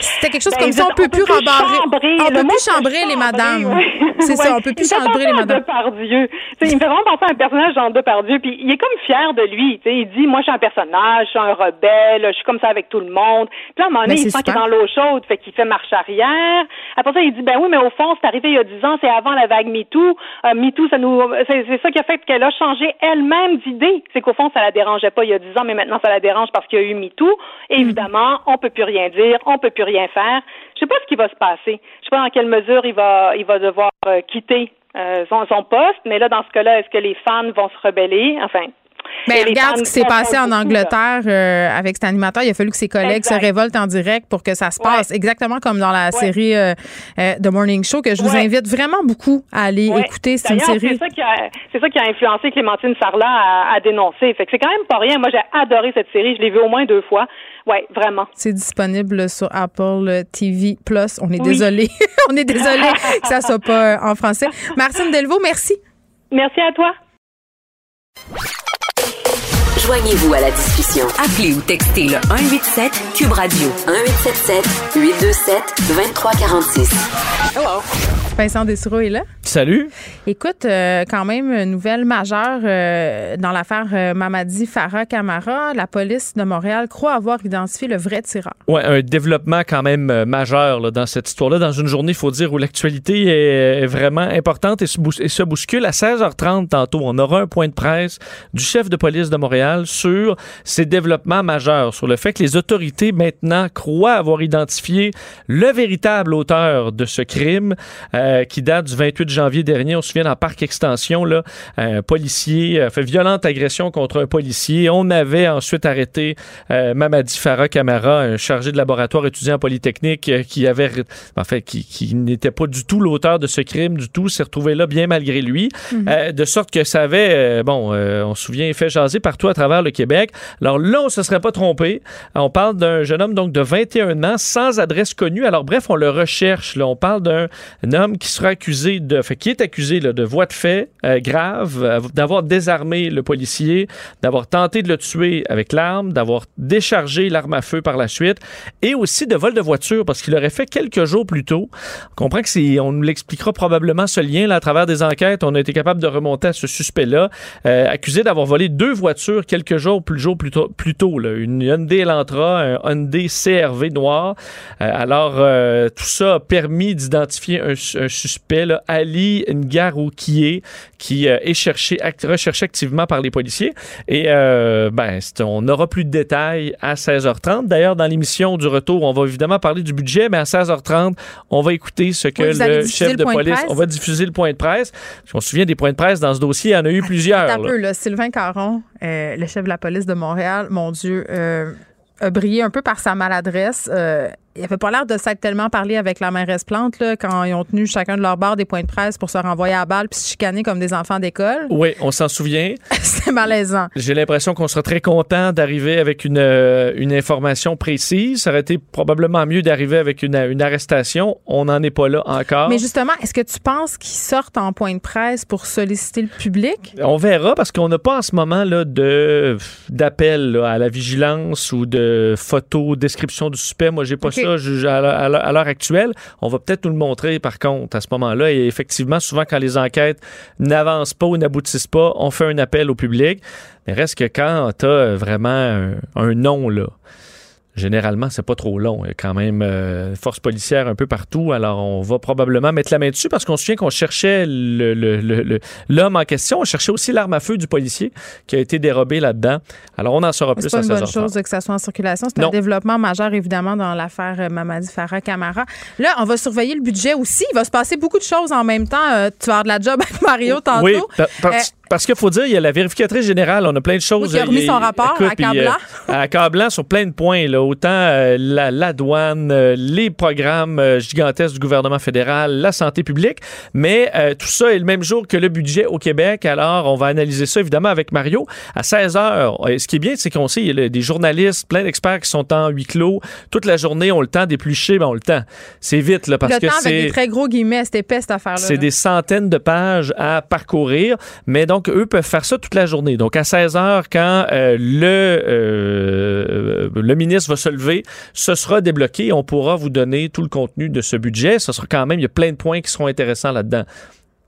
C'était quelque chose ben, comme ça, on peut plus rembarrer. On peut plus chambrer les madames. [LAUGHS] C'est ça, on peut plus chambrer les madames. Depardieu. il me fait vraiment penser à un personnage Jean Depardieu, puis il est comme fier de lui. il dit, moi, je suis un personnage, je suis un rebelle, je suis comme ça avec tout le monde. Puis là, à un moment donné, ben, il sent qu'il est dans l'eau chaude, fait qu'il fait marche arrière. Après ça, il dit, ben oui, mais au fond, c'est arrivé il y a dix ans, c'est avant la vague MeToo. Euh, MeToo, ça nous, c'est, ça qui a fait qu'elle a changé elle-même d'idée. C'est qu'au fond, ça la dérangeait pas il y a dix ans, mais maintenant, ça la dérange parce qu'il y a eu MeToo. Évidemment, on peut plus rien dire, on peut plus rien faire. Je sais pas ce qui va se passer. Je sais pas dans quelle mesure il va, il va devoir euh, quitter euh, son, son, poste, mais là, dans ce cas-là, est-ce que les fans vont se rebeller? Enfin, mais regarde ce qui s'est passé en Angleterre euh, avec cet animateur. Il a fallu que ses collègues se révoltent en direct pour que ça se passe, exactement comme dans la série euh, euh, The Morning Show, que je vous invite vraiment beaucoup à aller écouter. C'est une série. C'est ça, qui a, ça qui a influencé Clémentine Sarlat à, à dénoncer. Fait que c'est quand même pas rien. Moi, j'ai adoré cette série. Je l'ai vue au moins deux fois. Oui, vraiment. C'est disponible sur Apple TV Plus. On est désolé. [LAUGHS] On est désolé [LAUGHS] que ça soit pas en français. Martine Delvaux, merci. Merci à toi. Joignez-vous à la discussion. Appelez ou textez le 187 Cube Radio 1877 827 2346. Hello. Vincent Dessureau est là. Salut. Écoute, euh, quand même, une nouvelle majeure euh, dans l'affaire euh, Mamadi Farah Camara. La police de Montréal croit avoir identifié le vrai tireur. Oui, un développement quand même majeur dans cette histoire-là. Dans une journée, il faut dire, où l'actualité est, vraiment importante et se, et se, bouscule. À 16h30 tantôt, on aura un point de presse du chef de police de Montréal sur ces développements majeurs, sur le fait que les autorités maintenant croient avoir identifié le véritable auteur de ce crime qui date du 28 janvier dernier, on se souvient, dans Parc Extension, là, un policier a fait violente agression contre un policier. On avait ensuite arrêté euh, Mamadi Farah Camara, un chargé de laboratoire étudiant en Polytechnique, euh, qui avait, en fait, qui, n'était pas du tout l'auteur de ce crime, du tout, s'est retrouvé là bien malgré lui. Mhm. Euh, de sorte que ça avait, bon, on se souvient, fait jaser partout à travers le Québec. Alors là, on se serait pas trompé. On parle d'un jeune homme, donc, de 21 ans, sans adresse connue. Alors bref, on le recherche. Là. On parle d'un homme qui sera accusé de qui est accusé de voie de fait euh, grave, euh, d'avoir désarmé le policier, d'avoir tenté de le tuer avec l'arme, d'avoir déchargé l'arme à feu par la suite, et aussi de vol de voiture parce qu'il aurait fait quelques jours plus tôt. On comprend que c'est, on nous l'expliquera probablement ce lien là à travers des enquêtes. On a été capable de remonter à ce suspect-là, euh, accusé d'avoir volé deux voitures quelques jours plus, jours plus tôt, plus tôt là. une Hyundai Elantra, un Hyundai CRV noir. alors tout ça a permis d'identifier un, un suspect là, Ali Ngaroukié, qui euh, est cherché, recherché activement par les policiers. Et euh, ben, on n'aura plus de détails à 16h30. D'ailleurs, dans l'émission du retour, on va évidemment parler du budget, mais à 16h30, on va écouter ce que le chef de police, on va diffuser le point de presse. On se souvient des points de presse dans ce dossier, il y en a eu plusieurs. Un peu, là. Sylvain Caron, euh, le chef de la police de Montréal, mon Dieu, a brillé un peu par sa maladresse il avait pas l'air de s'être tellement parlé avec la mairesse Plante là, quand ils ont tenu chacun de leur bord des points de presse pour se renvoyer à balle puis se chicaner comme des enfants d'école. Oui, on s'en souvient. [LAUGHS] C'est malaisant. J'ai l'impression qu'on serait très content d'arriver avec une, euh, une information précise. Ça aurait été probablement mieux d'arriver avec une, une arrestation. On n'en est pas là encore. Mais justement, est-ce que tu penses qu'ils sortent en point de presse pour solliciter le public? On verra parce qu'on n'a pas en ce moment là, de, d'appel à la vigilance ou de photos, description du suspect. Moi, j'ai pas ça à l'heure actuelle. On va peut-être nous le montrer, par contre, à ce moment-là. Et effectivement, souvent, quand les enquêtes n'avancent pas ou n'aboutissent pas, on fait un appel au public. Mais reste que quand tu as vraiment un, un nom, là, Généralement, c'est pas trop long. Il y a quand même euh, force policière un peu partout. Alors, on va probablement mettre la main dessus parce qu'on se souvient qu'on cherchait l'homme en question. On cherchait aussi l'arme à feu du policier qui a été dérobé là-dedans. Alors, on en saura plus à C'est pas une bonne chose que ça soit en circulation. C'est un développement majeur, évidemment, dans l'affaire euh, Mamadi Farah Camara. Là, on va surveiller le budget aussi. Il va se passer beaucoup de choses en même temps. Euh, tu vas avoir de la job avec Mario tantôt. Oui, parce qu'il faut dire, il y a la vérificatrice générale, on a plein de choses. Oui, qui a remis son rapport à accablant. à accablant sur plein de points. Là. Autant euh, la, douane, euh, les programmes euh, gigantesques du gouvernement fédéral, la santé publique, mais tout ça est le même jour que le budget au Québec. Alors, on va analyser ça évidemment avec Mario à 16 heures. Ce qui est bien, c'est qu'on sait, il y a des journalistes, plein d'experts qui sont en huis clos. Toute la journée, on le temps d'éplucher, ben, on le temps. C'est vite, là, parce le que c'est... avec des très gros guillemets, c'est épais, cette affaire-là. C'est des centaines de pages à parcourir, mais donc, eux peuvent faire ça toute la journée. Donc, à 16 heures, quand euh, le, euh, le ministre va se lever, ce sera débloqué. On pourra vous donner tout le contenu de ce budget. Ce sera quand même, il y a plein de points qui seront intéressants là-dedans.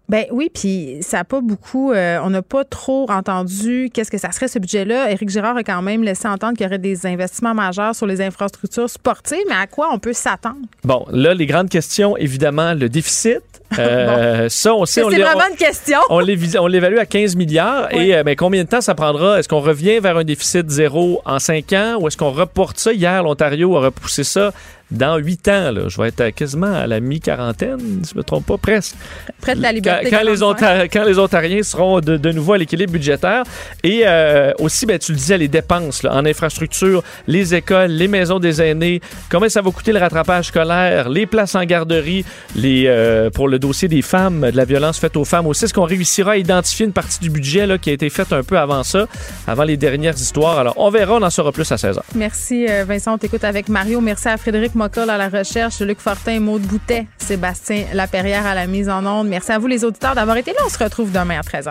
Ben oui, puis ça n'a pas beaucoup. Euh, on n'a pas trop entendu qu'est-ce que ça serait ce budget-là. Éric Girard a quand même laissé entendre qu'il y aurait des investissements majeurs sur les infrastructures sportives, mais à quoi on peut s'attendre? Bon, là, les grandes questions, évidemment, le déficit. [LAUGHS] Euh, ça, on sait. C'est vraiment une question. On, l'évalue à 15 milliards. Et mais euh, ben, combien de temps ça prendra? Est-ce qu'on revient vers un déficit zéro en 5 ans ou est-ce qu'on reporte ça? Hier, l'Ontario a repoussé ça dans huit ans, là, je vais être quasiment à la mi-quarantaine, si je ne me trompe pas, presque. Près de la liberté. Quand, les, quand les, Ontariens seront de, de nouveau à l'équilibre budgétaire. Et euh, aussi, ben, tu le disais, les dépenses là, en infrastructure, les écoles, les maisons des aînés, combien ça va coûter le rattrapage scolaire, les places en garderie, les, euh, pour le dossier des femmes, de la violence faite aux femmes aussi. Est-ce qu'on réussira à identifier une partie du budget là, qui a été faite un peu avant ça, avant les dernières histoires? Alors, on verra, on en saura plus à 16 h. Merci, euh, Vincent. On t'écoute avec Mario. Merci à Frédéric à la recherche, Luc Fortin, Maude Boutet, Sébastien Laperrière à la mise en onde. Merci à vous les auditeurs d'avoir été là. On se retrouve demain à 13h.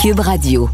Cube Radio.